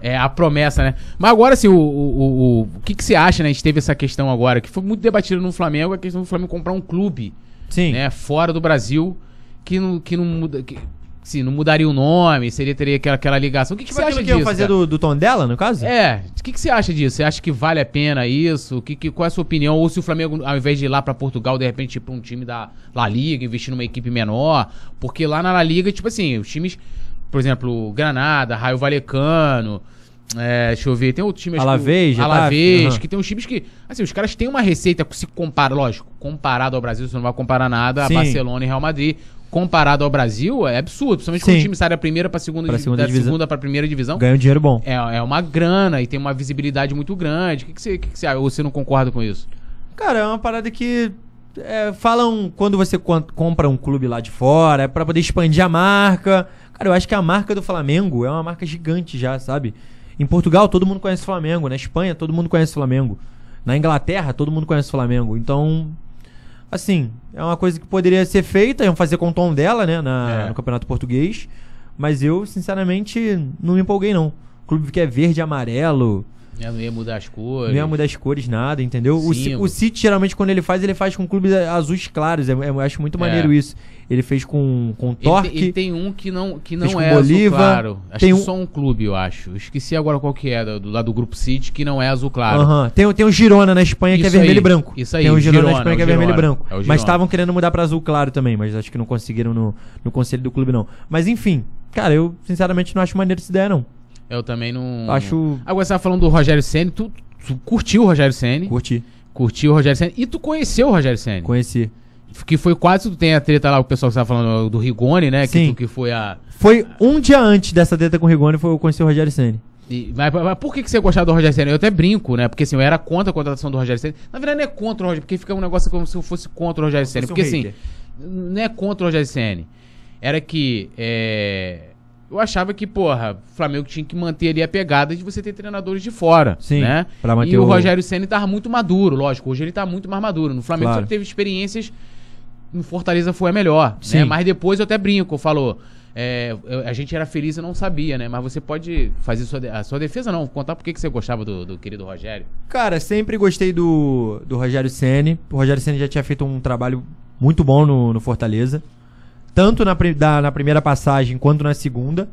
é... é a promessa, né? Mas agora, assim, o, o, o, o que, que você acha, né? A gente teve essa questão agora, que foi muito debatida no Flamengo, a questão do Flamengo comprar um clube, Sim. né? Fora do Brasil, que não, que não muda. Que, sim, não mudaria o nome, seria, teria aquela, aquela ligação. O que, que Tipo você acha que eu disso? fazer cara? do, do tom dela, no caso? É, o que, que você acha disso? Você acha que vale a pena isso? Que, que, qual é a sua opinião? Ou se o Flamengo, ao invés de ir lá pra Portugal, de repente ir pra um time da La Liga, investir numa equipe menor? Porque lá na La Liga, tipo assim, os times, por exemplo, Granada, Raio Valecano, é, deixa eu ver, tem outro time... acho que o- Alavés, Alavés, aham. que tem uns times que... Assim, os caras têm uma receita, se compara, lógico, comparado ao Brasil, você não vai comparar nada, a Sim. Barcelona e Real Madrid... Comparado ao Brasil, é absurdo. Principalmente quando Sim. o time sai da primeira pra segunda, Pra segunda da divisão. segunda pra primeira divisão. Ganha um dinheiro bom. É, é uma grana e tem uma visibilidade muito grande. O que, que, você, que, que você. Ou você não concorda com isso? Cara, é uma parada que. é, falam quando você com- compra um clube lá de fora, é pra poder expandir a marca. Cara, eu acho que a marca do Flamengo é uma marca gigante já, sabe? Em Portugal, todo mundo conhece o Flamengo. Na Espanha, todo mundo conhece o Flamengo. Na Inglaterra, todo mundo conhece o Flamengo. Então, assim, é uma coisa que poderia ser feita, iam fazer com o tom dela, né, na- É. no Campeonato Português. Mas eu, sinceramente, não me empolguei, não. O clube que é verde e amarelo, Eu não ia mudar as cores. não ia mudar as cores, nada, entendeu? O, o City, geralmente, quando ele faz, ele faz com clubes azuis claros. É- é- eu acho muito É. maneiro isso. Ele fez com, com Torque. ele tem um que não, que não é azul Bolívar, claro. Acho tem que um- só um clube, eu acho. Eu esqueci agora qual que é, do, do lado do Grupo City, que não é azul claro. Aham. Tem, o- tem o Girona na Espanha que é Isso vermelho aí, e branco. isso aí, Tem o Girona, Girona, na Espanha que é vermelho e branco. É mas estavam querendo mudar pra azul claro também, mas acho que não conseguiram no, no conselho do clube, não. Mas enfim, cara, eu sinceramente não acho maneiro essa ideia, não. Eu também não. Acho- Agora você tava falando do Rogério Senni, tu, tu curtiu o Rogério Senni. Curti, Curtiu o Rogério Senni. E tu conheceu o Rogério Senni. conheci. Que foi quase. Tu tem a treta lá, o pessoal que tava falando do Rigoni, né? Que, Sim. tu- que foi a. Foi um dia antes dessa treta com o Rigoni, foi eu conhecer o Rogério Senni. E- mas, mas por que, que você gostava do Rogério Senna? Eu até brinco, né? Porque assim, eu era contra a contratação do Rogério Senna. Na verdade, não é contra o Rogério, porque fica um negócio como se eu fosse contra o Rogério Senna. fosse um Porque assim, não é contra o Rogério Senna. Era que. é, Eu achava que, porra, o Flamengo tinha que manter ali a pegada de você ter treinadores de fora. Sim, né? e o, o- Rogério Senna tava muito maduro, lógico. Hoje ele tá muito mais maduro. No Flamengo Claro. só teve experiências. No Fortaleza foi a melhor. Sim. Né? Mas depois eu até brinco, falou. é, eu- a gente era feliz e não sabia, né? Mas você pode fazer sua a sua defesa, não. Contar por que você gostava do, do querido Rogério. Cara, sempre gostei do, do Rogério Ceni. O Rogério Ceni já tinha feito um trabalho muito bom no, no Fortaleza. Tanto na, da- na primeira passagem quanto na segunda.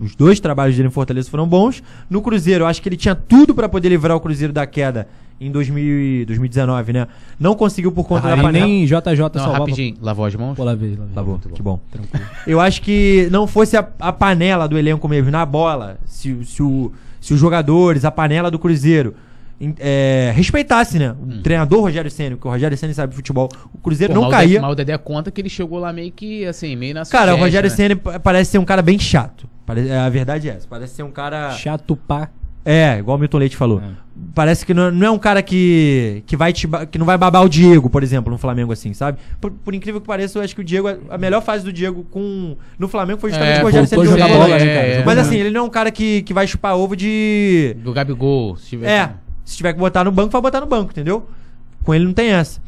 Os dois trabalhos dele em Fortaleza foram bons. No Cruzeiro, eu acho que ele tinha tudo pra poder livrar o Cruzeiro da queda em 2000 e 2019, né? Não conseguiu por conta da E panela. nem JJ Não, salvava. rapidinho. Lavou as mãos? Pô, bom, Muito bom. que bom. Tranquilo. Eu acho que não fosse a, a panela do elenco mesmo, na bola, se, se, o- se os jogadores, a panela do Cruzeiro, é, respeitasse, né? O treinador Rogério Senna, que o Rogério Senna sabe futebol, o Cruzeiro Pô, não caía. Mas o Dedé conta que ele chegou lá meio que, assim, meio na Cara, o Rogério né? Senna pa- parece ser um cara bem chato. Pare- é, a verdade é essa. Parece ser um cara. Chato pá. É, igual o Milton Leite falou. É. Parece que não, não é um cara que, que, vai te, que não vai babar o Diego, por exemplo, no Flamengo, assim, sabe? Por, por incrível que pareça, eu acho que o Diego, a melhor fase do Diego com, no Flamengo foi justamente É, com o Rogério voltou Ceni a jogar jogando bola, bem. né, cara? é, Mas assim, ele não é um cara que, que vai chupar ovo de. Do Gabigol, se tiver. É, se tiver que botar no banco, vai botar no banco, entendeu? Com ele não tem essa.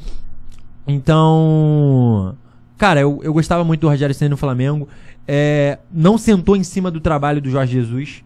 Então. Cara, eu, eu gostava muito do Rogério Senna no Flamengo. É, não sentou em cima do trabalho do Jorge Jesus.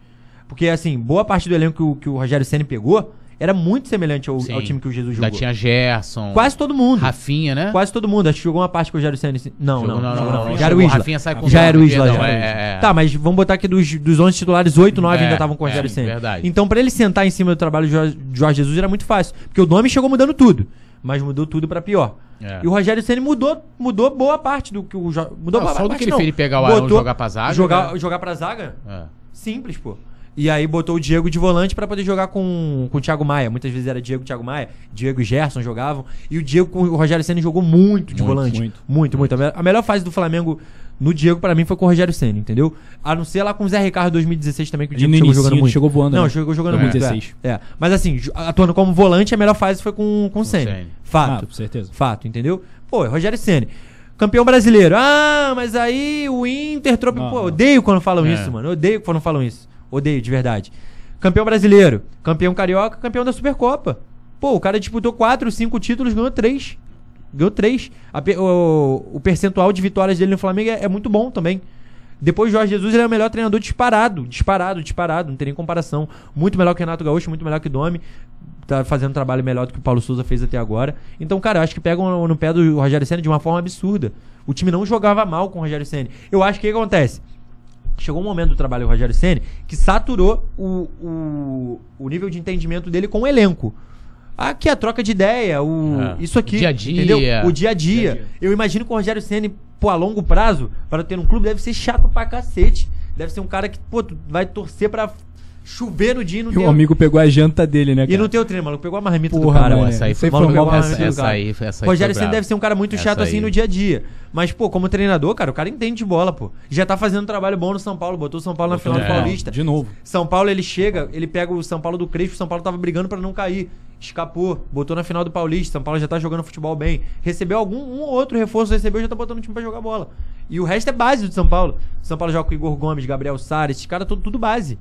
Porque, assim, boa parte do elenco que o, que o Rogério Senna pegou era muito semelhante ao, ao time que o Jesus Já jogou. tinha Gerson. Quase todo mundo. Rafinha, né? Quase todo mundo. Acho que jogou uma parte com o Rogério Senna. Não, não, não, não, Já era o jogou. Isla. Rafinha sai com Já o era o Isla. já é, é, é. Tá, mas vamos botar que dos, dos 11 titulares, 8, 9 É, ainda estavam com o é, Rogério Senna. verdade. Então, pra ele sentar em cima do trabalho do Jorge, Jesus era muito fácil. Porque o nome chegou mudando tudo. Mas mudou tudo pra pior. É. E o Rogério Senna mudou, mudou boa parte do que o mudou Não, boa só do parte, que ele não. fez ele pegar o Arão e Botou- jogar pra zaga, Jogar, né? jogar pra zaga? É. Simples, pô. E aí botou o Diego de volante pra poder jogar com, com o Thiago Maia. Muitas vezes era Diego e Thiago Maia. Diego e Gerson jogavam. E o Diego com o Rogério Senna jogou muito de Muito, volante. muito. Muito, muito. A me- A melhor fase do Flamengo no Diego, pra mim, foi com o Rogério Senna, entendeu? A não ser lá com o Zé Ricardo 2016 também, que o Diego chegou jogando muito. chegou voando, Não, né? chegou jogando É. muito. 16. É, é. Mas assim, atuando como volante, a melhor fase foi com, com o Senna. Fato. Ah, com certeza. Fato, entendeu? Pô, é Rogério Senna. Campeão brasileiro. Ah, mas aí o Inter trope... Pô, odeio quando falam É. isso, mano. Odeio quando falam isso. Odeio, de verdade. Campeão brasileiro, campeão carioca, campeão da Supercopa. Pô, o cara disputou 4, 5 títulos, ganhou 3. Ganhou 3. o, o percentual de vitórias dele no Flamengo é, é muito bom também. Depois Jorge Jesus, ele é o melhor treinador disparado. Disparado, disparado. Não tem nem comparação. Muito melhor que Renato Gaúcho, muito melhor que Domi. Tá fazendo um trabalho melhor do que o Paulo Souza fez até agora. Então, cara, eu acho que pegam no pé do Rogério Senna de uma forma absurda. O time não jogava mal com o Rogério Senna. Eu acho que o que acontece? Chegou um momento do trabalho do Rogério Senna que saturou o, o, o nível de entendimento dele com o elenco. Aqui a troca de ideia, o, É. isso aqui. Dia a dia. Entendeu? O dia a dia. Dia a dia. Eu imagino que o Rogério Senna, pô, a longo prazo, para ter um clube, deve ser chato pra cacete. Deve ser um cara que, pô, tu vai torcer pra chover no dia e não E o amigo pegou a janta dele, né, E cara? não tem o treino, maluco. Pegou a marmita do Porra, cara. mano, mano. essa aí Esse foi Maluco pegou do essa cara. aí, essa aí Rogério foi Senna deve ser um cara muito Essa chato assim no dia a dia. Mas, pô, como treinador, cara, o cara entende de bola, pô. Já tá fazendo um trabalho bom no São Paulo, botou o São Paulo na final do É. Paulista. De novo. São Paulo, ele chega, ele pega o São Paulo do Crespo, o São Paulo tava brigando pra não cair. Escapou, botou na final do Paulista, São Paulo já tá jogando futebol bem. Recebeu algum um ou outro reforço, recebeu, já tá botando o time pra jogar bola. E o resto é base do São Paulo. São Paulo joga com Igor Gomes, Gabriel Sara, esses caras tudo, tudo base.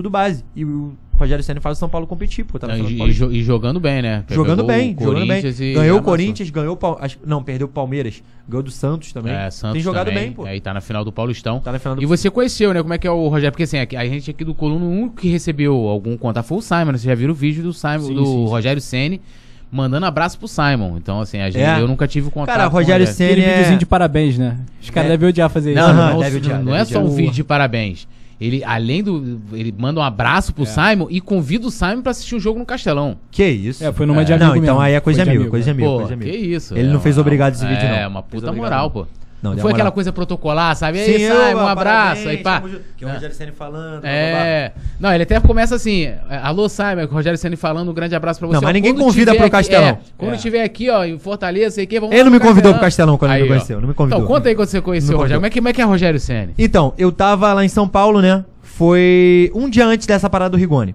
Tudo base. E o Rogério Senna faz o São Paulo competir, pô. Tá na Não, final do e, e jo- e jogando bem, né? Jogando bem, jogando bem. E Ganhou o. Corinthians, ganhou o Não, perdeu o Palmeiras. Ganhou do Santos também. É, Santos Tem jogado também. bem, pô. Aí tá na final do Paulistão. Tá na final do E você conheceu, né? Como é que é o Rogério? Porque assim, a gente aqui do Coluna, o único que recebeu algum contato foi o Simon. né? Você já viram o vídeo do Simon, Sim, do sim. Rogério Ceni mandando abraço pro Simon. Então, assim, a gente, É. eu nunca tive contato. Cara, com o Rogério Rogério. Ceni- Aquele é- videozinho de parabéns, né? Os caras É. devem odiar fazer isso. Não, né? Aham, não, deve não, odiar, não é deve só um vídeo de parabéns. Ele, além do. Ele manda um abraço pro Simon e convida o Simon pra assistir um jogo no Castelão. Que isso? É, foi numa É. de amigo Não, então mesmo. aí é coisa Foi de amigo, coisa de amigo, Pô, coisa de amigo. que isso. Ele é não fez obrigado esse vídeo, não. É, uma puta moral, pô. Não, Não, foi aquela coisa protocolar, sabe? E aí, Sim, Simon, um abraço. Aí, pá. Que é o É. Rogério Senna falando. blá, blá, blá. É. Não, ele até começa assim: é, Alô, Simon, o Rogério Senna falando, um grande abraço pra você. Não, mas ninguém quando convida tiver pro aqui- Castelão. é, quando É. estiver aqui, ó, em Fortaleza, sei que, vamos Ele não me convidou pro Castelão quando ele me ó. conheceu, não me convidou. Então, conta aí quando você conheceu o Rogério. Como é, que, como é que é Rogério Senna? Então, eu tava lá em São Paulo, né? Foi um dia antes dessa parada do Rigoni.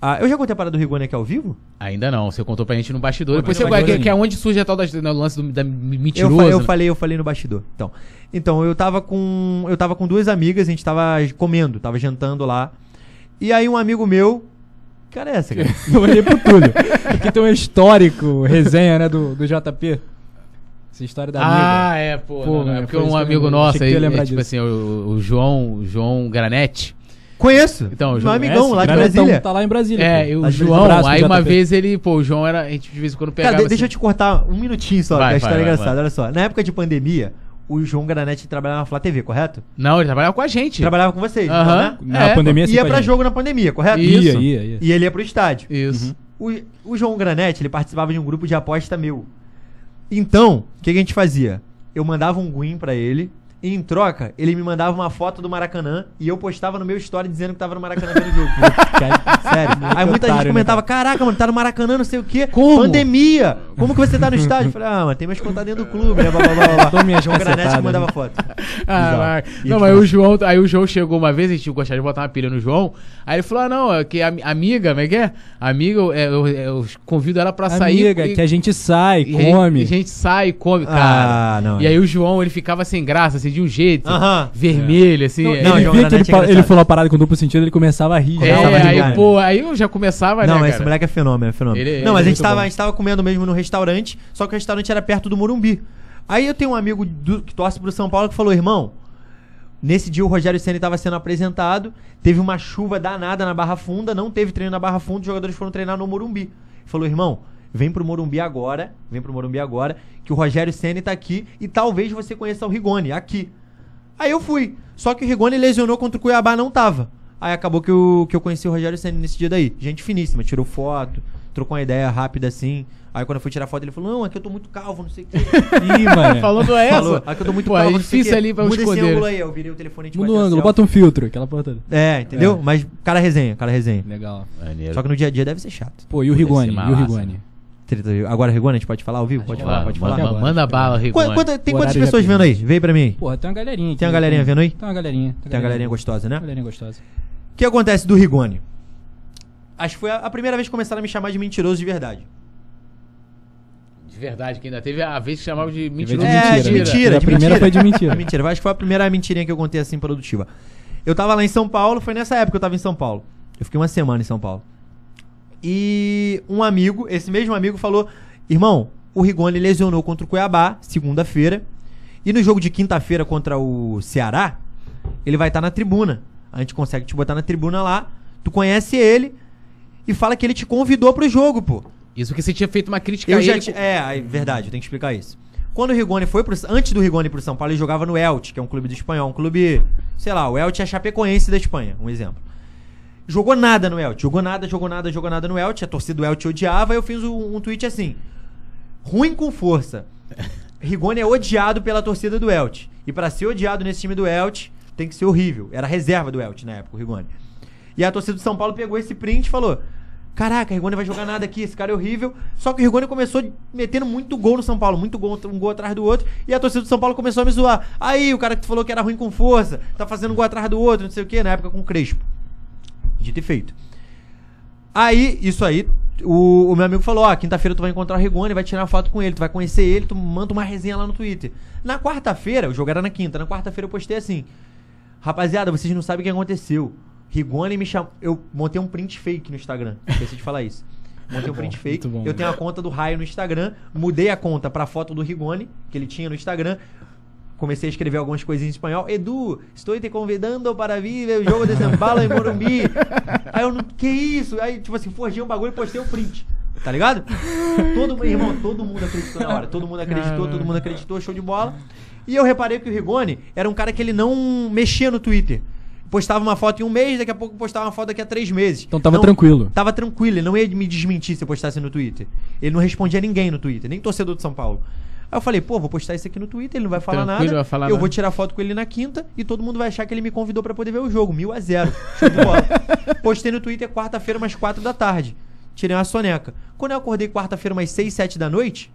Ah, eu já contei a parada do Rigoni aqui ao vivo? Ainda não, você contou pra gente no bastidor. Depois você no vai, que, que é onde surge a tal da, do lance do, da Eu, mentiroso. eu né? falei, eu falei no bastidor. Então, então eu tava com eu tava com duas amigas, a gente tava comendo, tava jantando lá. E aí um amigo meu, cara é essa, cara? Eu olhei pro Túlio. Aqui tem um histórico, resenha, né, do, do JP. Essa história da Ah, amiga. é, pô. Pô, não, não, mano, é porque um eu amigo nosso aí, é, tipo disso. assim, o, o João, o João Granete. Conheço. Então, o meu João amigão lá de Brasília. Tá lá em Brasília. É, pô. o Tá João, aí uma vez ele, pô, o João era, a gente de vez em quando pegava Cara, de- deixa eu assim- te cortar um minutinho só, Vai, que a história vai, é vai. Olha só. Na época de pandemia, o João Granete trabalhava na Flá TV, correto? Não, ele trabalhava com a gente. Trabalhava com vocês, então, Aham. né? Na É, pandemia, sim, Ia com a pra gente. jogo na pandemia, correto? Isso. Ia, ia, ia. E ele ia pro estádio. Isso. O, o João Granete, ele participava de um grupo de aposta meu. Então, o que, que a gente fazia? Eu mandava um win pra ele E em troca, ele me mandava uma foto do Maracanã e eu postava no meu story dizendo que tava no Maracanã vendo o jogo. Sério. Aí muita otário, gente né, comentava, caraca, mano, tá no Maracanã, não sei o quê. Como? Pandemia. Como que você tá no estádio? Eu falei, ah, mas tem mais conta dentro do clube, né? Blá, blá, blá, blá. Minhas Tinha um granete que mandava né? foto. Ah, mas- não, mas o João, aí o João chegou uma vez, a gente gostava de botar uma pilha no João. Aí ele falou: ah, não, é que a amiga, como é que é? Amiga, eu, eu- eu convido ela pra sair. Amiga, e- que a gente sai, e a gente- come. A gente sai e come, cara. Ah, não. E aí o João, ele ficava sem graça, assim, de um jeito, Aham. vermelho, assim. Não, é, Não, ele João via que ele, Granete é ele engraçado. falou uma parada com duplo sentido, ele começava a rir. é, começava a aí, ligar, pô, aí eu já começava, Não, né, mas cara? esse moleque é fenômeno, é fenômeno. Ele- não, ele mas é a gente, tava, bom. a gente tava comendo mesmo no restaurante, só que o restaurante era perto do Morumbi. Aí eu tenho um amigo do- que torce pro São Paulo que falou, irmão, nesse dia o Rogério Ceni tava sendo apresentado, teve uma chuva danada na Barra Funda, não teve treino na Barra Funda, os jogadores foram treinar no Morumbi. Ele falou, irmão, vem pro Morumbi agora, vem pro Morumbi agora, que o Rogério Ceni tá aqui e talvez você conheça o Rigoni, aqui. Aí eu fui. Só que o Rigoni lesionou contra o Cuiabá, não tava. Aí acabou que eu, que eu conheci o Rogério Senna nesse dia daí. Gente finíssima, tirou foto, trocou uma ideia rápida assim. Aí quando eu fui tirar foto, ele falou: Não, aqui eu tô muito calvo, não sei o quê. Ih, mano. Falando essa. Falou, aqui eu tô muito Pô, calvo, é não sei o difícil ali pra Muda esse esconder. ângulo aí. Eu virei o telefone de Muda o ângulo, bota um filtro, aquela porra toda. É, entendeu? É. Mas cara resenha, cara resenha. Legal. Maneiro. Só que no dia a dia deve ser chato. Pô, e o Rigoni? E o. Rigoni? Treta- Agora, Rigoni, a gente pode falar ao vivo? Pode falar, pode falar. manda- bala, Rigoni. tem O quantas horário já pessoas vendo aí? Vem pra mim. Porra, tem uma galerinha aqui. Tem uma galerinha vendo aí? Tem uma galerinha. Tem uma galerinha gostosa, né? Uma galerinha gostosa. O que acontece do Rigoni? Acho que foi a, a primeira vez que começaram a me chamar de mentiroso de verdade. De verdade, que ainda teve a vez que chamava de de mentiroso. mentira. É, de né? mentira, A de primeira mentira. foi de mentira. Mentira. Acho que foi a primeira mentirinha que eu contei assim produtiva. Eu tava lá em São Paulo, foi nessa época que eu tava em São Paulo. Eu fiquei uma semana em São Paulo. E um amigo, esse mesmo amigo falou: "Irmão, o Rigoni lesionou contra o Cuiabá segunda-feira, e no jogo de quinta-feira contra o Ceará, ele vai estar na tribuna. A gente consegue te botar na tribuna lá, tu conhece ele e fala que ele te convidou pro jogo, pô. Isso porque você tinha feito uma crítica Eu a ele. ti- É, aí, verdade, eu tenho que explicar isso. Quando o Rigoni foi pro. Antes do Rigoni pro São Paulo, ele jogava no Elche, que é um clube do espanhol. Um clube. Sei lá, o Elche é Chapecoense da Espanha, um exemplo. Jogou nada no Elche. Jogou nada, jogou nada, jogou nada no Elche. A torcida do Elche odiava. Eu fiz um, um tweet assim. Ruim com força. Rigoni é odiado pela torcida do Elche. E pra ser odiado nesse time do Elche, tem que ser horrível. Era reserva do Elche na época, o Rigoni. E a torcida do São Paulo pegou esse print e falou: Caraca, o Rigoni vai jogar nada aqui, esse cara é horrível. Só que o Rigoni começou metendo muito gol no São Paulo, muito gol, um gol atrás do outro. E a torcida do São Paulo começou a me zoar. Aí, o cara que falou que era ruim com força, tá fazendo um gol atrás do outro, não sei o que, na época com o Crespo. Dito e feito. Aí, isso aí, o, o meu amigo falou: Ó, quinta-feira tu vai encontrar o Rigoni, vai tirar foto com ele, tu vai conhecer ele, tu manda uma resenha lá no Twitter. Na quarta-feira, o jogo era na quinta, na quarta-feira eu postei assim: Rapaziada, vocês não sabem o que aconteceu. Rigoni me chamou. Eu montei um print fake no Instagram. Esqueci de falar isso. Montei um print fake. muito bom. Eu tenho a conta do Raio no Instagram. Mudei a conta pra foto do Rigoni, que ele tinha no Instagram. Comecei a escrever algumas coisinhas em espanhol. Edu, estou te convidando para vir ver o jogo de Paulo em Morumbi. Aí eu não. Que isso? Aí, tipo assim, forjei um bagulho e postei o print. Tá ligado? Todo irmão, todo mundo acreditou na hora. Todo mundo acreditou, todo mundo acreditou, show de bola. E eu reparei que o Rigoni era um cara que ele não mexia no Twitter. Postava uma foto em um mês, daqui a pouco postava uma foto daqui a três meses. Então tava Não- tranquilo. Tava tranquilo, ele não ia me desmentir se eu postasse no Twitter. Ele não respondia ninguém no Twitter, nem torcedor de São Paulo. Aí eu falei, pô, vou postar isso aqui no Twitter, ele não vai falar Tranquilo, nada. vai falar eu nada. vou tirar foto com ele na quinta e todo mundo vai achar que ele me convidou pra poder ver o jogo. Mil a zero. Show de bola. Postei no Twitter quarta-feira, umas quatro da tarde. Tirei uma soneca. Quando eu acordei quarta-feira, umas seis, sete da noite,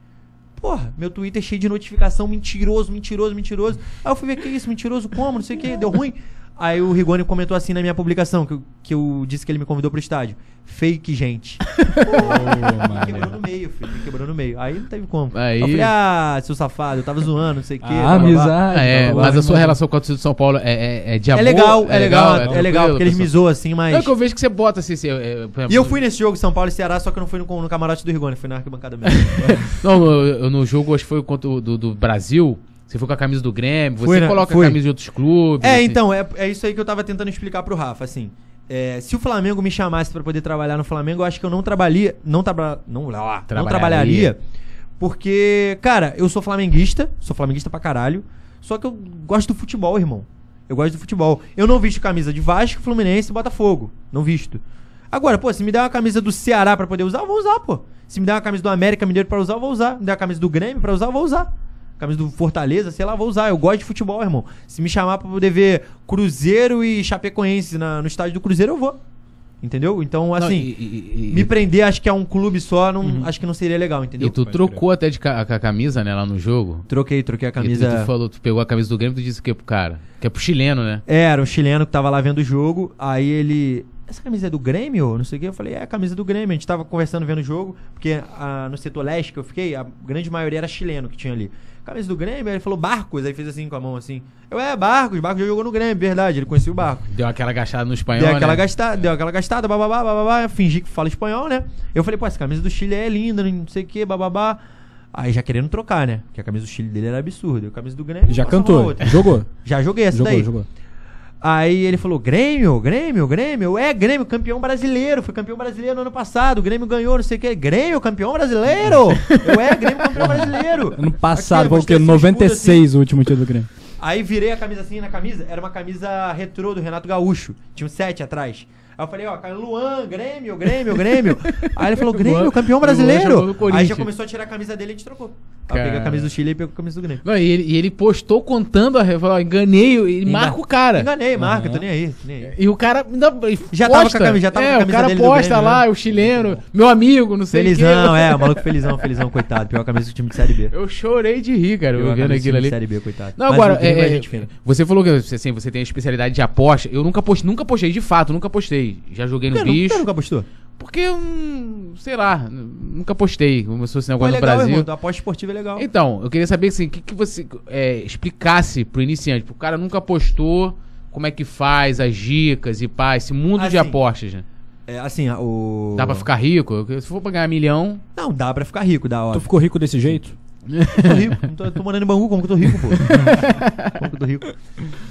porra, meu Twitter cheio de notificação, mentiroso, mentiroso, mentiroso. Aí eu fui ver que isso, mentiroso como, não sei o que, deu ruim. Aí o Rigoni comentou assim na minha publicação, que eu, que eu disse que ele me convidou pro estádio. Fake, gente. Me quebrou no meio, filho. Me quebrou no meio. Aí não teve como. Aí- Eu falei, ah, seu safado, eu tava zoando, não sei o quê. Ah, amizade. Ah, é, mas a sua relação com a torcida de São Paulo é, é, é de É amor? legal, é legal, é tranquilo, legal, porque eles me zoam assim, mas. Não, é que eu vejo que você bota assim. Você, é, E eu fui nesse jogo São Paulo e Ceará, só que eu não fui no, no camarote do Rigoni, fui na arquibancada mesmo. Não, eu- no jogo, acho que foi contra o do, do Brasil. Você foi com a camisa do Grêmio, você Fui, coloca Fui. a camisa de outros clubes. É, assim. então, é, é isso aí que eu tava tentando explicar pro Rafa, assim. É, se o Flamengo me chamasse pra poder trabalhar no Flamengo, eu acho que eu não trabalharia. Não, traba, não, não, não Trabalharia. trabalharia. Porque, cara, eu sou flamenguista, sou flamenguista pra caralho. Só que eu gosto do futebol, irmão. Eu gosto do futebol. Eu não visto camisa de Vasco, Fluminense e Botafogo. Não visto. Agora, pô, se me der uma camisa do Ceará pra poder usar, eu vou usar, pô. Se me der uma camisa do América Mineiro pra usar, eu vou usar. Me der uma camisa do Grêmio pra usar, eu vou usar. Camisa do Fortaleza, sei lá, vou usar. Eu gosto de futebol, irmão. Se me chamar pra poder ver Cruzeiro e Chapecoense na- no estádio do Cruzeiro, eu vou. Entendeu? Então, Não, assim, e- e- e- me prender, acho que é um clube só, não, acho que não seria legal, entendeu? E tu Pode trocou até de ca a camisa, né, lá no jogo. Troquei, troquei a E tu, camisa. tu falou, tu pegou a camisa do Grêmio e tu disse o que pro cara? Que é pro chileno, né? É, era um chileno que tava lá vendo o jogo. Aí ele. Essa camisa é do Grêmio? Não sei o que. Eu falei, é a camisa do Grêmio. A gente tava conversando vendo o jogo, porque ah, no setor leste que eu fiquei, a grande maioria era chileno que tinha ali. Camisa do Grêmio? Aí ele falou Barcos. Aí fez assim com a mão assim. Eu, é, Barcos. Barcos já jogou no Grêmio, verdade. Ele conhecia o Barco. Deu aquela agachada no espanhol, Deu aquela, né? gastada, deu aquela gastada, bababá, bababá, fingi que fala espanhol, né? Eu falei, pô, essa camisa do Chile é linda, não sei o que, bababá. Aí já querendo trocar, né? Porque a camisa do Chile dele era absurda. E a camisa do Grêmio. Já cantou, jogou. Já joguei essa Jogou, daí. jogou. Aí ele falou: Grêmio, Grêmio, Grêmio. É, Grêmio, campeão brasileiro. Foi campeão brasileiro no ano passado. O Grêmio ganhou, não sei o quê. Grêmio, campeão brasileiro. Eu é, Grêmio, campeão brasileiro. Ano passado, foi o quê? esse escudo 96 o último título do Grêmio. Aí virei a camisa assim na camisa. Era uma camisa retrô do Renato Gaúcho. Tinha um sete atrás. Aí eu falei, ó, cara, Luan, Grêmio, Grêmio, Grêmio. Aí ele falou, Grêmio, campeão brasileiro. Aí já começou a tirar a camisa dele e a gente trocou. Aí eu peguei a camisa do Chile e pegou a camisa do Grêmio. Não, e ele, e ele postou contando a falou, ó, enganei, ele Engan- marca o cara. Enganei, marca, Aham. tô nem aí, tô nem aí. E o cara ainda Já posta. tava com a camisa- já tava é, com a camisa o cara posta lá, né? o chileno, meu amigo, não sei o Felizão, é, o maluco felizão, felizão, coitado. Pior camisa do time de Série B. Eu chorei de rir, cara, eu vendo aquilo ali. Série B, coitado. Não, agora, é, é fina. você falou que assim, você tem a especialidade de aposta. Eu nunca postei, nunca postei, de fato, nunca postei. Já joguei no Por que nu- por bicho. que nunca postou? Porque, hum, sei lá, nunca postei, como se fosse um negócio é no legal, Brasil. irmão. A aposta esportiva é legal. Então, eu queria saber assim, o que, que você é, explicasse pro iniciante, pro cara nunca postou, como é que faz, as dicas e pá, esse mundo de Assim, apostas, né? É, assim, o... Dá pra ficar rico? Se for pra ganhar milhão. Não, dá pra ficar rico, dá, Tu óbvio. ficou rico desse jeito? tô rico. Não tô, tô morando em Bangu, como que eu tô rico, pô? como que eu tô rico?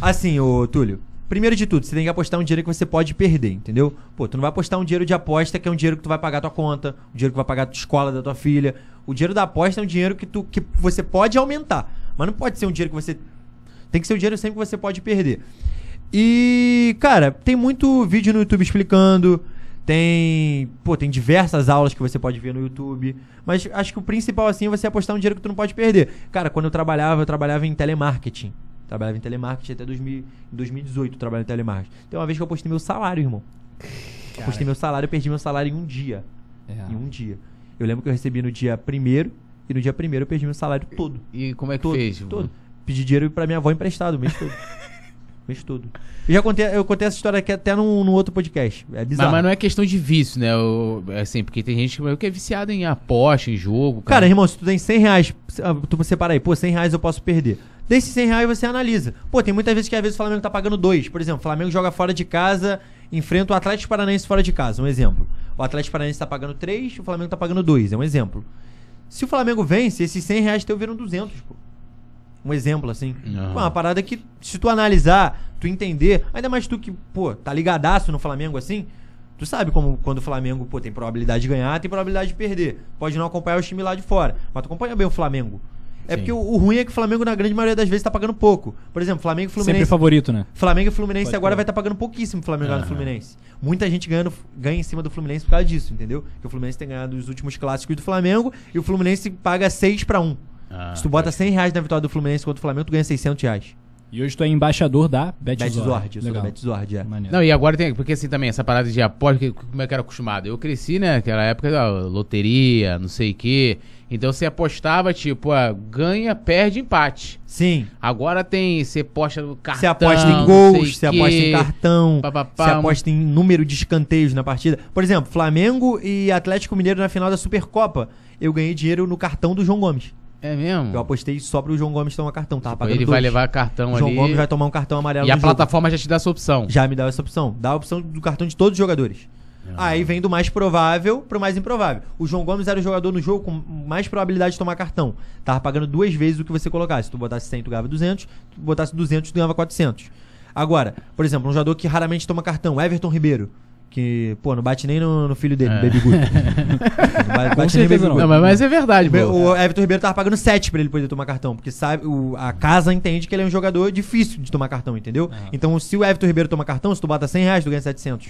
Assim, ô Túlio. Primeiro de tudo, você tem que apostar um dinheiro que você pode perder, entendeu? Pô, tu não vai apostar um dinheiro de aposta que é um dinheiro que tu vai pagar tua conta, um dinheiro que vai pagar a tua escola da tua filha. O dinheiro da aposta é um dinheiro que, tu, que você pode aumentar. Mas não pode ser um dinheiro que você. Tem que ser um dinheiro sempre que você pode perder. E, cara, tem muito vídeo no YouTube explicando. Tem, pô, tem diversas aulas que você pode ver no YouTube, mas acho que o principal assim é você apostar um dinheiro que tu não pode perder. Cara, quando eu trabalhava, eu trabalhava em telemarketing. Trabalhava em telemarketing até 2000, em 2018, eu trabalhava em telemarketing. Tem uma vez que eu postei meu salário, irmão. Eu postei meu salário, eu perdi meu salário em um dia. É. Em um dia. Eu lembro que eu recebi no dia primeiro e no dia primeiro eu perdi meu salário todo. E como é que Todo, fez? todo. Pedi dinheiro pra minha avó emprestado o mês todo. mês todo. Eu já contei, eu contei essa história aqui até num, num outro podcast. É Mas, bizarro. mas não é questão de vício, né? O- assim, porque tem gente que é viciada em aposta, em jogo. Cara, irmão, se tu tem 100 reais, ah, tu separa aí, pô, 100 reais eu posso perder. Desses 100 reais você analisa. Pô, tem muitas vezes que às vezes o Flamengo tá pagando dois. Por exemplo, o Flamengo joga fora de casa, enfrenta o Atlético Paranaense fora de casa, um exemplo. O Atlético Paranaense tá pagando 3, o Flamengo tá pagando 2, é um exemplo. Se o Flamengo vence, esses 100 reais teu viram 200, pô. Um exemplo, assim. Pô, uma parada que, se tu analisar, tu entender, ainda mais tu que, pô, tá ligadaço no Flamengo assim, tu sabe como quando o Flamengo, pô, tem probabilidade de ganhar, tem probabilidade de perder. Pode não acompanhar o time lá de fora, mas tu acompanha bem o Flamengo. É Sim. porque o, o ruim é que o Flamengo, na grande maioria das vezes, tá pagando pouco. Por exemplo, Flamengo e Sempre Fluminense. favorito, né? Flamengo e Fluminense Pode agora vai estar pagando pouquíssimo o Flamengo lá no Aham. Fluminense. Muita gente ganhando, ganha em cima do Fluminense por causa disso, entendeu? Porque o Fluminense tem ganhado os últimos clássicos do Flamengo e o Fluminense paga 6 pra 1. Ah, Se tu bota 100 reais na vitória do Fluminense contra o Flamengo, tu ganha 600 reais. E hoje tu é embaixador da BetZord. BetZord, eu sou da Legal. BetZord, é. Maneiro. Não, e agora tem, porque assim também, essa parada de aposta, que- como é que era acostumado? Eu cresci, né, naquela época da loteria, não sei o quê. Então você apostava, tipo, ah, ganha, perde, empate. Sim. Agora tem, você aposta no cartão. Você aposta em gols, você aposta em cartão, Pá, pá, você pá, aposta em número de escanteios na partida. Por exemplo, Flamengo e Atlético Mineiro na final da Supercopa. Eu ganhei dinheiro no cartão do João Gomes. É mesmo? Eu apostei só pro João Gomes tomar cartão. Pagando Ele dois. vai levar cartão O João ali. Gomes vai tomar um cartão amarelo E a jogo. plataforma já te dá essa opção. Já me dá essa opção. Dá a opção do cartão de todos os jogadores. Ah. Aí vem do mais provável pro mais improvável. O João Gomes era o jogador no jogo com mais probabilidade de tomar cartão. Tava pagando duas vezes o que você colocasse. Se tu botasse 100, tu ganhava 200. Se tu botasse 200, tu ganhava 400. Agora, por exemplo, um jogador que raramente toma cartão, Everton Ribeiro. Que, pô, não bate nem no, no filho dele, É. no Baby Good. Não bate Com nem Baby não. Good. Não, mas, mas é verdade, pô. O Everton Ribeiro tava pagando 7 pra ele poder tomar cartão, porque sabe, o- a casa entende que ele é um jogador difícil de tomar cartão, entendeu? Aham. Então, se o Everton Ribeiro toma cartão, se tu bota 100 reais, tu ganha 700.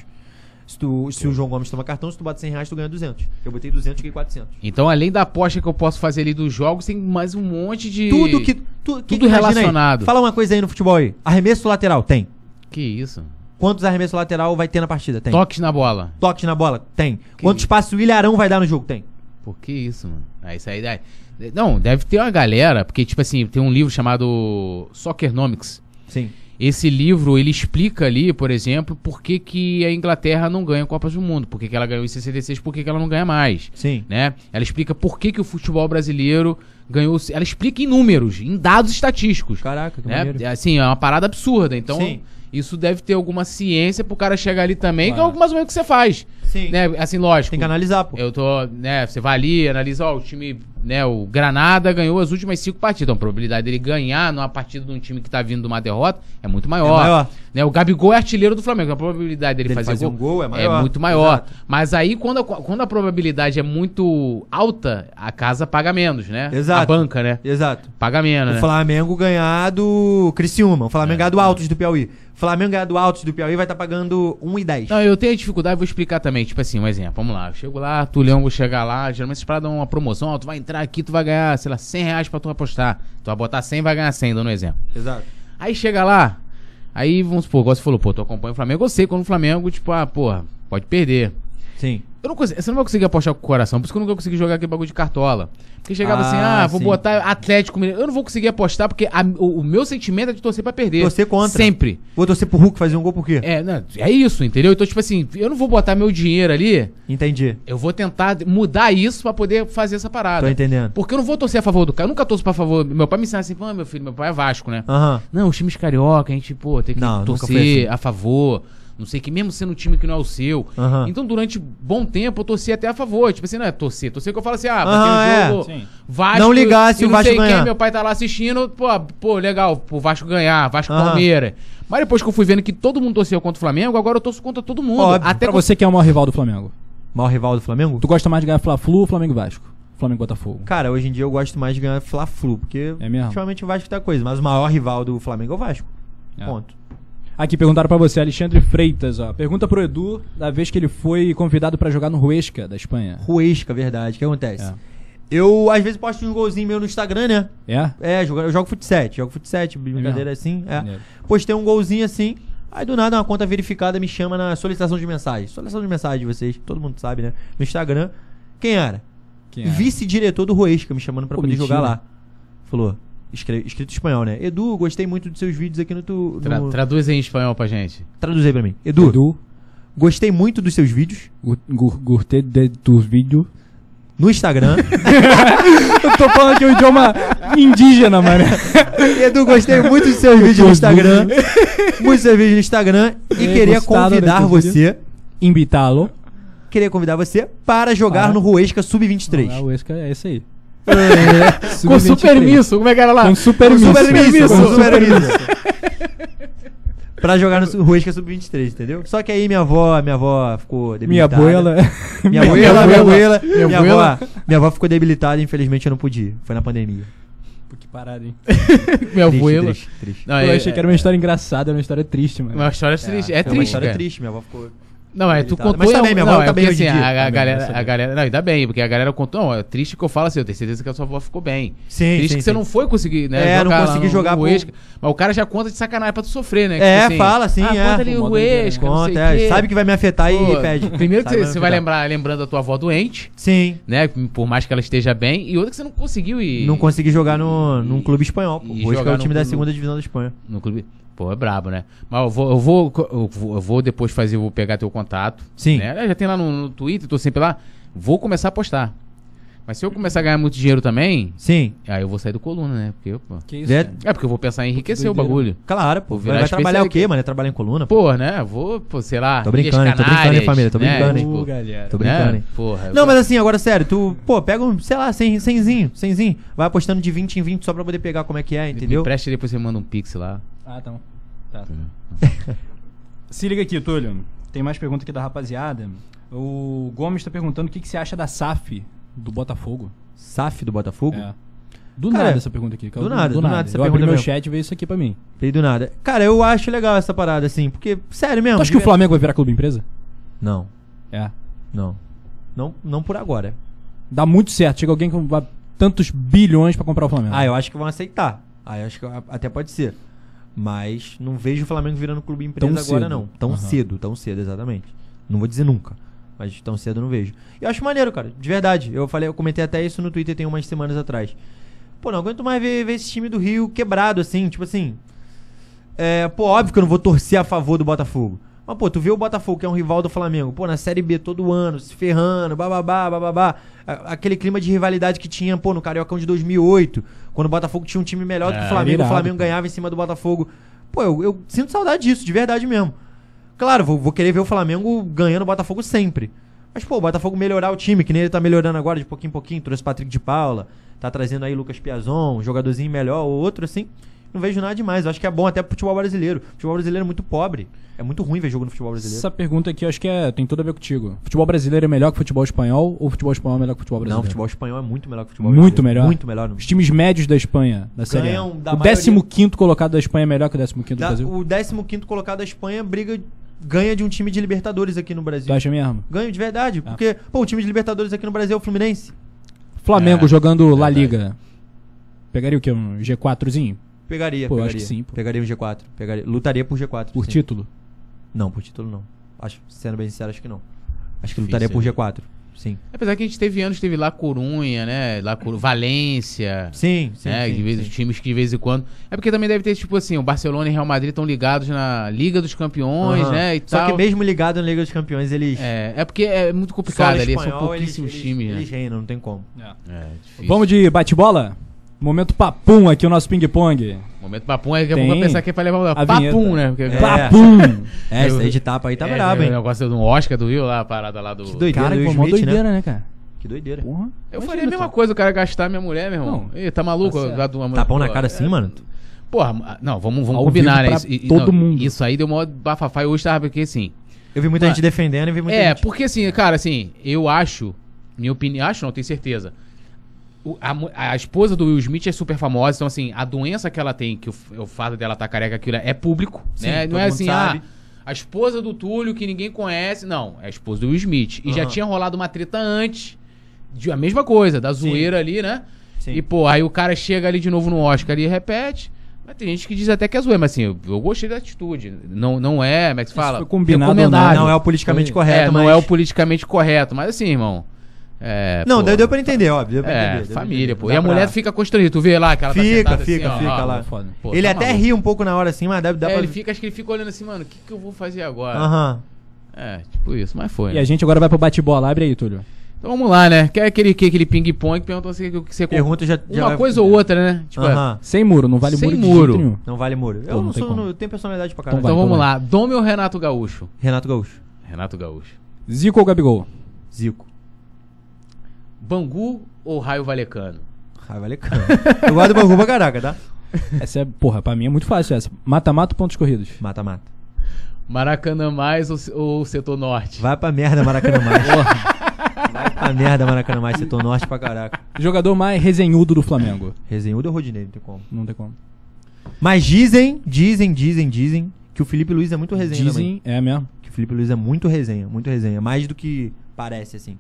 Se, tu, se o João Gomes toma cartão, se tu bate 100 reais, tu ganha 200. Eu botei 200 e ganhei 400. Então, além da aposta que eu posso fazer ali dos jogos, tem mais um monte de. Tudo que. Tu, que Tudo aí? relacionado. Fala uma coisa aí no futebol aí. Arremesso lateral, tem. Que isso? Quantos arremessos lateral vai ter na partida? Tem. Toques na bola. Toques na bola? Tem. Que Quantos passos o Ilharão vai dar no jogo? Tem. Por que isso, mano? Ah, isso aí. daí- Não, deve ter uma galera, porque, tipo assim, tem um livro chamado Soccernomics. Sim. Esse livro, ele explica ali, por exemplo, por que, que a Inglaterra não ganha Copas do Mundo. Por que, que ela ganhou em 66, por que, que ela não ganha mais. Sim. Né? Ela explica por que, que o futebol brasileiro ganhou. Ela explica em números, em dados estatísticos. Caraca, que né? maneiro. Assim, é uma parada absurda. Então, Sim. isso deve ter alguma ciência pro cara chegar ali também, que é Claro. mais ou menos o que você faz. Sim. Né? Assim, lógico. Tem que analisar, pô. Eu tô, né, você vai ali, analisa, ó, o time, né, o Granada ganhou as últimas cinco partidas. Então, a probabilidade dele ganhar numa partida de um time que tá vindo de uma derrota é muito maior. É maior. Né, o Gabigol é artilheiro do Flamengo, a probabilidade dele, Dele fazer, fazer gol, um gol é maior. muito maior. Exato. Mas aí, quando a, quando a probabilidade é muito alta, a casa paga menos, né? Exato. A banca, né? Exato. Paga menos, O né? Flamengo ganhar do Criciúma. O Flamengo ganhar do Altos do Piauí. O Flamengo ganhar do Altos do Piauí vai estar pagando 1,10. Não, eu tenho dificuldade, vou explicar também. Tipo assim, um exemplo. Vamos lá. Eu chego lá, Tulhão, vou chegar lá. Geralmente paradas dão uma promoção. ó, tu vai entrar aqui, tu vai ganhar, sei lá, 100 reais pra tu apostar. Tu vai botar 100 vai ganhar 100, dando um exemplo. Exato. Aí chega lá, aí vamos supor, igual você falou, pô, tu acompanha o Flamengo, eu sei quando o Flamengo, tipo, ah, porra, pode perder. Sim. Eu não consigo, você não vai conseguir apostar com o coração, por isso que eu nunca consegui jogar aquele bagulho de cartola. Porque chegava Ah, assim, ah, vou sim. botar Atlético Mineiro. Eu não vou conseguir apostar porque a- o, o meu sentimento é de torcer pra perder. Torcer contra. Sempre. Vou torcer pro Hulk fazer um gol por quê? É, não, é isso, entendeu? Então, tipo assim, eu não vou botar meu dinheiro ali, Entendi. eu vou tentar mudar isso pra poder fazer essa Tô parada. entendendo. Porque eu não vou torcer a favor do cara. Eu nunca torço pra favor. Meu pai me ensina assim, pô, meu filho, meu pai é Vasco, né? Aham. Não, os times carioca, a gente, pô, tem que Não, torcer assim. a favor. Não sei que, mesmo sendo um time que não é o seu. Então, durante bom tempo, eu torci até a favor. Tipo assim, não é torcer. Torcer que eu falo assim, ah, porque o é. jogo Sim. Vasco. Não ligar se e o não Vasco sei ganhar. Quem, meu pai tá lá assistindo, pô, pô, legal, pro Vasco ganhar, Vasco Aham. Palmeiras. Mas depois que eu fui vendo que todo mundo torcia contra o Flamengo, agora eu torço contra todo mundo. Óbvio. até Pra com- você que é o maior rival do Flamengo. Maior rival do Flamengo? Tu gosta mais de ganhar Fla-Flu ou Flamengo e Vasco? Flamengo Botafogo. Cara, hoje em dia eu gosto mais de ganhar Fla-Flu, porque É mesmo? ultimamente o Vasco tá coisa. Mas o maior rival do Flamengo é o Vasco. É. Ponto. Aqui perguntaram pra você, Alexandre Freitas, ó. Pergunta pro Edu da vez que ele foi convidado pra jogar no Huesca, da Espanha. Ruesca, verdade. O que acontece? É. Eu, às vezes, posto uns golzinhos meu no Instagram, né? É? É, jogo- eu jogo fut 7, jogo fut 7, brincadeira assim. É. Maneiro. Postei um golzinho assim. Aí do nada uma conta verificada me chama na solicitação de mensagem. Solicitação de mensagem de vocês, todo mundo sabe, né? No Instagram. Quem era? Quem é? Vice-diretor do Roesca me chamando pra Pô, poder mentira. jogar lá. Falou, escrito em espanhol, né? Edu, gostei muito dos seus vídeos aqui no tu. Tra- no- traduz aí em espanhol pra gente. Traduz aí pra mim. Edu, Edu, gostei muito dos seus vídeos gostei de tus vídeos. no Instagram. Eu tô falando aqui o idioma indígena, mano. Edu, gostei muito dos seus vídeos no Instagram. Muitos seus vídeos no Instagram. E É, queria convidar você. Invitá-lo. Queria convidar você para jogar Ah. no Ruesca Sub-23. Ah, o Huesca é esse aí. Com super misso, como é que era lá? Com super Com misso. super misso, misso. com super misso. pra jogar no Ruesca Sub-23, entendeu? Só que aí minha avó, minha avó ficou Minha debilitada. abuela. Minha abuela, minha abuela, Minha minha abuela. avó, minha avó ficou debilitada e infelizmente eu não pude ir. Foi na pandemia. Pô, que parada, hein? Meu Triste, abuelo. triste, triste. Não, eu é- achei que era uma história engraçada, era uma história triste, mano. Uma história triste. É, Foi uma triste, história cara. triste, minha avó ficou... Não, é, tu contou. Mas tá em bem, minha não, tá é bem porque hoje em assim, a, a Tá bem, galera, a a galera. Não, ainda bem, porque a galera contou. Não, é triste que eu falo assim, eu tenho certeza que a sua avó ficou bem. Sim, triste sim, que você sim. não foi conseguir, né? É, não jogar lá consegui no- jogar por- Huesca. Mas o cara já conta de sacanagem pra tu sofrer, né? É, Tipo fala assim, ah, é. Conta ali o Huesca, não Conta, sei é, o quê. sabe que vai me afetar Pô, e pede. Primeiro que Sabe você, vai afetar. lembrar lembrando da tua avó doente, Sim. né? Por mais que ela esteja bem. E outra que você não conseguiu ir. Não consegui jogar no, num clube espanhol, pô. E Hoje que é jogar o no time da segunda divisão da Espanha. No clube. Pô, é brabo, né? Mas eu vou, eu vou, eu vou, eu vou depois fazer, eu vou pegar teu contato. Sim. Né? Já tem lá no, no Twitter, tô sempre lá. Vou começar a postar. Mas se eu começar a ganhar muito dinheiro também, Sim. aí eu vou sair do coluna, né? Porque, pô, Que isso? Cara? é porque eu vou pensar em enriquecer o bagulho. Claro, pô. Vai, trabalhar o quê, mano? É trabalhar em coluna? Pô. Pô, né? Vou, pô, sei lá. Tô brincando, tô brincando, hein, Canárias, família, tô né? brincando, hein. Ô, Tipo, galera. Tô brincando, né? hein. Porra. Não, mas assim, agora sério, tu, pô, pega um, sei lá, 100, 100zinho, 100zinho. Vai apostando de 20 em 20 só pra poder pegar como é que é, Me entendeu? empresta e depois você manda um pix lá. Ah, tá. Tá. Se liga aqui, Túlio. Tem mais pergunta aqui da rapaziada. O Gomes tá perguntando o que, que você acha da SAF do Botafogo. SAF do Botafogo? É. Do Cara, nada essa pergunta aqui. do nada, do nada essa Eu abri meu mesmo. chat e veio isso aqui pra mim. Veio do nada. Cara, eu acho legal essa parada, assim, porque, sério mesmo. Tu acha que o Flamengo vai virar clube empresa? Não, É. não. Não, não por agora. Dá muito certo. Chega alguém com tantos bilhões pra comprar o Flamengo. Ah, eu acho que vão aceitar. Ah, eu acho que até pode ser. Mas não vejo o Flamengo virando clube empresa Tão agora, cedo. não. Tão Aham. cedo, tão cedo, exatamente. Não vou dizer nunca. Mas tão cedo eu não vejo. E eu acho maneiro, cara. De verdade. Eu falei, eu comentei até isso no Twitter tem umas semanas atrás. Pô, não aguento mais ver, ver esse time do Rio quebrado, assim, tipo assim. É, pô, óbvio que eu não vou torcer a favor do Botafogo. Mas, pô, tu vê o Botafogo, que é um rival do Flamengo, pô, na Série B todo ano, se ferrando, bababá, bababá. Aquele clima de rivalidade que tinha, pô, no Cariocão de 2008, quando o Botafogo tinha um time melhor do que É, o Flamengo, irado, o Flamengo pô. ganhava em cima do Botafogo. Pô, eu, eu sinto saudade disso, de verdade mesmo. Claro, vou, vou querer ver o Flamengo ganhando o Botafogo sempre. Mas, pô, o Botafogo melhorar o time, que nem ele tá melhorando agora de pouquinho em pouquinho, trouxe Patrick de Paula, tá trazendo aí Lucas Piazon, um jogadorzinho melhor, ou outro, assim. Não vejo nada demais. Eu acho que é bom até pro futebol brasileiro. O futebol brasileiro é muito pobre. É muito ruim ver jogo no futebol brasileiro. Essa pergunta aqui eu acho que é, tem tudo a ver contigo. Futebol brasileiro é melhor que futebol espanhol ou futebol espanhol é melhor que futebol Não, brasileiro? futebol espanhol é muito melhor que o futebol Muito brasileiro. melhor? Muito melhor. Os times médios da Espanha, da Série A. Da O maioria- 15 colocado da Espanha é melhor que o 15 do Brasil? o 15 colocado da Espanha briga, ganha de um time de Libertadores aqui no Brasil. Tu acha mesmo? Ganho de verdade. Ah. Porque, pô, o time de Libertadores aqui no Brasil é o Fluminense. Flamengo É, jogando La verdade. Liga. Pegaria o quê? Um G4zinho? Pegaria, Pô, eu pegaria. acho que sim, pô. Pegaria um G4. Pegaria, lutaria por G4. Por sim. título? Não, por título não. Acho, sendo bem sincero, acho que não. Acho que Difícil, lutaria por né? G4. Sim. Apesar que a gente teve anos, teve lá Corunha, né? Lá Coru... Valência. Sim, sim. né? sim, de vez, sim. Os times que de vez em quando. É porque também deve ter, tipo assim, o Barcelona e Real Madrid estão ligados na Liga dos Campeões, Aham. né? E Só tal. que mesmo ligado na Liga dos Campeões, eles. É, é porque é muito complicado ali, são espanhol, pouquíssimos eles, times, eles, né? Eles reinam, não tem como. É, difícil. Vamos de bate-bola? Momento papum aqui, o nosso ping-pong. Momento papum, aí daqui a Tem. pouco vai pensar que vai levar o papum, né? Porque, É. Papum! É, isso aí de tapa aí tá é, brabo, é, hein? O negócio do Oscar, do Rio lá, a parada lá do. Que doideira, Cara, Will que Smith, né? doideira, né, cara? Que doideira. Porra. Eu Imagina faria a mesma só. coisa, o cara gastar minha mulher, meu irmão. Não. Ih, tá maluco? Tá mulher- Tapão na Pô, cara é, assim, mano? Porra, não, vamos, vamos Ao combinar, né? pra Isso, todo não, mundo. Isso aí deu maior bafafá e hoje tava porque assim. Eu vi muita Mano, gente defendendo e vi muita É, gente. porque assim, cara, assim, eu acho, minha opinião, acho não, tenho certeza. A, a esposa do Will Smith é super famosa, então assim, a doença que ela tem, que o, o fato dela estar careca, aquilo é público, Sim, né? Não é assim, sabe. ah, a esposa do Túlio que ninguém conhece, não, é a esposa do Will Smith. E já Aham. tinha rolado uma treta antes, de a mesma coisa, da zoeira ali, né? Sim. E pô, aí o cara chega ali de novo no Oscar e repete. Mas tem gente que diz até que é zoeira, mas assim, eu, eu gostei da atitude. Não, não é, como é que se fala? combinado não, Recomendável. Não é o politicamente Foi- correto, é, mas... não é o politicamente correto, mas assim, irmão. É, Não, pô, deu, deu pra entender, óbvio. Deu pra É, entender, família, pô. Dá E a pra- mulher fica constrangida. Tu vê lá que ela tá Fica, sentada fica, assim, ó, fica ó, lá. foda. pô, Ele tá até maluco. ri um pouco na hora assim, mas deve dar É, pra... ele fica, acho que ele fica olhando assim, mano, o que, que eu vou fazer agora? Aham. É, tipo isso, mas foi. E né? a gente agora vai pro bate-bola. Abre aí, Túlio. Então vamos lá, né? Quer aquele, que- aquele ping-pong que perguntou o que você Pergunta já... já Uma vai- coisa ou outra, né? Tipo, Aham. Sem muro, não vale Sem muro de muro. Não vale muro. Eu Pô, não, sou... eu tenho personalidade pra caralho. Então então vai, vamos então lá. Dome ou Renato Gaúcho? Renato Gaúcho. Renato Gaúcho. Zico ou Gabigol? Zico. Bangu ou Raio Valecano? Ai, vale caro. Eu gosto do Bangu pra caraca, tá? Essa é, porra, pra mim é muito fácil essa. Mata-mata ou pontos corridos? Mata, mata. Maracanã mais ou, ou Setor Norte? Vai pra merda, Maracanã Mais. Vai pra merda, Maracanã Mais. Setor norte pra caraca. Jogador mais resenhudo do Flamengo? Resenhudo ou Rodinei, não tem como. Não tem como. Mas dizem, dizem, dizem, dizem que o Felipe Luiz é muito resenha também. Dizem, é mesmo. Que o Felipe Luiz é muito resenha, muito resenha. Mais do que parece, assim.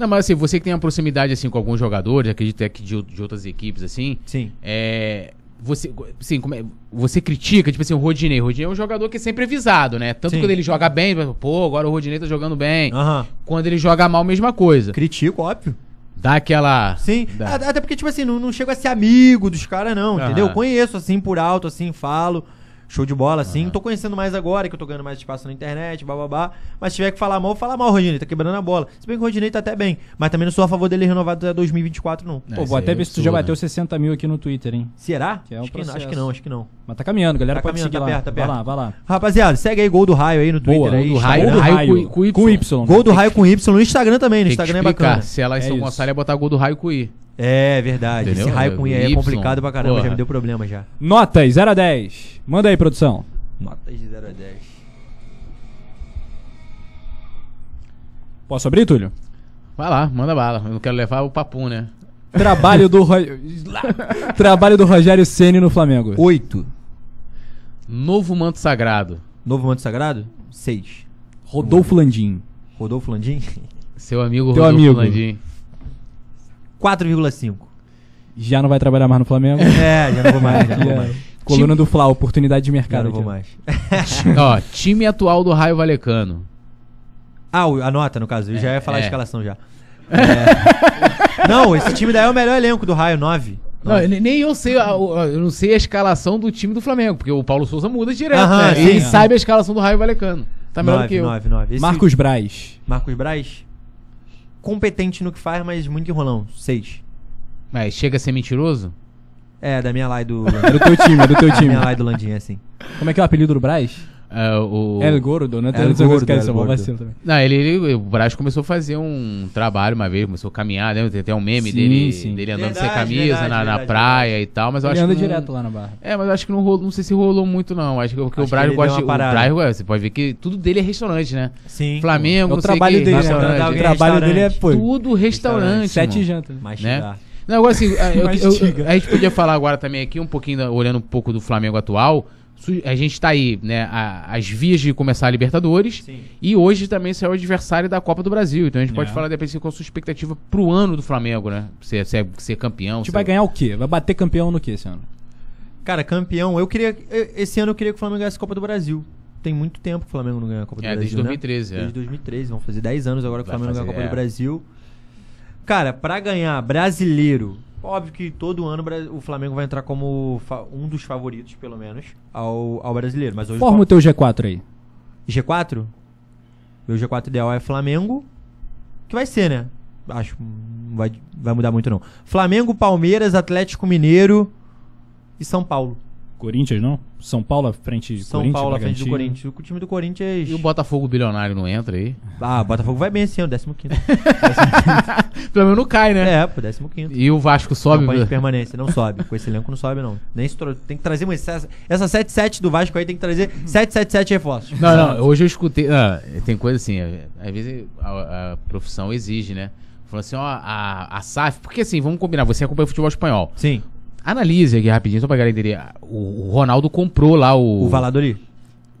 Não, mas assim, você que tem uma proximidade assim com alguns jogadores, acredito que de, de outras equipes assim, Sim. é você, assim, como é- você critica, tipo assim, o Rodinei. O Rodinei é um jogador que é sempre avisado, né? Tanto Sim. quando ele joga bem, pô, agora o Rodinei tá jogando bem. Aham. Quando ele joga mal, mesma coisa. Critico, óbvio. Dá aquela. Sim. Dá. Até porque, tipo assim, não, não chego a ser amigo dos caras, não, Aham. entendeu? Conheço, assim, por alto, assim, falo. Show de bola, assim. Tô conhecendo mais agora, que eu tô ganhando mais espaço na internet, bababá. Mas se tiver que falar mal, fala mal, Rodinei. Tá quebrando a bola. Se bem que o Rodinei tá até bem. Mas também não sou a favor dele renovar até 2024, não. É, Pô, vou até é ver se tu já bateu né? 60 mil aqui no Twitter, hein? Será? Que é um acho, que, não, acho que não, acho que não. Mas tá caminhando, galera Tá pode caminhando, seguir tá lá. perto, tá vai perto. lá, vai lá. Rapaziada, segue aí Gol do Raio aí no Twitter. Boa, aí, Gol do Raio. Gol do Raio Raio, com- com Y. com Y. Gol do Raio com Y no Instagram também. No Instagram é bacana. Se ela em É São. Gonçalo ia botar gol do raio com I. É verdade. Entendeu? Esse raio com I é complicado pra caramba. Já porra. me deu problema já. Notas 0 a 10. Manda aí, produção. Notas de 0 a 10. Posso abrir, Túlio? Vai lá, manda bala. Eu não quero levar o papo, né? Trabalho do Ro... Trabalho do Rogério Ceni no Flamengo. 8. Novo manto sagrado. Novo Manto Sagrado? 6. Rodolfo Landim. Rodolfo Landim? Seu amigo Teu Rodolfo amigo. Landim. 4,5. Já não vai trabalhar mais no Flamengo? É, já não vou mais, já não vou mais. Coluna do Fla, oportunidade de Já mercado. não vou mais. Ó, time atual do Raio Valecano. Ah, o- a nota, no caso. Eu já ia falar É. a escalação já. É. Não, esse time daí é o melhor elenco do Raio, 9. Não, ne- nem eu sei, eu não sei a escalação do time do Flamengo, porque o Paulo Souza muda direto, Aham, né? sim, Ele sim. sabe a escalação do Raio Valecano. Tá melhor do que eu. 9, 9. Esse Marcos Braz. Marcos Braz. Competente no que faz, mas muito enrolão. 6. Mas chega a ser mentiroso? É, da minha lá e do É do teu time, é do teu Da time. minha lá e do Landim, é assim. Como é que é o apelido do Braz? É, o... El Gordo, né? El Tem Gordo, que é El Gordo. vacilo também. Não, ele, ele- o Braz começou a fazer um trabalho uma vez, começou a caminhar, lembra? Tem até um meme Sim, dele, sim. dele andando sem Verdade, camisa verdade, na, na verdade, praia e tal, mas eu Ele acho anda que não- direto lá na barra. É, mas eu acho que não rolou, não sei se rolou muito não. Acho que, porque Acho o que Braz gosta o. Braz, você pode ver que tudo dele é restaurante, né? Sim. Flamengo, É o não trabalho que, dele, né? restaurante. O trabalho dele é, Tudo restaurante. sete jantas. Mas né? Não, agora assim, a- eu- eu- Mastiga. a gente podia falar agora também aqui, um pouquinho, olhando um pouco do Flamengo atual. A gente tá aí, né, a- as vias de começar a Libertadores. Sim. E hoje também saiu o adversário da Copa do Brasil. Então a gente pode É. falar depois qual a sua expectativa pro ano do Flamengo, né? Ser, ser, ser campeão. A gente ser- vai ganhar o quê? Vai bater campeão no quê esse ano? Cara, campeão, eu queria. Esse ano eu queria que o Flamengo ganhasse a Copa do Brasil. Tem muito tempo que o Flamengo não ganha a Copa do É, Brasil. desde né? 2013, é. Desde 2013, vão fazer 10 anos agora que o Vai Flamengo ganha a fazer, Copa é. do Brasil. Cara, pra ganhar brasileiro, óbvio que todo ano o Flamengo vai entrar como um dos favoritos, pelo menos, ao, ao brasileiro. Mas hoje Forma o teu G4 aí. G4? Meu G4 ideal é Flamengo. Que vai ser, né? Acho que não vai, vai mudar muito, não. Flamengo, Palmeiras, Atlético Mineiro e São Paulo. Corinthians, não? São Paulo à frente de São Corinthians, Paulo à frente do. Corinthians. O time do Corinthians. E o Botafogo bilionário não entra aí? Ah, o Botafogo vai bem esse ano, 15. Pelo menos não cai, né? é, pô, 15. E o Vasco sobe. Campanha de permanência, não sobe. Com esse elenco não sobe, não. Nem Tem que trazer uma. Essa, essa 7-7 do Vasco aí tem que trazer 7-7-7 reforços. Não, não, hoje eu escutei. ah, tem coisa assim, é, às vezes a, a profissão exige, né? Falou assim, ó, a, a SAF. Porque assim, vamos combinar, você acompanha o futebol espanhol. Sim, Analise aqui rapidinho, só pra galera entender. O, o Ronaldo comprou lá o. o Valladolid.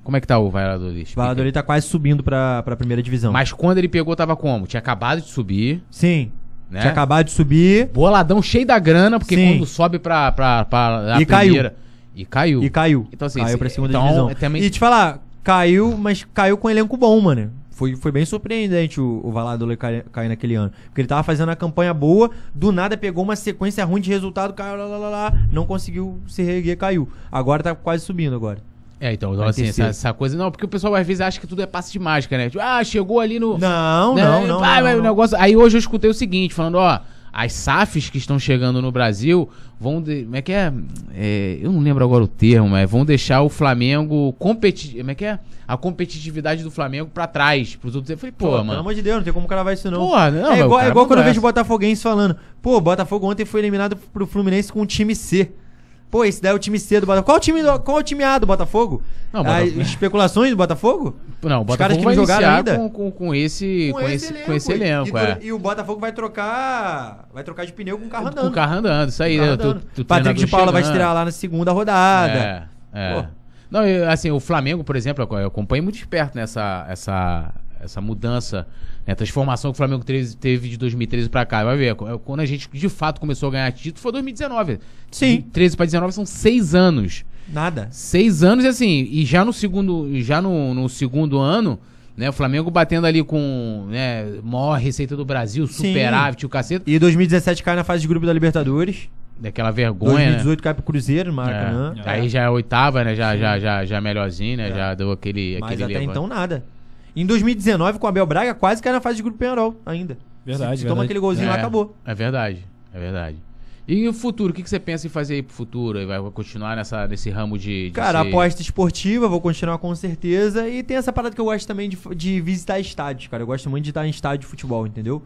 Como é que tá o Valladolid? O Valladolid tá quase subindo pra, pra primeira divisão. Mas quando ele pegou, tava como? Tinha acabado de subir, Sim. né? Tinha acabado de subir Boladão cheio da grana, porque Sim. quando sobe pra, pra, pra a E caiu. primeira. E caiu. e caiu. Então, assim, caiu pra segunda então, divisão. é também- E te falar, caiu, mas caiu com um elenco bom, mano. Foi, foi bem surpreendente o, o Valladolid cair, cair naquele ano. Porque ele tava fazendo a campanha boa, do nada pegou uma sequência ruim de resultado, caiu lá, lá, lá, lá, não conseguiu se reerguer, caiu. Agora tá quase subindo agora. É, então, então assim, essa, essa coisa. Não, porque o pessoal às vezes acha que tudo é passe de mágica, né? Tipo, ah, chegou ali no. Não, né? não, não. Ah, não, o não. negócio. Aí hoje eu escutei o seguinte, falando, ó, as SAFs que estão chegando no Brasil vão. De... Como é que é? É, Eu não lembro agora o termo, mas vão deixar o Flamengo competir. Como é que é? A competitividade do Flamengo pra trás. Pros outros. Eu falei, pô, Pô, pelo mano. amor de Deus, não tem como cravar isso não. Pô, não, é o igual, é igual quando eu vejo essa. botafoguense falando, pô, o Botafogo ontem foi eliminado pro Fluminense com o time C. Pô, esse daí é o time C do Botafogo. Qual o time, do- qual o time A do Botafogo? Não, As Botafogo- especulações do Botafogo? Não, o Botafogo vai iniciar ainda? com, com, com esse, com, esse, com esse elenco. E, é. e o Botafogo vai trocar. Vai trocar de pneu com o carro Com andando. o carro andando, isso aí, Com né? Tu- tu- Patrick de Paula vai chegando. estrear lá na segunda rodada. É, é. Pô. Não, eu, assim, o Flamengo, por exemplo, eu acompanho muito de perto nessa essa, essa mudança, né, transformação que o Flamengo teve, de 2013 pra cá. Vai ver, quando a gente de fato começou a ganhar título foi 2019. Sim. De 13 pra 19 são seis anos. Nada. Seis anos e assim, e já no segundo, já no, no segundo ano, né, o Flamengo batendo ali com, né, maior receita do Brasil, superávit, o cacete, E 2017 cai na fase de grupo da Libertadores. daquela vergonha, né? 2018 cai pro Cruzeiro, Maracanã. É. Aí já é a oitava, né? Já, já, já, já melhorzinho, né? É. Já deu aquele. Mas aquele até levante. então nada. Em 2019, com o Abel Braga, quase cai na fase de grupo Penharol ainda. Verdade, Se, se toma verdade. aquele golzinho lá, É, acabou. É verdade, é verdade. E o futuro, o que, que você pensa em fazer aí pro futuro? Vai continuar nessa, nesse ramo de. de Cara, ser- aposta esportiva, vou continuar com certeza. E tem essa parada que eu gosto também de, de visitar estádios, cara. Eu gosto muito de estar em estádio de futebol, entendeu?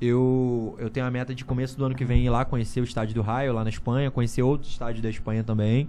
Eu, eu tenho a meta de começo do ano que vem ir lá conhecer o estádio do Raio, lá na Espanha, conhecer outros estádios da Espanha também.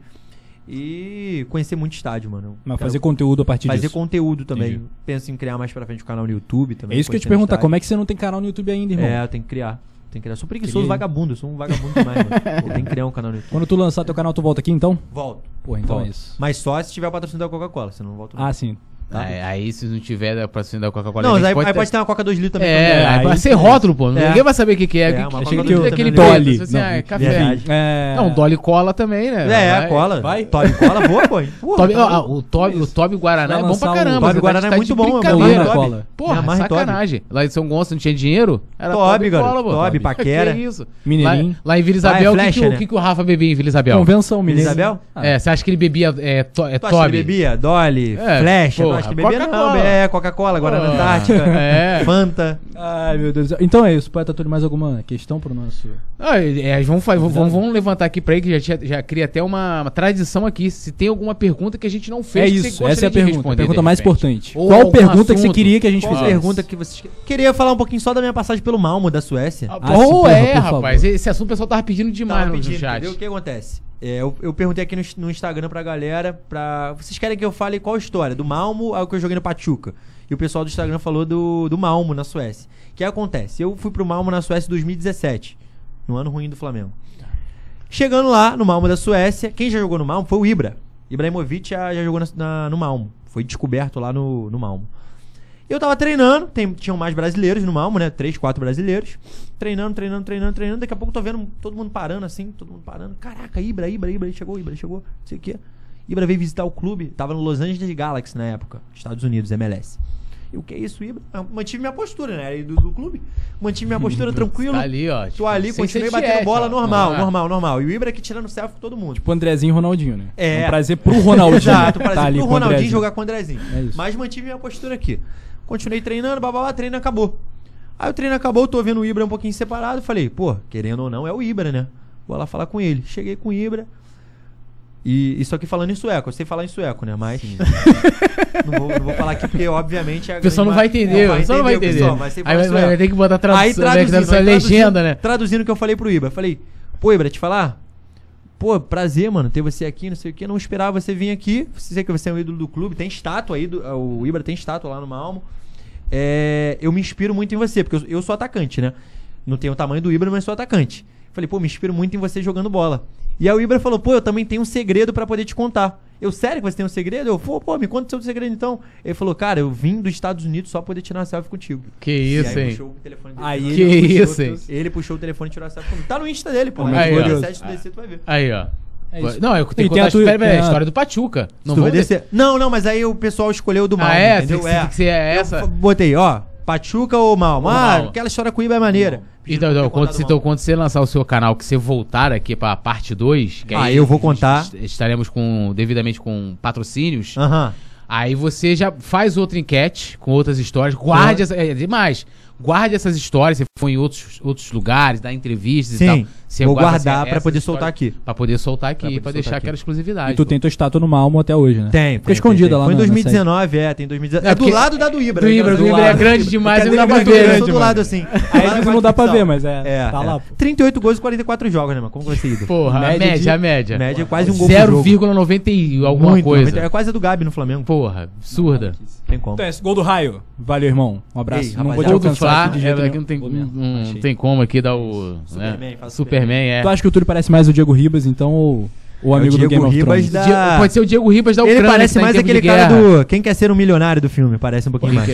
E conhecer muito estádio, mano. Mas Quero fazer conteúdo a partir fazer disso. conteúdo também. Entendi. Penso em criar mais pra frente o canal no YouTube também. É isso que eu te perguntar, como é que você não tem canal no YouTube ainda, irmão? É, eu tenho que criar. Tenho que criar. Eu sou preguiçoso, Queria- vagabundo. Eu sou um vagabundo demais, mano. Eu tenho que criar um canal no YouTube. Quando tu lançar teu canal, tu volta aqui então? Volto. Porra, então Volto. é isso. Mas só se tiver o patrocínio da Coca-Cola, senão não volto. Ah, sim. Tá? Aí, aí, se não tiver pra acender da Coca-Cola. Não, a aí pode, ter- aí pode ter uma Coca 2 litros também. É, também. aí aí vai ser rótulo, pô. É. Ninguém vai saber o que, que é. É, Que- que tinha também, aquele né? Dolly. Assim, ah, é Não, café. É... Não, Dolly Cola também, né? É, Vai. cola. vai. Toby cola, boa, pô. Porra, Toby, tá ó, o Toby, o Toby Guaraná é bom pra caramba. Toby você tá- Guaraná tá é muito bom, é cola. Porra, Toby. sacanagem. Lá em São Gonçalo não tinha dinheiro? Era garoto. Cola, pô. Toby, Paquera. Que isso? Mineirinho. Lá, em Vila Isabel, é o que, que, o- né? o que, que o Rafa bebia em Vila Isabel? Convenção, menino. Isabel? É, você acha que ele bebia é, to, é que ele bebia? Dolly, É, Flecha, acha que não, Coca-Cola. é Coca-Cola, Guaraná Porra. Antártica, É. Fanta. Ai, meu Deus do céu. Então é isso. Poeta Túlio, mais alguma questão pro nosso... Ah, é, vamos, fa- vamos, vamos levantar aqui pra ele que já, já cria até uma, uma tradição aqui. Se tem alguma pergunta que a gente não fez, É que você isso, essa é a pergunta. A pergunta mais importante. Ou Qual pergunta que você assunto. queria que a gente Qual fizesse? pergunta que vocês... Queria falar um pouquinho só da minha passagem pelo Malmo, da Suécia. Ah, Ah, Ou é, rapaz. Esse assunto o pessoal tava pedindo demais Tava no pedindo, chat. entendeu? O que acontece? É, eu, eu perguntei aqui no, no Instagram pra galera, pra... Vocês querem que eu fale qual história? Do Malmo ao que eu joguei no Pachuca. E o pessoal do Instagram falou do, do Malmo na Suécia. O que acontece? Eu fui pro Malmo na Suécia em 2017. No ano ruim do Flamengo. Chegando lá, no Malmo da Suécia, quem já jogou no Malmo foi o Ibra. Ibrahimovic já, já jogou na- na- no Malmo. Foi descoberto lá no, no Malmo. Eu tava treinando, tem- tinham mais brasileiros no Malmo, né? Três, quatro brasileiros. Treinando, treinando, treinando, treinando. Daqui a pouco eu tô vendo todo mundo parando assim, todo mundo parando. Caraca, Ibra, Ibra, Ibra, chegou, Ibra, chegou, não sei o quê. Ibra veio visitar o clube, tava no Los Angeles Galaxy na época, Estados Unidos, MLS. E o que é isso, Ibra? Eu mantive minha postura, né? Era do, do clube. Mantive minha postura tranquilo. Tá ali, ó. Tô tipo, ali, sem continuei batendo tiete, bola ó. normal, Ah. normal, normal. E o Ibra aqui tirando selfie com todo mundo. Tipo Andrezinho e Ronaldinho, né? É. um prazer pro Ronaldinho. Exato, para tá ali pro o Ronaldinho jogar com o Andrezinho. É isso. Mas mantive minha postura aqui. Continuei treinando, babá, treino acabou. Aí o treino acabou, tô vendo o Ibra um pouquinho separado. Falei, pô, querendo ou não, é o Ibra, né? Vou lá falar com ele. Cheguei com o Ibra. E isso aqui falando em sueco. Eu sei falar em sueco, né? Mas. não, vou, não vou falar aqui porque, obviamente. a O pessoal não vai entender, o pessoal não vai entender. pessoal, mas Aí vai, sueco. vai ter que botar Aí tradução, né, que traduzindo, tradução, aí legenda, traduzindo- né? Traduzindo o que eu falei pro Ibra. Falei, pô, Ibra, te falar? Pô, prazer, mano, ter você aqui, não sei o que. Não esperava você vir aqui. Sei que você é um ídolo do clube. Tem estátua aí. Do, o Ibra tem estátua lá no Malmo. É, eu me inspiro muito em você, porque eu, eu sou atacante, né? Não tenho o tamanho do Ibra, mas sou atacante. Falei, pô, me inspiro muito em você jogando bola. E aí o Ibra falou, pô, eu também tenho um segredo pra poder te contar. Eu, sério que você tem um segredo? Eu, pô, pô, me conta o seu segredo então. Ele falou, cara, eu vim dos Estados Unidos só pra poder tirar uma selfie contigo. Que E isso, aí hein? puxou o telefone dele. Aí Que ele puxou isso, hein? tudo. Ele puxou o telefone e tirou a selfie comigo. Tá no Insta dele, pô. Muito se curioso. tu descer, tu vai ver. Aí, ó. É isso. Não, eu tenho que contar a história, a a- história do Pachuca. Não vamos descer. Não, não, mas aí o pessoal escolheu do mal. Ah, é? entendeu? Tem que- tem que ser essa? Eu botei, ó, Pachuca ou Malmo? Ou Ah, Malmo. aquela história Iba é maneira. Então, então, quando, você, então, quando você lançar o seu canal, que você voltar aqui pra parte 2, que Ah, aí eu vou contar. est- Estaremos com, devidamente com patrocínios. Aham. Aí você já faz outra enquete com outras histórias. Guarde essa, é, demais. Guarde essas histórias. Você foi em outros, outros lugares, dá entrevistas Sim, e tal. Você vou guarda guardar essa- pra poder soltar aqui. Pra poder soltar aqui, Pra deixar aquela exclusividade. E tu tem tua estátua no Malmo até hoje, né? Tem. Fica escondida tem, lá Foi em na- na 2019, é, tem 2019. É, É, do lado da do Ibra. do né, Ibra, do Ibra é grande demais, não dá pra é ver, só do lado assim. Aí não dá pra ver, mas é. É, tá é. lá. pô. 38 gols e 44 jogos, né, mano? Como vai ser ídolo? Porra, Média a média, a média. Média é quase um gol por jogo. 0,90 e alguma coisa. 90 É quase a do Gabi no Flamengo. Porra, absurda. Tem como. Então é esse gol do raio. Valeu, irmão. Um abraço. Ei, não vou te do alcançar Aqui de é, jeito aqui nenhum. não tem, mesmo, não achei. tem como aqui dar o... Superman, né? faz Superman, é. Tu acha que o Túlio parece mais o Diego Ribas, então, ou o É o amigo do Diego Game Ribas da- Pode ser o Diego Ribas da Ele Ucrânia. parece que tá mais aquele cara do Quem Quer Ser um Milionário do filme. Parece um pouquinho mais.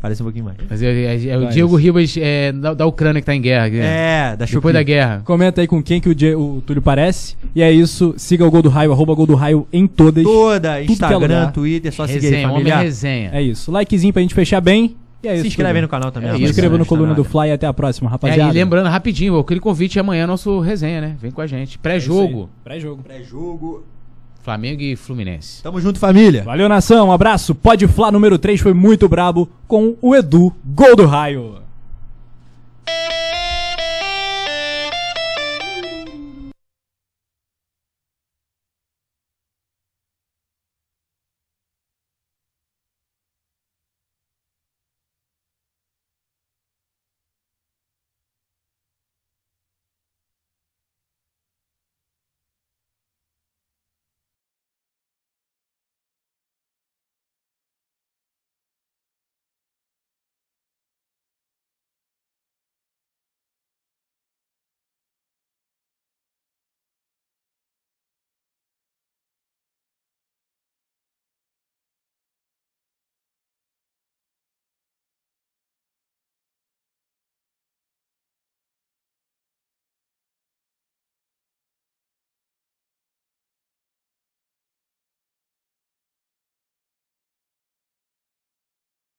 parece um pouquinho mais. Mas é, é- é o Diego. Ribas é, da, da Ucrânia que tá em guerra. né? É, da Depois da guerra. Comenta aí com quem que o, Die- o Túlio parece. E é isso. Siga o Gol do Raio, arroba Gol do Raio em todas. Toda, é Instagram. Twitter, só seguir aí, Resenha, homem família. resenha. É isso. Likezinho pra gente fechar bem. E é isso. Se inscreve aí no canal também. É Se inscreva no Coluna do. Fly e até a próxima, É, rapaziada. e lembrando, rapidinho, aquele convite amanhã é nosso resenha, né? Vem com a gente. Pré-jogo, Pré-jogo. Pré-jogo. Flamengo e Fluminense. Tamo junto, família. Valeu, nação. Um abraço. Pode Flá número 3 foi muito brabo com o Edu, Gol do Raio.